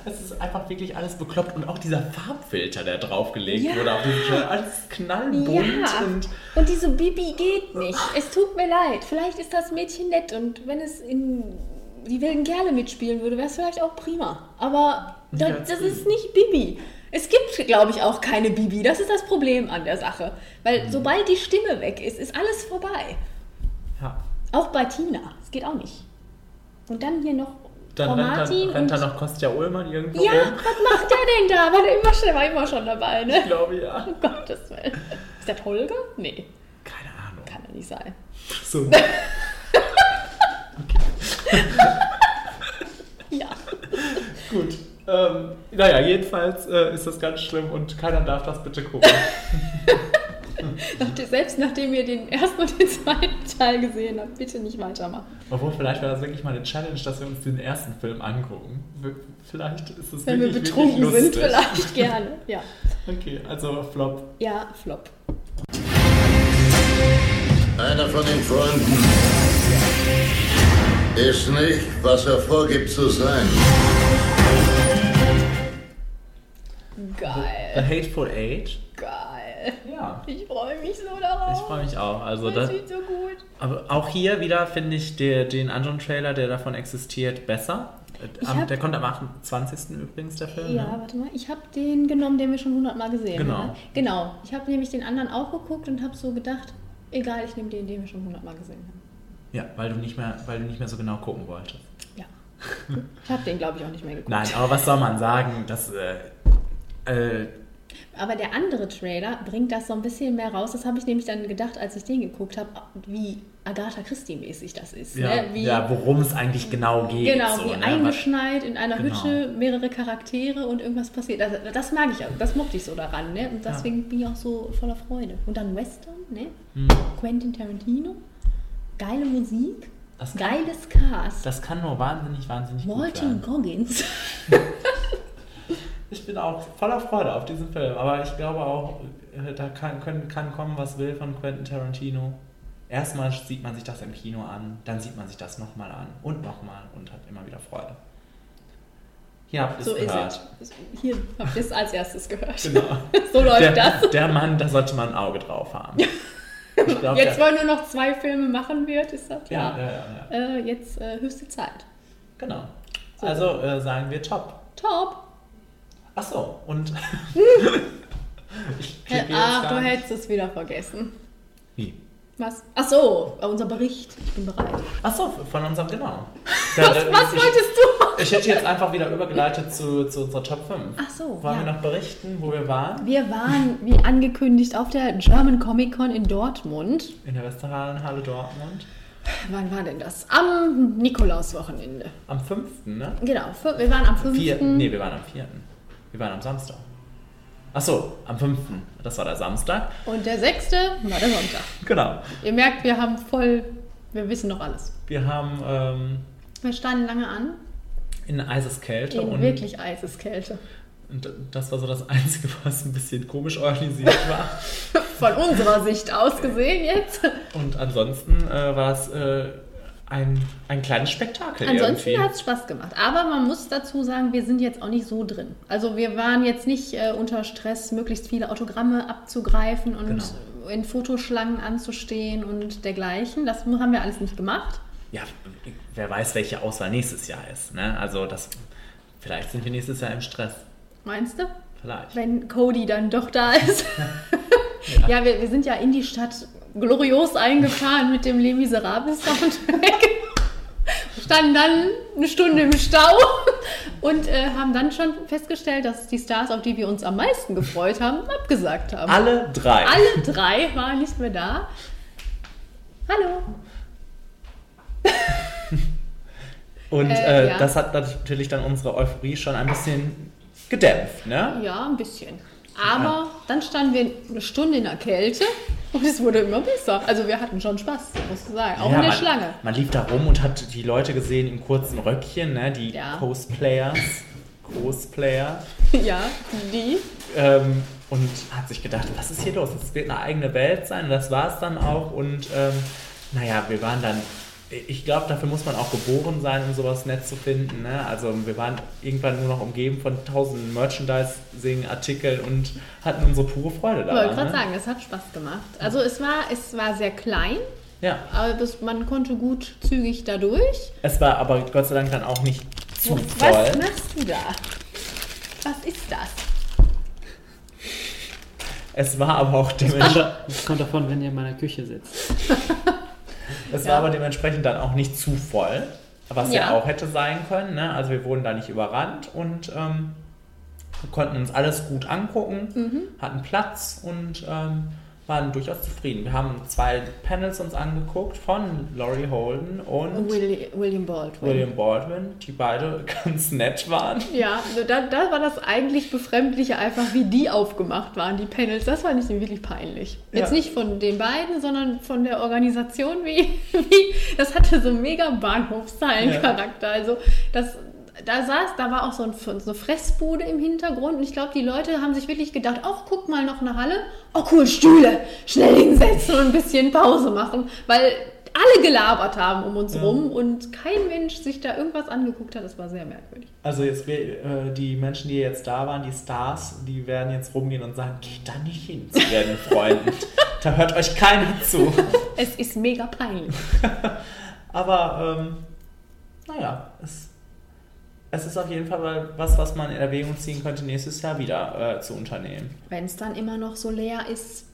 es ist einfach wirklich alles bekloppt und auch dieser Farbfilter, der draufgelegt Ja. wurde auf diesen Trailer, alles knallbunt Ja. und Und diese Bibi geht nicht. Es tut mir leid. Vielleicht ist das Mädchen nett und wenn es in die wilden Kerle mitspielen würde, wäre es vielleicht auch prima. Aber das Bibi. ist nicht Bibi. Es gibt, glaube ich, auch keine Bibi. Das ist das Problem an der Sache. Weil sobald die Stimme weg ist, ist alles vorbei. ja. Auch bei Tina. Das geht auch nicht. Und dann hier noch Dann Frau rennt, Martin dann, rennt und da noch Kostja Ullmann irgendwo ja, rum. was macht der denn da? War der immer schon, der war immer schon dabei, ne? Ich glaube ja. Um Gottes Willen. Ist das Holger? Nee. Keine Ahnung. Kann er nicht sein. So. Ja. Gut. Ähm, naja, jedenfalls äh, ist das ganz schlimm und keiner darf das bitte gucken. Selbst nachdem ihr den ersten und den zweiten Teil gesehen habt, bitte nicht weitermachen. Obwohl, vielleicht wäre das wirklich mal eine Challenge, dass wir uns den ersten Film angucken. Wir- Vielleicht ist es Wenn wir wirklich, betrunken wirklich sind, vielleicht gerne. Ja, Okay, also Flop. ja Flop. Einer von den Freunden ist nicht, was er vorgibt zu sein. The Geil. Hateful Eight. Geil. Ja. Ich freue mich so darauf. Ich freue mich auch. Also das das, sieht so gut. aber auch hier wieder finde ich der, den anderen Trailer, der davon existiert, besser. Hab- der kommt am 28. übrigens, der Film. Ja, ne? warte mal. Ich habe den genommen, den wir schon hundertmal gesehen Genau. haben. Genau. Ich habe nämlich den anderen auch geguckt und habe so gedacht, egal, ich nehme den, den wir schon hundertmal gesehen haben. Ja, weil du nicht mehr, weil du nicht mehr so genau gucken wolltest. Ja. Ich habe den, glaube ich, auch nicht mehr geguckt. Nein, aber was soll man sagen? Das, äh, äh, Aber der andere Trailer bringt das so ein bisschen mehr raus. Das habe ich nämlich dann gedacht, als ich den geguckt habe, wie Agatha Christie-mäßig das ist. ja, ne? wie, ja worum es eigentlich genau geht. Genau, so, wie ne? eingeschneit in einer Genau. Hütte, mehrere Charaktere und irgendwas passiert. Das, das mag ich auch, das mochte ich so daran. Ne? Und Ja. deswegen bin ich auch so voller Freude. Und dann Western, ne? Hm. Quentin Tarantino, geile Musik, Das kann- geiles Cast. Das kann nur wahnsinnig, wahnsinnig gut Walton werden. Goggins. Ich bin auch voller Freude auf diesen Film, aber ich glaube auch, äh, da kann, können, kann kommen, was will von Quentin Tarantino. Erstmal sieht man sich das im Kino an, dann sieht man sich das nochmal an und nochmal und hat immer wieder Freude. Hier habt ihr So es ist gehört. es. Hier habt ihr es als erstes gehört. Genau. so läuft der, das. Der Mann, da sollte man ein Auge drauf haben. Ich glaub, Jetzt, der- wo er nur noch zwei Filme machen wird, ist das klar. Ja, ja, ja, Äh, jetzt äh, höchste Zeit. Genau. Also äh, sagen wir top. Top. Ach so, und ich kriege jetzt ach, du hättest es wieder vergessen. Wie? Was? Ach so, äh, unser Bericht. Ich bin bereit. Ach so, von unserem, genau. Was, Da- was ich, wolltest du? Ich hätte jetzt einfach wieder übergeleitet zu, zu unserer Top 5. Ach so, Wollen ja. wir noch berichten, wo wir waren? Wir waren, wie angekündigt, auf der German Comic Con in Dortmund. In der Westfalenhalle Dortmund. Wann war denn das? Am Nikolauswochenende. Am 5., ne? Genau, wir waren am 5. Vier, nee, wir waren am 4. Wir waren am Samstag. Ach so, am 5. Das war der Samstag. Und der 6. war der Sonntag. Genau. Ihr merkt, wir haben voll, wir wissen noch alles. Wir haben ähm, Wir standen lange an, in Eiseskälte in und, wirklich Eiseskälte. und das war so das Einzige, was ein bisschen komisch organisiert war. Von unserer Sicht aus gesehen jetzt. Und ansonsten äh, war es äh, ein, ein kleines Spektakel Ansonsten hat es Spaß gemacht. Aber man muss dazu sagen, wir sind jetzt auch nicht so drin. Also wir waren jetzt nicht äh, unter Stress, möglichst viele Autogramme abzugreifen und Genau. in Fotoschlangen anzustehen und dergleichen. Das haben wir alles nicht gemacht. Ja, wer weiß, welche Auswahl nächstes Jahr ist. Ne? Also das, vielleicht sind wir nächstes Jahr im Stress. Meinst du? Vielleicht. Wenn Cody dann doch da ist. ja, wir, wir sind ja in die Stadt glorios eingefahren mit dem Les Miserables Soundtrack. Standen dann eine Stunde im Stau und äh, haben dann schon festgestellt, dass die Stars, auf die wir uns am meisten gefreut haben, abgesagt haben. Alle drei. Alle drei waren nicht mehr da. Hallo. Und Äh, äh, ja. das hat natürlich dann unsere Euphorie schon ein bisschen gedämpft. Ne? Ja, ein bisschen. Aber dann standen wir eine Stunde in der Kälte und es wurde immer besser. Also wir hatten schon Spaß, muss ich sagen. Auch Ja, in der man, Schlange. Man lief da rum und hat die Leute gesehen in kurzen Röckchen, ne? die Ja. Cosplayers, Cosplayer. Ja, die. Ähm, und hat sich gedacht, was ist hier los? Es wird eine eigene Welt sein. Und das war es dann auch. Und ähm, naja, wir waren dann, ich glaube, dafür muss man auch geboren sein, um sowas nett zu finden. Ne? Also wir waren irgendwann nur noch umgeben von tausenden Merchandising-Artikeln und hatten unsere pure Freude Ich wollte daran. gerade Ne? sagen, es hat Spaß gemacht. Also es war, es war sehr klein, Ja, aber das, man konnte gut zügig da durch. es war aber Gott sei Dank dann auch nicht zu Was voll. machst du da? Was ist das? Es war aber auch dementsprechend... das kommt davon, wenn ihr in meiner Küche sitzt. Es Ja. war aber dementsprechend dann auch nicht zu voll, was ja, Ja. auch hätte sein können. Ne? Also wir wurden da nicht überrannt und ähm, konnten uns alles gut angucken, Mhm. hatten Platz und ähm, waren durchaus zufrieden. Wir haben zwei Panels uns angeguckt von Laurie Holden und Willi- William Baldwin. William Baldwin, die beide ganz nett waren. Ja, da, da war das eigentlich Befremdliche einfach, wie die aufgemacht waren, die Panels. Das fand ich nämlich wirklich peinlich. Jetzt Ja. nicht von den beiden, sondern von der Organisation, wie, wie das hatte so mega Bahnhofszeilencharakter. Also das, da saß, da war auch so, ein, so eine Fressbude im Hintergrund und ich glaube, die Leute haben sich wirklich gedacht, ach, guck mal noch eine Halle. Oh cool, Stühle, schnell hinsetzen und ein bisschen Pause machen, weil alle gelabert haben um uns Ja. rum und kein Mensch sich da irgendwas angeguckt hat. Das war sehr merkwürdig. Also jetzt äh, die Menschen, die jetzt da waren, die Stars, die werden jetzt rumgehen und sagen, geht da nicht hin zu den Freunden. da hört euch keiner zu. Es ist mega peinlich. Aber ähm, naja, es, es ist auf jeden Fall was, was man in Erwägung ziehen könnte, nächstes Jahr wieder äh, zu unternehmen. Wenn es dann immer noch so leer ist.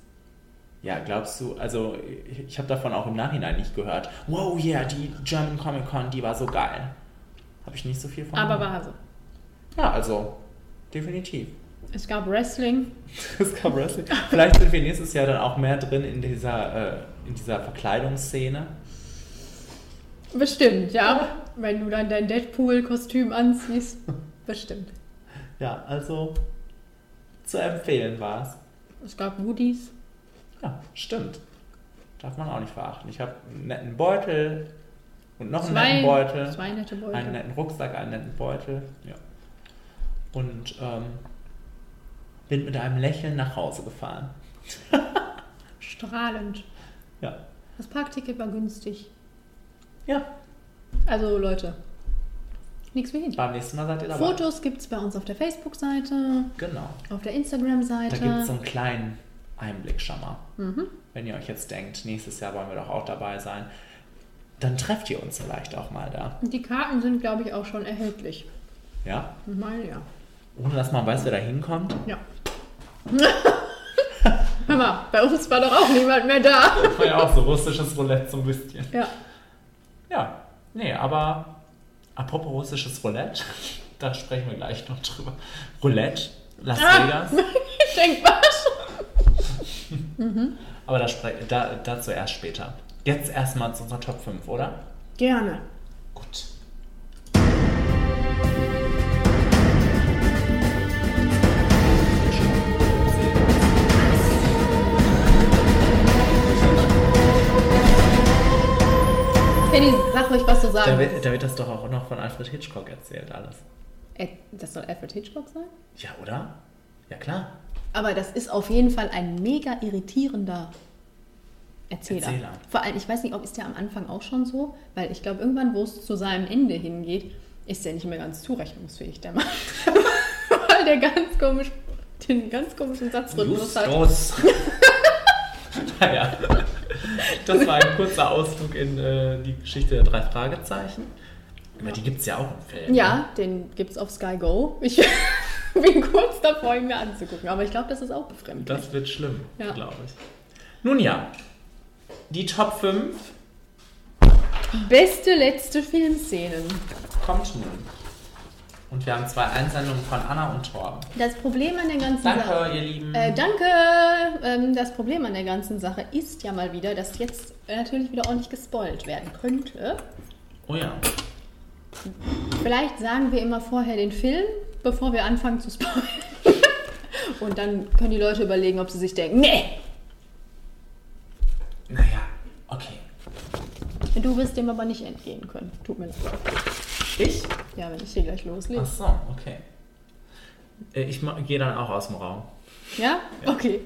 Ja, glaubst du, also ich, ich habe davon auch im Nachhinein nicht gehört. Wow, yeah, die German Comic Con, die war so geil. Habe ich nicht so viel von Aber war so. Ja, also definitiv. Es gab Wrestling. Es gab Wrestling. Vielleicht sind wir nächstes Jahr dann auch mehr drin in dieser, äh, in dieser Verkleidungsszene. Bestimmt, ja. Wenn du dann dein Deadpool-Kostüm anziehst. Bestimmt. Ja, also zu empfehlen war es. Es gab Woodies. Ja, stimmt. Darf man auch nicht verachten. Ich habe einen netten Beutel und noch einen Zwei- netten Beutel. zwei nette Beutel. Einen netten Rucksack, einen netten Beutel. Ja. Und ähm, bin mit einem Lächeln nach Hause gefahren. Strahlend. Ja. Das Parkticket war günstig. Ja. Also Leute, nichts wie hin. Beim nächsten Mal seid ihr dabei. Fotos gibt es bei uns auf der Facebook-Seite, Genau. auf der Da Instagram-Seite. gibt es so einen kleinen Einblick schon mal. Mhm. Wenn ihr euch jetzt denkt, nächstes Jahr wollen wir doch auch dabei sein, dann trefft ihr uns vielleicht auch mal da. Die Karten sind, glaube ich, auch schon erhältlich. Ja? Meine, ja. Ohne dass man weiß, wer da hinkommt. Ja. Hör mal, bei uns war doch auch niemand mehr da. War ja auch so russisches Roulette so ein bisschen. Ja. Ja, nee, aber apropos russisches Roulette, da sprechen wir gleich noch drüber. Roulette, Las Ah. Vegas. ich denke was. mhm. Aber da da, dazu erst später. Jetzt erstmal zu unserer Top 5, oder? Gerne. Penny, sag ruhig, was du sagen Da wird, da wird das doch auch noch von Alfred Hitchcock erzählt, alles. Äh, Das soll Alfred Hitchcock sein? Ja, oder? Ja, klar. Aber das ist auf jeden Fall ein mega irritierender Erzähler. Erzähler. Vor allem, ich weiß nicht, ob ist der am Anfang auch schon so, weil ich glaube, irgendwann, wo es zu seinem Ende hingeht, ist der nicht mehr ganz zurechnungsfähig, der Mann. weil der ganz komisch, den ganz komischen Satzrhythmus hat. Naja, das war ein kurzer Ausflug in äh, die Geschichte der drei Fragezeichen. Aber die gibt es ja auch im Film. Ja, den gibt es auf Sky Go. Ich bin kurz davor, ihn mir anzugucken, aber ich glaube, das ist auch befremdlich. Das wird schlimm, Ja. glaube ich. Nun ja, die Top 5 Beste letzte Filmszenen. kommt nun. Und wir haben zwei Einsendungen von Anna und Torben. Das Problem an der ganzen Danke, Sache. ihr Lieben. Äh, danke. Ähm, das Problem an der ganzen Sache ist ja mal wieder, dass jetzt natürlich wieder ordentlich gespoilt werden könnte. Oh ja. Vielleicht sagen wir immer vorher den Film, bevor wir anfangen zu spoilern. Und dann können die Leute überlegen, ob sie sich denken, nee, Naja, okay. du wirst dem aber nicht entgehen können. Tut mir leid. Ich? Ja, wenn ich hier gleich loslege. Ach so, okay. Äh, Ich gehe dann auch aus dem Raum. Ja? Okay.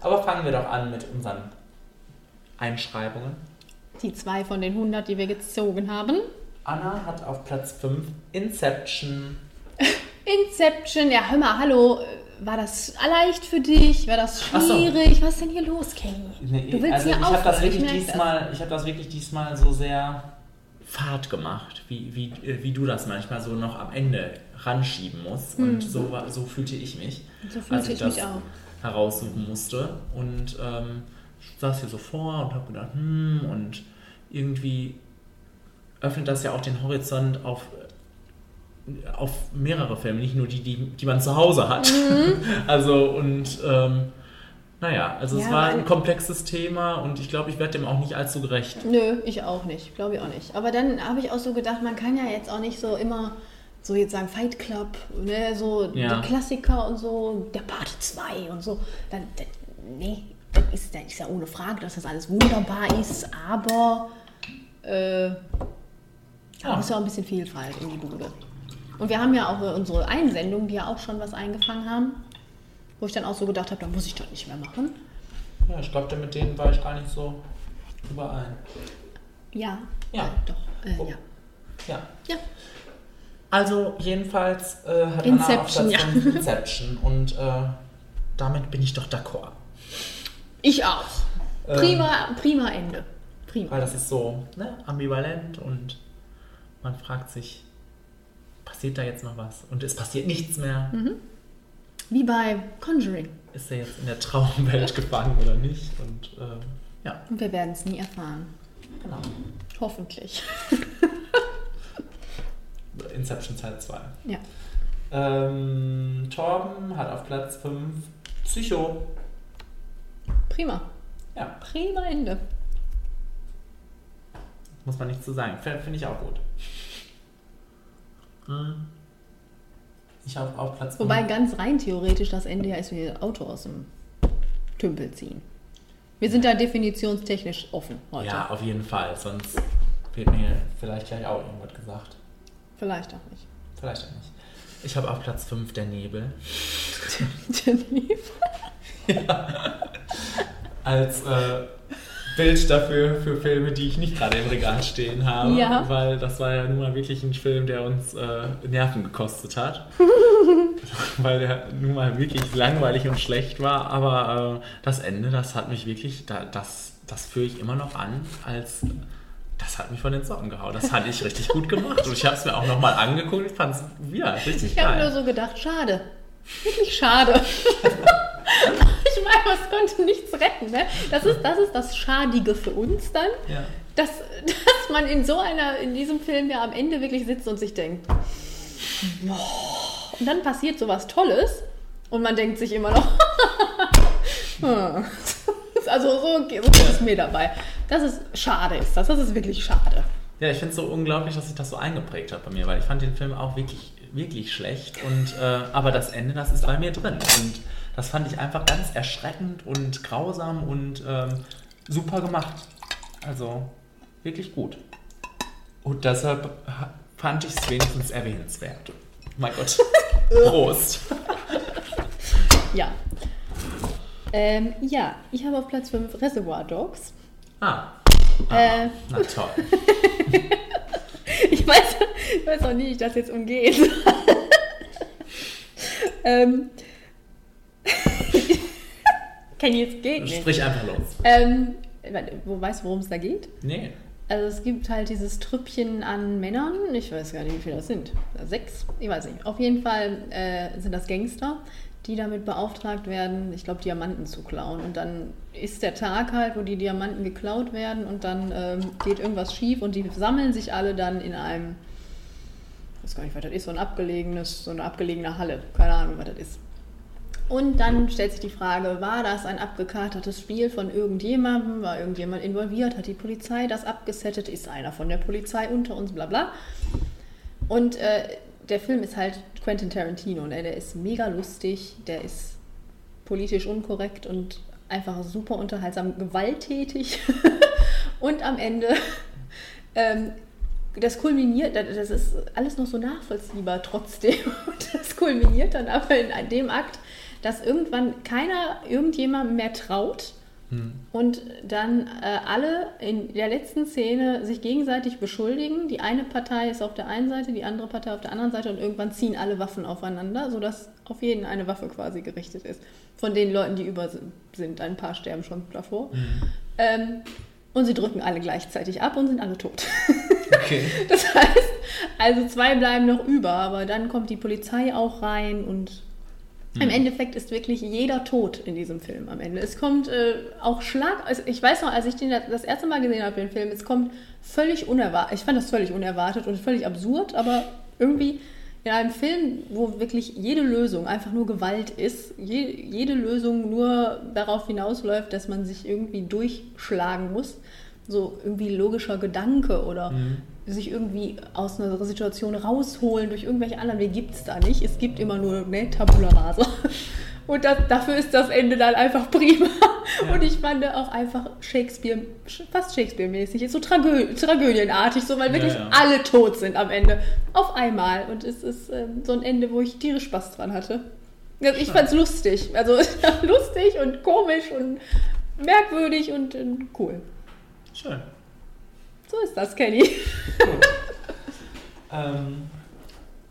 Aber fangen wir doch an mit unseren Einschreibungen. Die zwei von den 100, die wir gezogen haben. Anna hat auf Platz 5 Inception. Inception, ja, hör mal, hallo. War das leicht für dich? War das Ach so. schwierig? Was ist denn hier los, Kenny? Nee, Du willst also hier ich habe das wirklich merk das. diesmal, ich habe das wirklich diesmal so sehr fad gemacht, wie, wie, äh, wie du das manchmal so noch am Ende ranschieben musst. Und Mhm. so, so fühlte ich mich, So fühlte als ich, ich das mich auch. heraussuchen musste. Und ähm, ich saß hier so vor und habe gedacht, hm, und irgendwie öffnet das ja auch den Horizont auf, auf mehrere Filme, nicht nur die, die, die man zu Hause hat. Mhm. Also und ähm, Naja, also es Ja, war weil- ein komplexes Thema und ich glaube, ich werde dem auch nicht allzu gerecht. Nö, ich auch nicht. Glaube ich auch nicht. Aber dann habe ich auch so gedacht, man kann ja jetzt auch nicht so immer so jetzt sagen Fight Club, ne, so Ja. die Klassiker und so, der Part 2 und so. Dann, dann nee, dann ist, dann ist ja ohne Frage, dass das alles wunderbar ist, aber äh, da muss ja auch ein bisschen Vielfalt in die Bude. Und wir haben ja auch unsere Einsendungen, die ja auch schon was eingefangen haben, wo ich dann auch so gedacht habe, da muss ich das nicht mehr machen. Ja, ich glaube, mit denen war ich gar nicht so überein. Ja. Ja. Äh, doch. Äh, ja. Ja. Ja. Also jedenfalls äh, hat Inception, Anna Platz ja. 5 Inception und äh, damit bin ich doch d'accord. Ich auch. Ähm, Prima, prima Ende. Prima. Weil das ist so ne, ambivalent und man fragt sich, passiert da jetzt noch was? Und es passiert nichts mehr. Mhm. Wie bei Conjuring. Ist er jetzt in der Traumwelt gefangen oder nicht? Und äh, ja. Und wir werden es nie erfahren. Genau. Hoffentlich. Inception Teil 2. Ja. Ähm, Torben hat auf Platz 5 Psycho. Prima. Ja. Prima Ende. Muss man nichts zu sagen. Finde ich auch gut. Hm. Ich auf, auf Platz 5. Wobei ganz rein theoretisch das Ende ja ist, wie das Auto aus dem Tümpel ziehen. Wir sind da definitionstechnisch offen heute. Ja, auf jeden Fall. Sonst wird mir vielleicht gleich auch irgendwas gesagt. Vielleicht auch nicht. Vielleicht auch nicht. Ich habe auf Platz 5 der Nebel. Der Nebel? Als äh, Bild dafür für Filme, die ich nicht gerade im Regal stehen habe. Ja. Weil das war ja nun mal wirklich ein Film, der uns äh, Nerven gekostet hat. weil der nun mal wirklich langweilig und schlecht war. Aber äh, das Ende, das hat mich wirklich, da, das, das führe ich immer noch an als. Das hat mich von den Socken gehauen. Das fand ich richtig gut gemacht. Und ich habe es mir auch nochmal angeguckt. Ich fand es wieder richtig Ich habe geil. nur so gedacht, schade. Wirklich schade. ich meine, es konnte nichts retten. Ne? Das, ist, das ist das Schadige für uns dann, Ja. dass, dass man in so einer, in diesem Film ja am Ende wirklich sitzt und sich denkt, boah. und dann passiert sowas Tolles und man denkt sich immer noch, hm. also so, so geht es mir dabei. Das ist schade, ist das. Das ist wirklich schade. Ja, ich finde es so unglaublich, dass sich das so eingeprägt hat bei mir, weil ich fand den Film auch wirklich, wirklich schlecht. Und, äh, aber das Ende, das ist bei mir drin. Und das fand ich einfach ganz erschreckend und grausam und ähm, super gemacht. Also wirklich gut. Und deshalb ha- fand ich es wenigstens erwähnenswert. Mein Gott. Prost. Ja. Ähm, ja, ich habe auf Platz 5 Reservoir Dogs. Ah. Äh, Na toll. ich, weiß, ich weiß auch nie, wie ich das jetzt umgeht. ähm, jetzt geht nicht. Sprich einfach los. Ähm, wo weißt du, worum es da geht? Nee. Also es gibt halt dieses Trüppchen an Männern, ich weiß gar nicht, wie viele das sind. Sechs? Ich weiß nicht. Auf jeden Fall äh, sind das Gangster, die damit beauftragt werden, ich glaube, Diamanten zu klauen. Und dann ist der Tag halt, wo die Diamanten geklaut werden und dann ähm, geht irgendwas schief und die sammeln sich alle dann in einem, ich weiß gar nicht, was das ist, so ein abgelegenes, so eine abgelegene Halle. Keine Ahnung, was das ist. Und dann stellt sich die Frage, war das ein abgekatertes Spiel von irgendjemandem? War irgendjemand involviert? Hat die Polizei das abgesettet? Ist einer von der Polizei unter uns? Bla. Und äh, der Film ist halt Quentin Tarantino. Ne? Der ist mega lustig, der ist politisch unkorrekt und einfach super unterhaltsam, gewalttätig. und am Ende, ähm, das kulminiert, das ist alles noch so nachvollziehbar trotzdem. Das kulminiert dann aber in dem Akt, dass irgendwann keiner irgendjemandem mehr traut und dann äh, alle in der letzten Szene sich gegenseitig beschuldigen. Die eine Partei ist auf der einen Seite, die andere Partei auf der anderen Seite und irgendwann ziehen alle Waffen aufeinander, sodass auf jeden eine Waffe quasi gerichtet ist. Von den Leuten, die über sind. Ein paar sterben schon davor. Ähm, und sie drücken alle gleichzeitig ab und sind alle tot. Okay. Das heißt, also zwei bleiben noch über, aber dann kommt die Polizei auch rein und im Endeffekt ist wirklich jeder tot in diesem Film am Ende. Es kommt äh, auch Schlag, also ich weiß noch, als ich den das erste Mal gesehen habe, den Film, es kommt völlig unerwartet, ich fand das völlig unerwartet und völlig absurd, aber irgendwie in einem Film, wo wirklich jede Lösung einfach nur Gewalt ist, je, jede Lösung nur darauf hinausläuft, dass man sich irgendwie durchschlagen muss, so irgendwie logischer Gedanke oder Mhm. Sich irgendwie aus einer Situation rausholen durch irgendwelche anderen Wege gibt es da nicht. Es gibt immer nur ne, Tabula Rasa. Und das, dafür ist das Ende dann einfach prima. Und ich fand auch einfach Shakespeare, fast Shakespeare-mäßig, so Tragö tragödienartig, so, weil wirklich Ja, ja. alle tot sind am Ende. Auf einmal. Und es ist ähm, so ein Ende, wo ich tierisch Spaß dran hatte. Ja, Ich fand's lustig. Also lustig und komisch und merkwürdig und, ähm, cool. Schön. So ist das, Kenny. Ähm,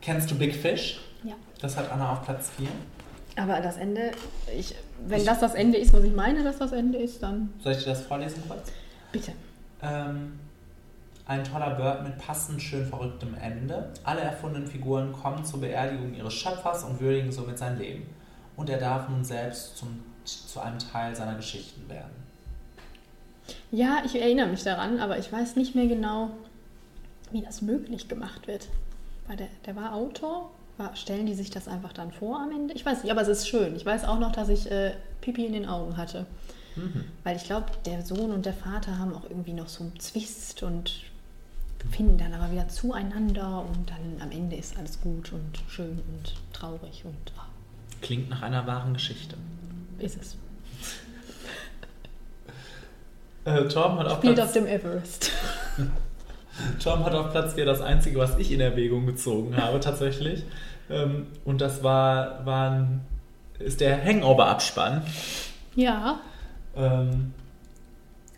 kennst du Big Fish? Ja. Das hat Anna auf Platz 4. Aber das Ende, ich, wenn das das Ende ist, was ich meine, dass das Ende ist, dann Soll ich dir das vorlesen kurz? bitte. Ähm, ein toller Bird mit passend schön verrücktem Ende. Alle erfundenen Figuren kommen zur Beerdigung ihres Schöpfers und würdigen somit sein Leben. Und er darf nun selbst zum, zu einem Teil seiner Geschichten werden. Ja, ich erinnere mich daran, aber ich weiß nicht mehr genau, wie das möglich gemacht wird. Weil der, der war Autor. War, stellen die sich das einfach dann vor am Ende? Ich weiß nicht, aber es ist schön. Ich weiß auch noch, dass ich äh, Pipi in den Augen hatte. Mhm. Weil ich glaube, der Sohn und der Vater haben auch irgendwie noch so einen Zwist und finden dann aber wieder zueinander und dann am Ende ist alles gut und schön und traurig und ah, Klingt nach einer wahren Geschichte. ist es. Äh, Torben hat auf Spielt Platz auf dem Everest. Tom hat auf Platz 4 das einzige, was ich in Erwägung gezogen habe, tatsächlich. Ähm, und das war, waren, ist der Hangover-Abspann. Ja, Ähm,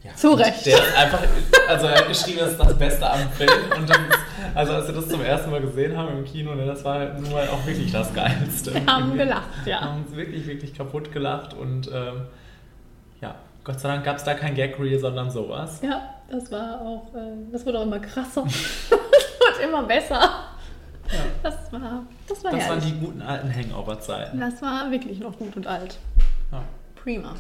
ja, Zu Recht. Der ist einfach, also er hat geschrieben, das ist das Beste am Film. Und das ist, also als wir das zum ersten Mal gesehen haben im Kino, ne, das war halt nun mal auch wirklich das Geilste. Wir haben gelacht, ja. Wir haben uns wirklich, wirklich kaputt gelacht. Und ähm, Gott sei Dank gab es da kein Gag-Reel, sondern sowas. ja, das war auch, äh, das wurde auch immer krasser. das wird immer besser. Das war, das war Das waren herrlich. die guten alten Hangover-Zeiten. Das war wirklich noch gut und alt. Ja. Prima.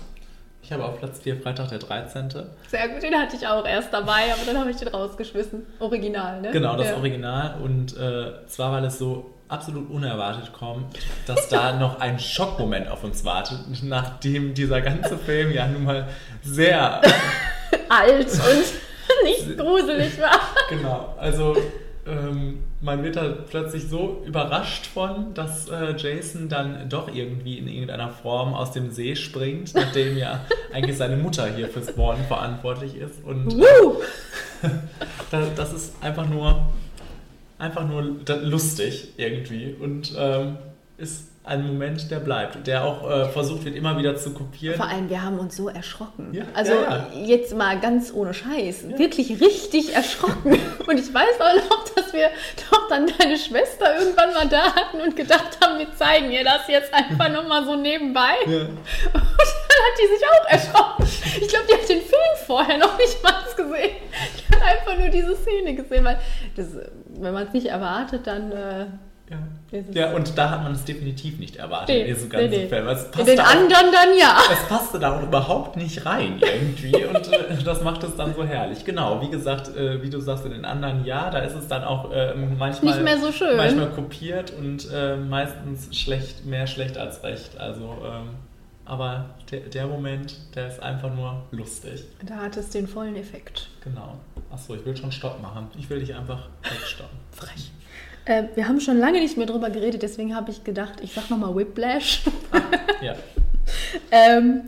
Ich habe auf Platz 4 Freitag der 13. Sehr gut, den hatte ich auch erst dabei, aber dann habe ich den rausgeschmissen. Original, ne? Genau, das ja. Original. Und äh, zwar, weil es so absolut unerwartet kommt, dass da noch ein Schockmoment auf uns wartet, nachdem dieser ganze Film ja nun mal sehr Alt und nicht gruselig war. Genau, also ähm, man wird da plötzlich so überrascht von, dass äh, Jason dann doch irgendwie in irgendeiner Form aus dem See springt, nachdem ja eigentlich seine Mutter hier fürs Morden verantwortlich ist. Und äh, das ist einfach nur, einfach nur lustig irgendwie und ähm, ist ein Moment, der bleibt, der auch äh, versucht wird, immer wieder zu kopieren. Vor allem, wir haben uns so erschrocken. Ja, also ja, ja. jetzt mal ganz ohne Scheiß. Wirklich richtig erschrocken. Und ich weiß auch noch, dass wir doch dann deine Schwester irgendwann mal da hatten und gedacht haben, wir zeigen ihr das jetzt einfach nochmal so nebenbei. Ja. Und hat die sich auch erschrocken. Ich glaube, die hat den Film vorher noch nicht mal gesehen. Die hat einfach nur diese Szene gesehen, weil das, wenn man es nicht erwartet, dann äh, es Ja, und da hat man es definitiv nicht erwartet Nee, in diesem ganzen nee, nee. Film. Es In den auch- anderen dann ja. Es passte da auch überhaupt nicht rein irgendwie und äh, das macht es dann so herrlich. Genau, wie gesagt, äh, wie du sagst, in den anderen ja, da ist es dann auch äh, manchmal Nicht mehr so schön. manchmal kopiert und äh, meistens schlecht, mehr schlecht als recht. Also, ähm, aber der, der Moment, der ist einfach nur lustig. Da hat es den vollen Effekt. Genau. Achso, ich will schon Stopp machen. Ich will dich einfach wegstoppen. Frech. Äh, wir haben schon lange nicht mehr drüber geredet, deswegen habe ich gedacht, ich sag nochmal Whiplash. Ja. ähm,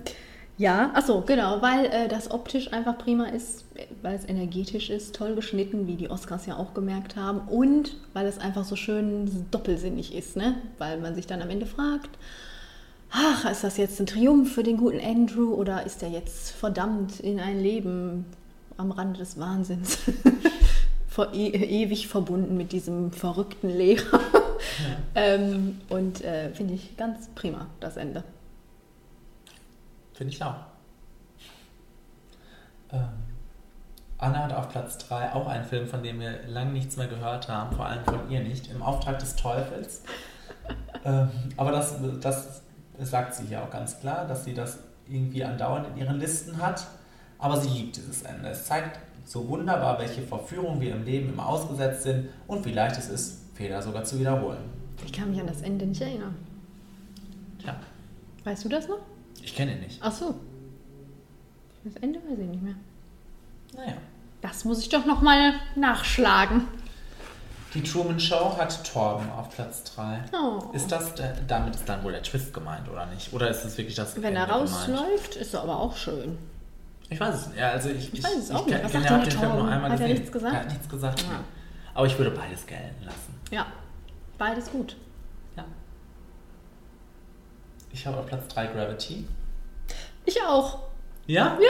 ja, achso, genau, weil äh, das optisch einfach prima ist, weil es energetisch ist, toll geschnitten, wie die Oscars ja auch gemerkt haben, und weil es einfach so schön doppelsinnig ist, ne? Weil man sich dann am Ende fragt, ach, ist das jetzt ein Triumph für den guten Andrew oder ist er jetzt verdammt in ein Leben am Rande des Wahnsinns? E ewig verbunden mit diesem verrückten Lehrer. ähm, und äh, finde ich ganz prima, das Ende. Finde ich auch. Ähm, Anna hat auf Platz 3 auch einen Film, von dem wir lange nichts mehr gehört haben, vor allem von ihr nicht, Im Auftrag des Teufels. ähm, aber das, das sagt sie ja auch ganz klar, dass sie das irgendwie andauernd in ihren Listen hat. Aber sie liebt dieses Ende. Es zeigt so wunderbar, welche Verführung wir im Leben immer ausgesetzt sind und wie leicht es ist, Fehler sogar zu wiederholen. Ich kann mich an das Ende nicht erinnern. Tja, Weißt du das noch? ich kenne ihn nicht. Ach so. Das Ende weiß ich nicht mehr. Naja. Das muss ich doch noch mal nachschlagen. Die Truman Show hat Torben auf Platz 3. Oh. Ist das, der, damit ist dann wohl der Twist gemeint, oder nicht? Oder ist es wirklich das Wenn er Ende gemeint? rausläuft, ist er aber auch schön. Ich weiß es nicht. Ja, also ich, Ich weiß es auch ich, nicht. Was Ich, sagt ich den Film nur einmal Hat er gesehen. nichts gesagt? Er hat nichts gesagt. Ja. Aber ich würde beides gelten lassen. Ja, beides gut. Ich habe auf Platz 3 Gravity. Ich auch. Ja? Ja.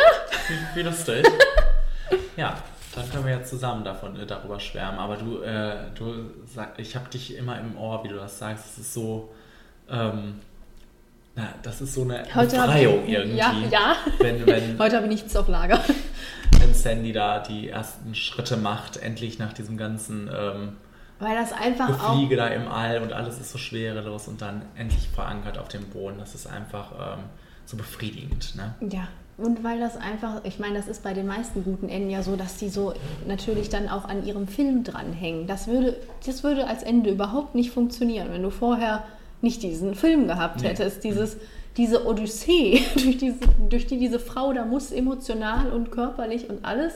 Wie, wie lustig. ja, dann können wir ja zusammen davon, äh, darüber schwärmen. Aber du, äh, du sag, ich habe dich immer im Ohr, wie du das sagst. Es ist so, ähm, na, das ist so eine Heute Befreiung ich, irgendwie. Ja, ja. Wenn, wenn, Heute habe ich nichts auf Lager. wenn Sandy da die ersten Schritte macht, endlich nach diesem ganzen ähm, Weil das einfach auch. Gefliege da im All und alles ist so schwerelos und dann endlich verankert auf dem Boden. Das ist einfach ähm, so befriedigend. Ne? Ja, und weil das einfach, ich meine, das ist bei den meisten guten Enden ja so, dass die so natürlich dann auch an ihrem Film dranhängen. Das würde, das würde als Ende überhaupt nicht funktionieren, wenn du vorher nicht diesen Film gehabt Nee. hättest. Dieses, diese Odyssee, durch, diese, durch die diese Frau da muss, emotional und körperlich und alles.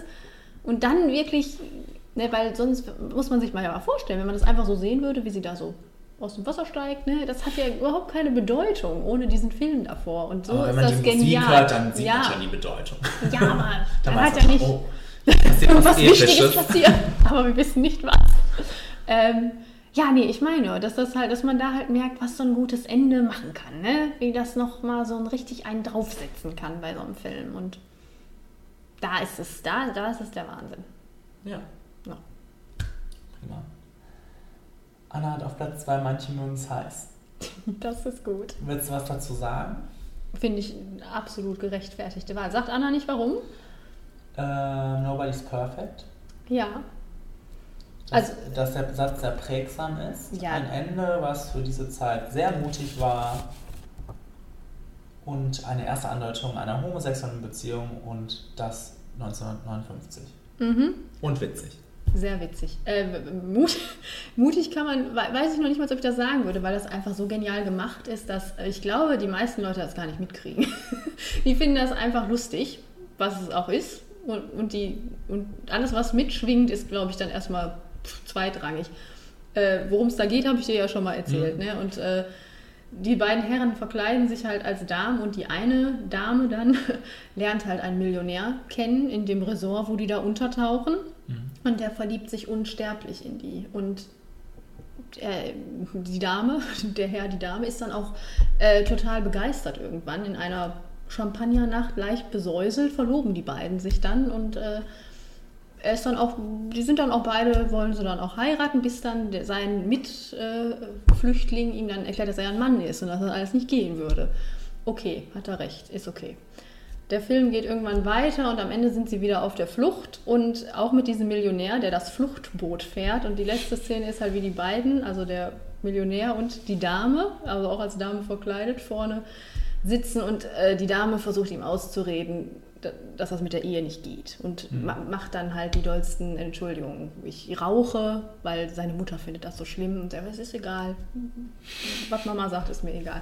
Und dann wirklich, ne, weil sonst muss man sich mal ja mal vorstellen, wenn man das einfach so sehen würde, wie sie da so aus dem Wasser steigt, ne, das hat ja überhaupt keine Bedeutung ohne diesen Film davor. Und so Aber wenn ist man das die genial. Musik hört, dann sieht ja. man schon die Bedeutung. Ja, aber Dann hat ja nicht oh, was was Wichtiges passiert. Aber wir wissen nicht was. Ähm, ja, nee, ich meine, dass das halt, dass man da halt merkt, was so ein gutes Ende machen kann, ne? Wie das nochmal so ein richtig einen draufsetzen kann bei so einem Film. Und da ist es, da, da ist es der Wahnsinn. Ja. Ja. Prima. Anna hat auf Platz 2 manche mögen es heiß. Das ist gut. Willst du was dazu sagen? Finde ich eine absolut gerechtfertigte Wahl. Sagt Anna nicht warum? Äh, Nobody's Perfect. Ja. Dass, Also- dass der Satz sehr prägsam ist. Ja. Ein Ende, was für diese Zeit sehr mutig war. Und eine erste Andeutung einer homosexuellen Beziehung und das 1959. Mhm. Und witzig. Sehr witzig. Äh, mut, mutig kann man, we- weiß ich noch nicht mal, ob ich das sagen würde, weil das einfach so genial gemacht ist, dass äh, ich glaube, die meisten Leute das gar nicht mitkriegen. die finden das einfach lustig, was es auch ist. Und, und, die, und alles, was mitschwingt, ist, glaube ich, dann erstmal zweitrangig. Äh, Worum es da geht, habe ich dir ja schon mal erzählt. Mhm. Ne? Und äh, die beiden Herren verkleiden sich halt als Damen und die eine Dame dann lernt halt einen Millionär kennen in dem Resort, wo die da untertauchen. Und der verliebt sich unsterblich in die. Und äh, die Dame, der Herr, die Dame ist dann auch äh, total begeistert irgendwann. In einer Champagnernacht leicht besäuselt verloben die beiden sich dann und äh, er ist dann auch, die sind dann auch beide, wollen sie dann auch heiraten, bis dann der, sein Mitflüchtling ihm dann erklärt, dass er ein Mann ist und dass das alles nicht gehen würde. Okay, hat er recht, ist okay. Der Film geht irgendwann weiter und am Ende sind sie wieder auf der Flucht und auch mit diesem Millionär, der das Fluchtboot fährt. Und die letzte Szene ist halt wie die beiden, also der Millionär und die Dame, also auch als Dame verkleidet, vorne sitzen und äh, die Dame versucht ihm auszureden, da- dass das mit der Ehe nicht geht. Und Mhm. ma macht dann halt die dollsten Entschuldigungen. Ich rauche, weil seine Mutter findet das so schlimm und er, es ist egal. Was Mama sagt, ist mir egal.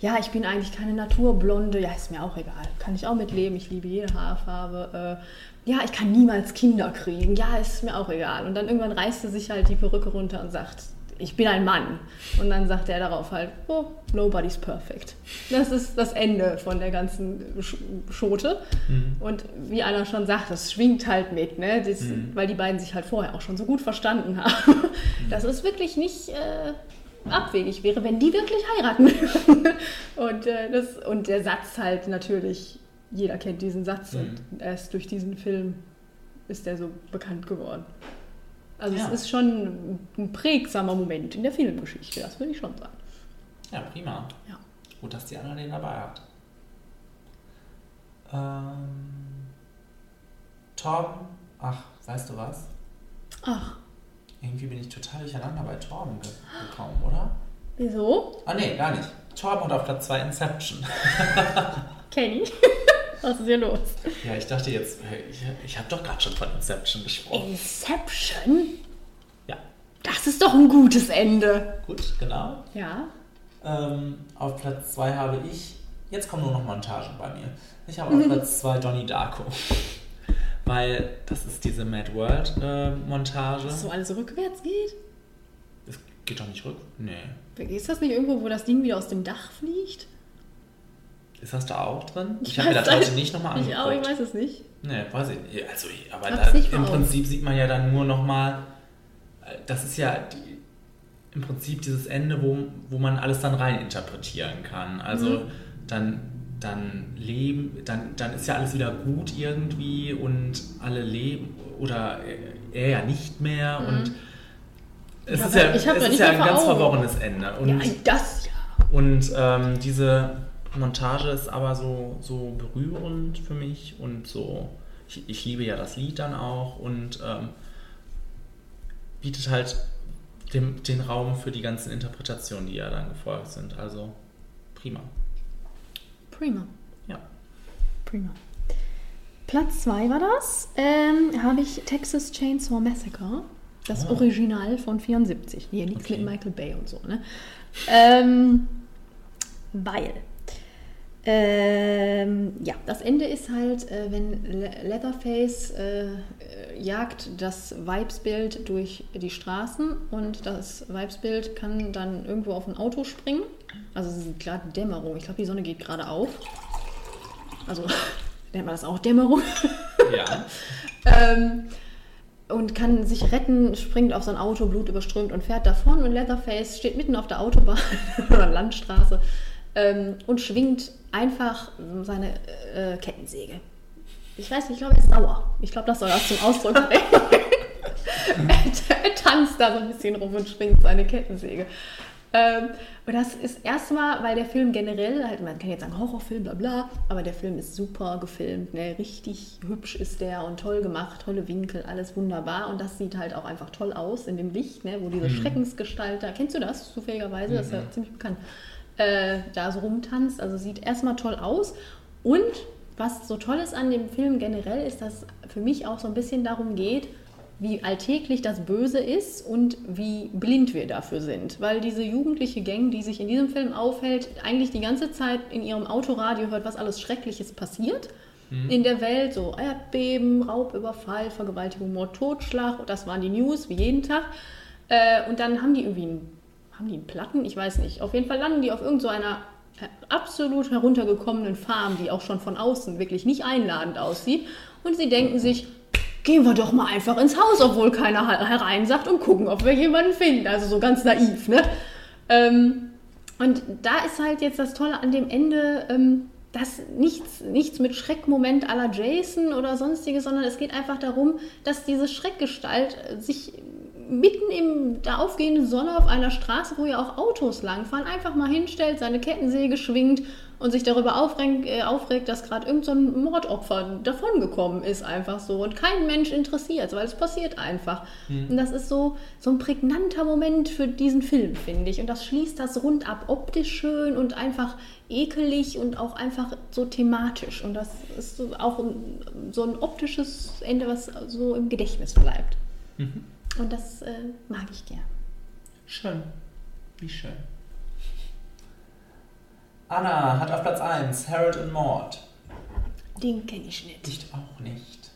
Ja, ich bin eigentlich keine Naturblonde. Ja, ist mir auch egal. Kann ich auch mitleben. Ich liebe jede Haarfarbe. Äh, ja, ich kann niemals Kinder kriegen. Ja, ist mir auch egal. Und dann irgendwann reißt er sich halt die Perücke runter und sagt, ich bin ein Mann. Und dann sagt er darauf halt, oh, nobody's perfect. Das ist das Ende von der ganzen Sch Schote. Mhm. Und wie Anna schon sagt, das schwingt halt mit, ne? Das, Mhm. weil die beiden sich halt vorher auch schon so gut verstanden haben. Das ist wirklich nicht äh, abwegig wäre, wenn die wirklich heiraten würden. und, äh, das, und der Satz halt natürlich, jeder kennt diesen Satz Mhm. und erst durch diesen Film ist der so bekannt geworden. Also Ja. es ist schon ein prägsamer Moment in der Filmgeschichte, das würde ich schon sagen. Ja, prima. Ja. Gut, dass die Anna den dabei hat. Ähm, Torben, ach, weißt du was? Ach, Irgendwie bin ich total durcheinander bei Torben ge gekommen, oder? wieso? Ah, nee, gar nicht. Torben und auf Platz 2 Inception. Kenny? Was ist hier los? ja, ich dachte jetzt, ich, ich habe doch gerade schon von Inception gesprochen. Inception? Ja. Das ist doch ein gutes Ende. Gut, genau. Ja. Ähm, auf Platz 2 habe ich, jetzt kommen nur noch Montagen bei mir. Ich habe auf Platz 2 Donnie Darko. Weil das ist diese Mad World äh, Montage. Dass so alles rückwärts geht? Das geht doch nicht rück? Nee. Ist das nicht irgendwo, wo das Ding wieder aus dem Dach fliegt? Ist das da auch drin? Ich, Ich habe mir das heute halt- nicht nochmal Ich auch, angeguckt. ich weiß es nicht. Nee, weiß ich nicht. Also, aber da, im Prinzip sieht man ja dann nur nochmal, das ist ja die, im Prinzip dieses Ende, wo, wo man alles dann rein interpretieren kann. Also Mhm. dann, dann leben, dann, dann ist ja alles wieder gut irgendwie und alle leben oder er ja nicht mehr Mhm. und es Ich hab ist ja, es ist ja ein ganz verworrenes Ende. Und, ja, das ja. und ähm, diese Montage ist aber so, so berührend für mich und so. Ich, ich liebe ja das Lied dann auch und ähm, bietet halt dem, den Raum für die ganzen Interpretationen, die ja dann gefolgt sind. Also prima. Prima. Ja. Prima. Platz 2 war das. Ähm, habe ich Texas Chainsaw Massacre. Das Ah. Original von 74. Hier nichts mit Michael Bay und so, ne? Ähm, weil. Ähm, ja, das Ende ist halt, äh, wenn Le Leatherface äh, äh, jagt das Weibsbild durch die Straßen und das Weibsbild kann dann irgendwo auf ein Auto springen. Also es ist gerade Dämmerung. Ich glaube, die Sonne geht gerade auf. Also nennt man das auch Dämmerung. Ja. ähm, und kann sich retten, springt auf sein Auto, Blut überströmt und fährt davon. Und Leatherface steht mitten auf der Autobahn oder Landstraße ähm, und schwingt einfach seine äh, Kettensäge. Ich weiß nicht, ich glaube, er ist sauer. Ich glaube, das soll das zum Ausdruck bringen. er, er tanzt da so ein bisschen rum und schwingt seine Kettensäge. Ähm, und das ist erstmal, weil der Film generell, halt, man kann jetzt sagen Horrorfilm, bla bla, aber der Film ist super gefilmt, ne? richtig hübsch ist der und toll gemacht, tolle Winkel, alles wunderbar. Und das sieht halt auch einfach toll aus in dem Licht, ne? wo diese Mhm. Schreckensgestalter, kennst du das zufälligerweise? Das ist ja Mhm. ziemlich bekannt. Äh, da so rumtanzt, also sieht erstmal toll aus. Und was so toll ist an dem Film generell, ist, dass für mich auch so ein bisschen darum geht, wie alltäglich das Böse ist und wie blind wir dafür sind. Weil diese jugendliche Gang, die sich in diesem Film aufhält, eigentlich die ganze Zeit in ihrem Autoradio hört, was alles Schreckliches passiert Mhm. in der Welt. So Erdbeben, Raubüberfall, Vergewaltigung, Mord, Totschlag. Das waren die News, wie jeden Tag. Äh, und dann haben die irgendwie einen, haben die einen Platten? Ich weiß nicht. Auf jeden Fall landen die auf irgendeiner so einer absolut heruntergekommenen Farm, die auch schon von außen wirklich nicht einladend aussieht. Und sie denken sich, gehen wir doch mal einfach ins Haus, obwohl keiner he- hereinsagt und gucken, ob wir jemanden finden. Also so ganz naiv, ne? Ähm, und da ist halt jetzt das Tolle an dem Ende, ähm, dass nichts, nichts mit Schreckmoment la Jason oder sonstiges, sondern es geht einfach darum, dass diese Schreckgestalt äh, sich mitten in der aufgehenden Sonne auf einer Straße, wo ja auch Autos langfahren, einfach mal hinstellt, seine Kettensäge schwingt und sich darüber aufregt, äh, aufregt dass gerade irgendein so ein Mordopfer davongekommen ist, einfach so. Und kein Mensch interessiert, weil es passiert einfach. Mhm. Und das ist so, so ein prägnanter Moment für diesen Film, finde ich. Und das schließt das rund ab, optisch schön und einfach ekelig und auch einfach so thematisch. Und das ist so auch so ein optisches Ende, was so im Gedächtnis bleibt. Mhm. Und das äh, mag ich gern. Schön. Wie schön. Anna hat auf Platz 1 Harold und Maud. Den kenne ich nicht. Ich auch nicht.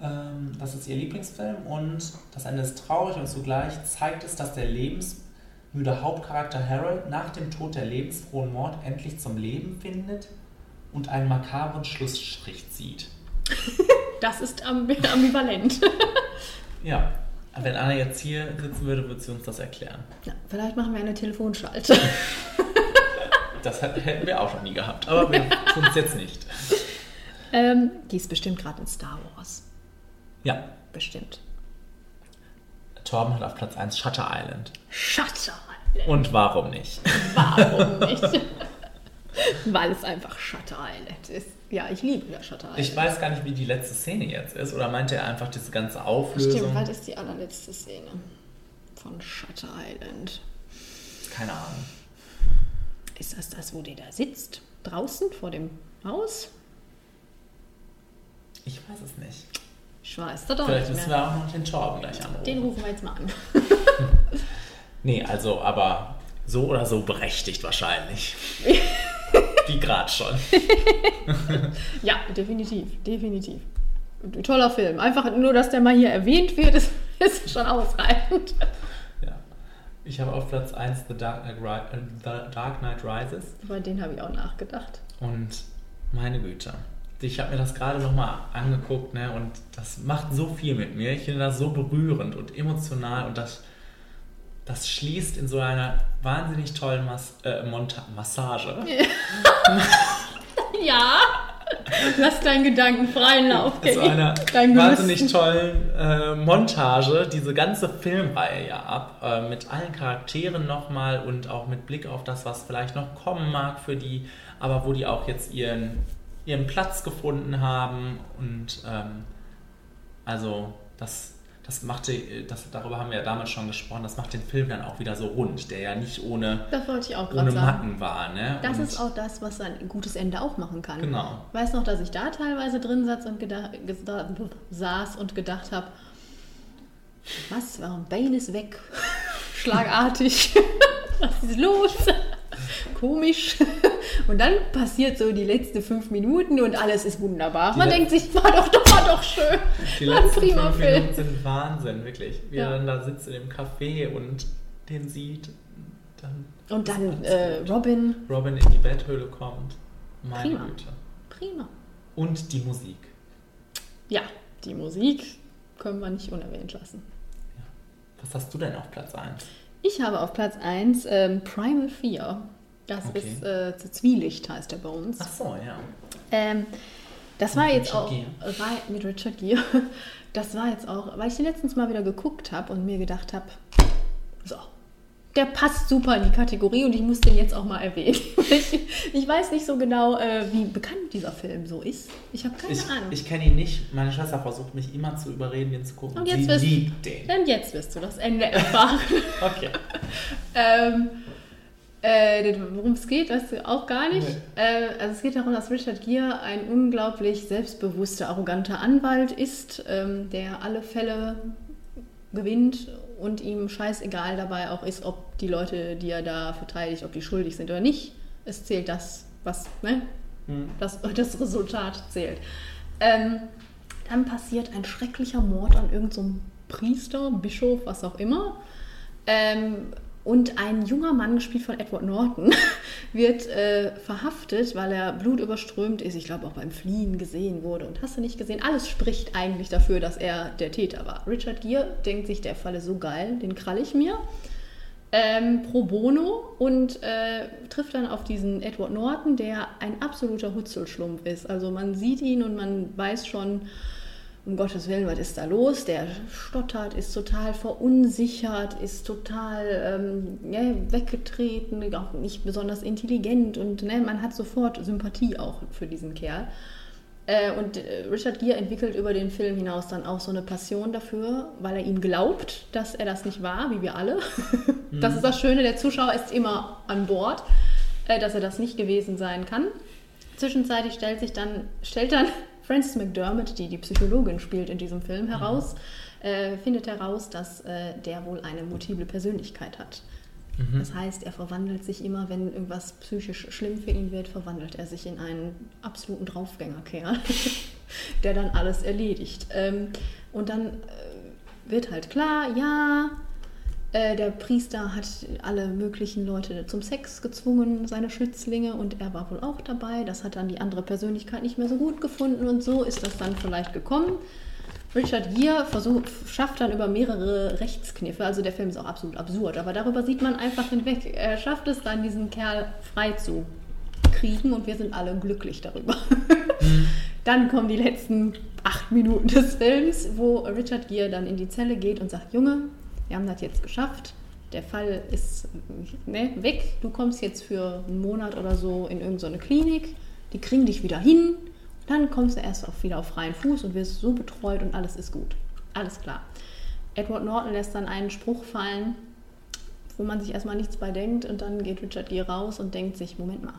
Ähm, das ist ihr Lieblingsfilm und das Ende ist traurig und zugleich zeigt es, dass der lebensmüde Hauptcharakter Harold nach dem Tod der lebensfrohen Maud endlich zum Leben findet und einen makabren Schlussstrich zieht. Das ist ambi ambivalent. Ja, wenn Anna jetzt hier sitzen würde, würde sie uns das erklären. ja, vielleicht machen wir eine Telefonschalte. Das hätten wir auch noch nie gehabt, aber wir tun es jetzt nicht. ähm, die ist bestimmt gerade in Star Wars. Ja, Bestimmt. Torben hat auf Platz 1 Shutter Island. Shutter. Und warum nicht? Warum nicht? Weil es einfach Shutter Island ist. Ja, ich liebe ja Shutter Island. Ich weiß gar nicht, wie die letzte Szene jetzt ist. Oder meinte er einfach diese ganze Auflösung? Stimmt, was ist die allerletzte Szene von Shutter Island? Keine Ahnung. Ist das das, wo der da sitzt? Draußen vor dem Haus? Ich weiß es nicht. Ich weiß das doch Vielleicht nicht müssen mehr. wir auch noch den Torben gleich anrufen. Den rufen wir jetzt mal an. Nee, also, aber so oder so berechtigt wahrscheinlich. Wie gerade schon. ja, definitiv, definitiv. Toller Film. Einfach nur, dass der mal hier erwähnt wird, ist, ist schon ausreichend. Ich habe auf Platz 1 The Dark Knight, äh, The Dark Knight Rises. Über den habe ich auch nachgedacht. Und meine Güte. Ich habe mir das gerade nochmal angeguckt, ne, und das macht so viel mit mir. Ich finde das so berührend und emotional und das, das schließt in so einer wahnsinnig tollen Mas äh, Massage. Ja. Lass deinen Gedanken freien Lauf. So Kenny. einer Dein wahnsinnig Gelüsten. tollen äh, Montage diese ganze Filmreihe ja ab, äh, mit allen Charakteren nochmal und auch mit Blick auf das, was vielleicht noch kommen mag für die, aber wo die auch jetzt ihren, ihren Platz gefunden haben und ähm, also das, das machte, das, darüber haben wir ja damals schon gesprochen, das macht den Film dann auch wieder so rund, der ja nicht ohne, Das wollte ich auch ohne. Macken war. Ne? Das und ist auch das, was ein gutes Ende auch machen kann. Genau. Ich weiß noch, dass ich da teilweise drin saß und, gedacht, saß und gedacht habe, was, warum Bane ist weg? Schlagartig. was ist los? Komisch. Und dann passiert so die letzten fünf Minuten und alles ist wunderbar. Die Man denkt sich, war doch, doch, war doch schön. Die war ein letzten prima fünf Film. Minuten sind Wahnsinn, wirklich. Wie Ja. er dann da sitzt in dem Café und den sieht. Dann Und dann äh, Robin. Robin in die Betthöhle kommt. Meine Prima. Güte. Prima. Und die Musik. Ja, die Musik können wir nicht unerwähnt lassen. Was hast du denn auf Platz 1? Ich habe auf Platz 1 ähm, Primal Fear. Das Okay. ist äh, zu Zwielicht, heißt er bei uns. Ach so, ja. Ähm, das war Mit jetzt Richard auch rei- mit Richard Gere. Das war jetzt auch, weil ich den letztens mal wieder geguckt habe und mir gedacht habe, so, der passt super in die Kategorie und ich muss den jetzt auch mal erwähnen. ich, ich weiß nicht so genau, äh, wie bekannt dieser Film so ist. Ich habe keine Ich, Ahnung. ich kenne ihn nicht. Meine Schwester versucht mich immer zu überreden, den zu gucken. und jetzt Sie wirst, liebt den. dann jetzt wirst du das Ende erfahren. Okay. ähm, äh, worum es geht, weißt du auch gar nicht. Nee. Äh, also es geht darum, dass Richard Gere ein unglaublich selbstbewusster, arroganter Anwalt ist, ähm, der alle Fälle gewinnt und ihm scheißegal dabei auch ist, ob die Leute, die er da verteidigt, ob die schuldig sind oder nicht. Es zählt das, was, ne? Hm. Das, das Resultat zählt. Ähm, dann passiert ein schrecklicher Mord an irgendeinem so Priester, Bischof, was auch immer. Ähm, und ein junger Mann, gespielt von Edward Norton, wird äh, verhaftet, weil er blutüberströmt ist. Ich glaube auch beim Fliehen gesehen wurde. Und hast du nicht gesehen? Alles spricht eigentlich dafür, dass er der Täter war. Richard Gere denkt sich, der Fall ist so geil, den krall ich mir. Ähm, pro bono und äh, trifft dann auf diesen Edward Norton, der ein absoluter Hutzelschlumpf ist. Also man sieht ihn und man weiß schon, um Gottes Willen, was ist da los? Der stottert, ist total verunsichert, ist total ähm, ja, weggetreten, auch nicht besonders intelligent und ne, man hat sofort Sympathie auch für diesen Kerl. Äh, und äh, Richard Gere entwickelt über den Film hinaus dann auch so eine Passion dafür, weil er ihm glaubt, dass er das nicht war, wie wir alle. Das ist das Schöne, der Zuschauer ist immer an Bord, äh, dass er das nicht gewesen sein kann. Zwischenzeitlich stellt sich dann, stellt dann Frances McDermott, die die Psychologin spielt in diesem Film, heraus, äh, findet heraus, dass äh, der wohl eine multiple Persönlichkeit hat. Mhm. Das heißt, er verwandelt sich immer, wenn irgendwas psychisch schlimm für ihn wird, verwandelt er sich in einen absoluten Draufgängerkerl, der dann alles erledigt. Ähm, und dann äh, wird halt klar, ja, äh, der Priester hat alle möglichen Leute zum Sex gezwungen, seine Schützlinge, und er war wohl auch dabei. Das hat dann die andere Persönlichkeit nicht mehr so gut gefunden und so ist das dann vielleicht gekommen. Richard Gere versucht, schafft dann über mehrere Rechtskniffe, also der Film ist auch absolut absurd, aber darüber sieht man einfach hinweg. Er schafft es dann, diesen Kerl frei zu kriegen und wir sind alle glücklich darüber. Dann kommen die letzten acht Minuten des Films, wo Richard Gere dann in die Zelle geht und sagt, Junge, wir haben das jetzt geschafft. Der Fall ist ne, weg. Du kommst jetzt für einen Monat oder so in irgendeine Klinik. Die kriegen dich wieder hin. Dann kommst du erst auf, wieder auf freien Fuß und wirst so betreut und alles ist gut. Alles klar. Edward Norton lässt dann einen Spruch fallen, wo man sich erstmal nichts bei denkt und dann geht Richard Gere raus und denkt sich, Moment mal,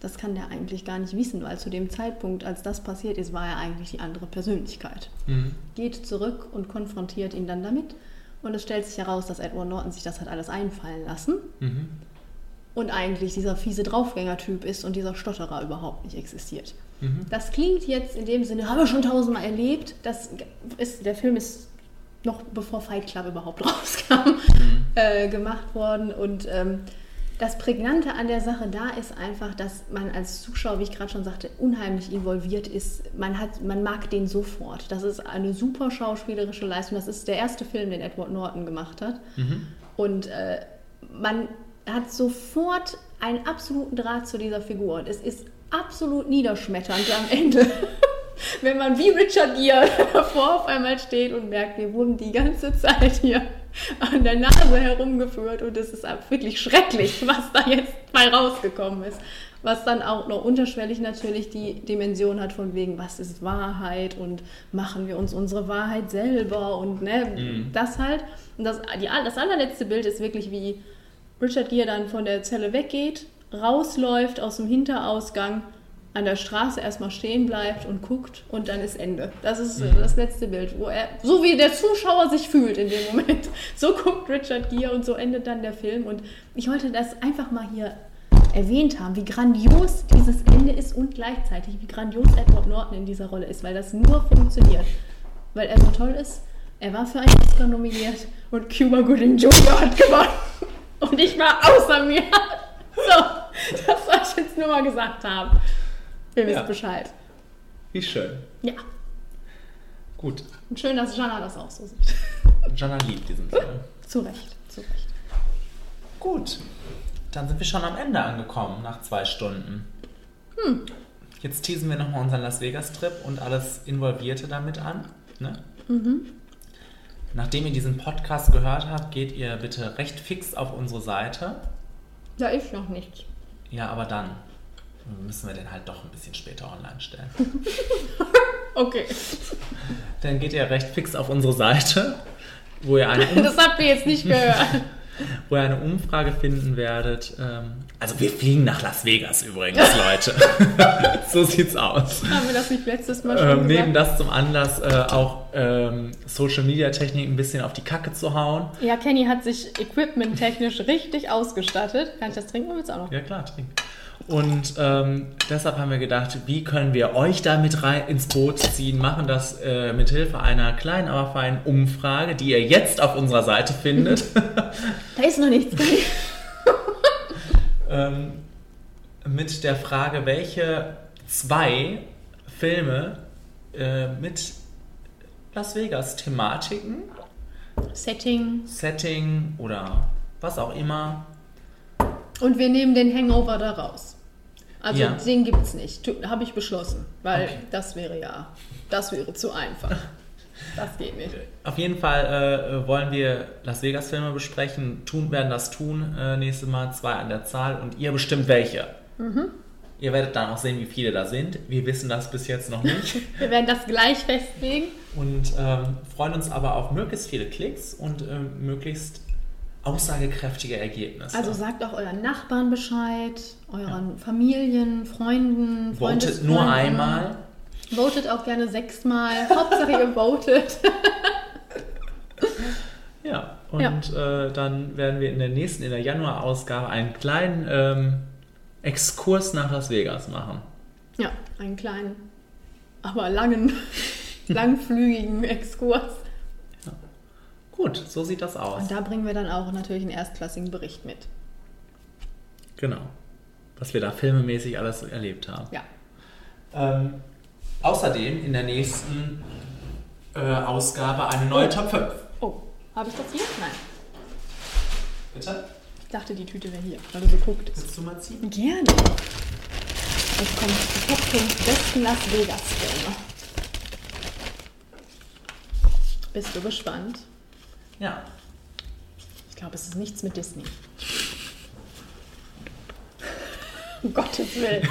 das kann der eigentlich gar nicht wissen, weil zu dem Zeitpunkt, als das passiert ist, war er eigentlich die andere Persönlichkeit. Mhm. Geht zurück und konfrontiert ihn dann damit Und es stellt sich heraus, dass Edward Norton sich das hat alles einfallen lassen. Mhm. Und eigentlich dieser fiese Draufgänger-Typ ist und dieser Stotterer überhaupt nicht existiert. Mhm. Das klingt jetzt in dem Sinne, haben wir schon tausendmal erlebt. Das ist, der Film ist noch bevor Fight Club überhaupt rauskam, äh, gemacht worden. Und ähm, das Prägnante an der Sache da ist einfach, dass man als Zuschauer, wie ich gerade schon sagte, unheimlich involviert ist. Man, hat, man mag den sofort. Das ist eine super schauspielerische Leistung. Das ist der erste Film, den Edward Norton gemacht hat. Mhm. Und äh, man hat sofort einen absoluten Draht zu dieser Figur. Und es ist absolut niederschmetternd am Ende. Wenn man wie Richard Gere davor auf einmal steht und merkt, wir wurden die ganze Zeit hier an der Nase herumgeführt und es ist wirklich schrecklich, was da jetzt bei rausgekommen ist. Was dann auch noch unterschwellig natürlich die Dimension hat von wegen, was ist Wahrheit und machen wir uns unsere Wahrheit selber und ne, Mhm. das halt. Und das, die, das allerletzte Bild ist wirklich wie Richard Gere dann von der Zelle weggeht, rausläuft aus dem Hinterausgang, an der Straße erstmal stehen bleibt und guckt und dann ist Ende. Das ist Mhm. das letzte Bild, wo er, so wie der Zuschauer sich fühlt in dem Moment, so guckt Richard Gere und so endet dann der Film. Und ich wollte das einfach mal hier erwähnt haben, wie grandios dieses Ende ist und gleichzeitig, wie grandios Edward Norton in dieser Rolle ist, weil das nur funktioniert. Weil er so toll ist. Er war für einen Oscar nominiert und Cuba Gooding Jr. hat gewonnen. Und ich war außer mir. So, das soll ich jetzt nur mal gesagt haben. Ihr wisst Ja. Bescheid. Wie schön. Ja. Gut. Und schön, dass Jana das auch so sieht. Jana liebt diesen Film. Zu Recht, zu Recht. Gut. Dann sind wir schon am Ende angekommen, nach zwei Stunden. Hm. Jetzt teasen wir nochmal unseren Las Vegas-Trip und alles Involvierte damit an. Ne? Mhm. Nachdem ihr diesen Podcast gehört habt, geht ihr bitte recht fix auf unsere Seite. Ja, ich noch nicht. Ja, aber dann müssen wir den halt doch ein bisschen später online stellen. Okay. Dann geht ihr recht fix auf unsere Seite, wo ihr eine, Das habt ihr jetzt nicht gehört. wo ihr eine Umfrage finden werdet. Ähm, also wir fliegen nach Las Vegas übrigens, Leute. so sieht's aus. Haben wir das nicht letztes Mal schon Ähm, gesagt? nehmen das zum Anlass, äh, auch ähm, Social Media Technik ein bisschen auf die Kacke zu hauen. Ja, Kenny hat sich equipment-technisch richtig ausgestattet. Kann ich das trinken willst du auch noch? Ja, klar, trink. Und ähm, deshalb haben wir gedacht, wie können wir euch da mit rein ins Boot ziehen? Machen das äh, mit Hilfe einer kleinen, aber feinen Umfrage, die ihr jetzt auf unserer Seite findet. Da ist noch nichts. Ähm, mit der Frage, welche zwei Filme äh, mit Las Vegas-Thematiken, Setting. Setting oder was auch immer Und wir nehmen den Hangover da raus. Also Ja. den gibt's nicht. Habe ich beschlossen. Weil Okay. das wäre ja, das wäre zu einfach. Das geht nicht. Auf jeden Fall äh, wollen wir Las Vegas Filme besprechen, tun, werden das tun äh, nächstes Mal, zwei an der Zahl und ihr bestimmt welche. Mhm. Ihr werdet dann auch sehen, wie viele da sind. Wir wissen das bis jetzt noch nicht Wir werden das gleich festlegen. und ähm, freuen uns aber auf möglichst viele Klicks und ähm, möglichst aussagekräftige Ergebnisse. Also sagt auch euren Nachbarn Bescheid, euren Familien, Freunden, Votet nur einmal. Votet auch gerne sechsmal. Hauptsache ihr votet. Ja, und Äh, dann werden wir in der nächsten, in der Januar-Ausgabe einen kleinen ähm, Exkurs nach Las Vegas machen. Ja, einen kleinen, aber langen, langflügigen Exkurs. Gut, so sieht das aus. Und da bringen wir dann auch natürlich einen erstklassigen Bericht mit. Genau. Was wir da filmemäßig alles erlebt haben. Ja. Ähm, außerdem in der nächsten äh, Ausgabe eine neue Oh. Top 5. Oh, habe ich das hier? Nein. Bitte? Ich dachte, die Tüte wäre hier, weil du so guckt. Willst du mal ziehen? Gerne. Jetzt kommt die Top 5 besten Las Vegas Filme. Bist du gespannt? Ja. Ich glaube, es ist nichts mit Disney. Um Gottes Willen.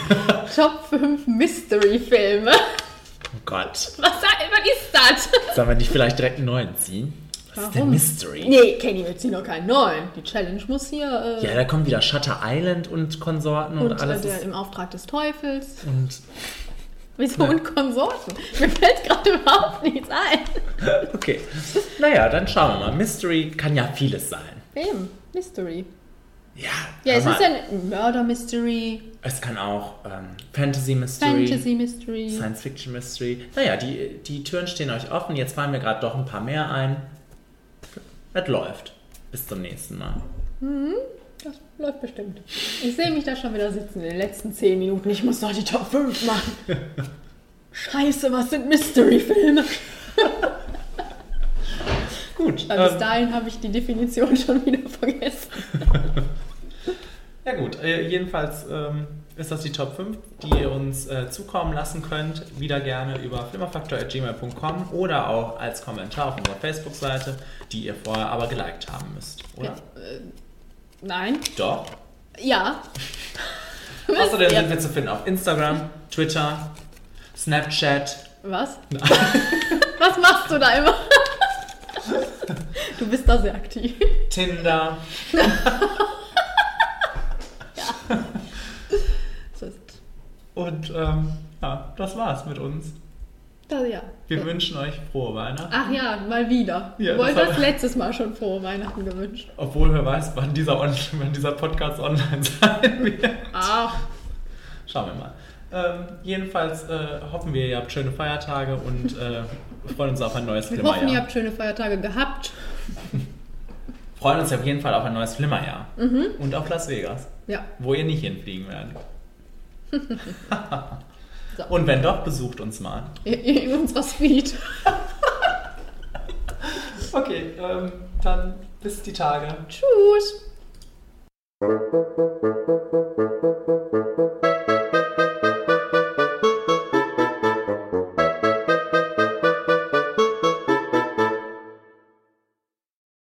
Top 5 Mystery-Filme. Oh Gott. Was, was ist das? Sollen wir nicht vielleicht direkt einen neuen ziehen? Was ist denn Mystery? Nee, Kenny, wir ziehen noch keinen neuen. Die Challenge muss hier. Äh, Ja, da kommt wieder Shutter Island und Konsorten und, und äh, alles. der ist, im Auftrag des Teufels. und Wieso Ja. und Konsorten? Mir fällt gerade überhaupt nichts ein. okay. Naja, dann schauen wir mal. Mystery kann ja vieles sein. Eben, Mystery. Ja, Ja, es ist ja ein Murder Mystery, Es kann auch ähm, Fantasy Mystery, Fantasy Mystery. Science Fiction Mystery. Naja, die, die Türen stehen euch offen. Jetzt fallen mir gerade doch ein paar mehr ein. Es läuft. Bis zum nächsten Mal. Mhm, läuft bestimmt. Ich sehe mich da schon wieder sitzen in den letzten 10 Minuten. Ich muss doch die Top 5 machen. Scheiße, was sind Mystery-Filme? Gut. Aber bis ähm, dahin habe ich die Definition schon wieder vergessen. Ja gut, äh, jedenfalls ähm, ist das die Top 5, die ihr uns äh, zukommen lassen könnt. Wieder gerne über flimmerfaktor.gmail.com oder auch als Kommentar auf unserer Facebook-Seite, die ihr vorher aber geliked haben müsst, oder? Äh, nein. Doch. Ja. Außerdem Ja. sind wir zu finden auf Instagram, Twitter, Snapchat. Was? Was machst du da immer? Du bist da sehr aktiv. Tinder. Ist Und ähm, ja, das war's mit uns. Das, ja. Wir wünschen euch frohe Weihnachten. Ach ja, mal wieder. Ja, du das wolltest haben- letztes Mal schon frohe Weihnachten gewünscht. Obwohl wer weiß, wann dieser, On wann dieser Podcast online sein wird. Ach. Schauen wir mal. Ähm, jedenfalls äh, hoffen wir, ihr habt schöne Feiertage und äh, freuen uns auf ein neues Wir hoffen, ihr Flimmerjahr. habt schöne Feiertage gehabt. Freuen uns auf jeden Fall auf ein neues Flimmerjahr. Mhm. Und auf Las Vegas. Ja. Wo ihr nicht hinfliegen werdet. Und wenn doch, besucht uns mal. In unserer Suite. Okay, ähm, dann bis die Tage. Tschüss.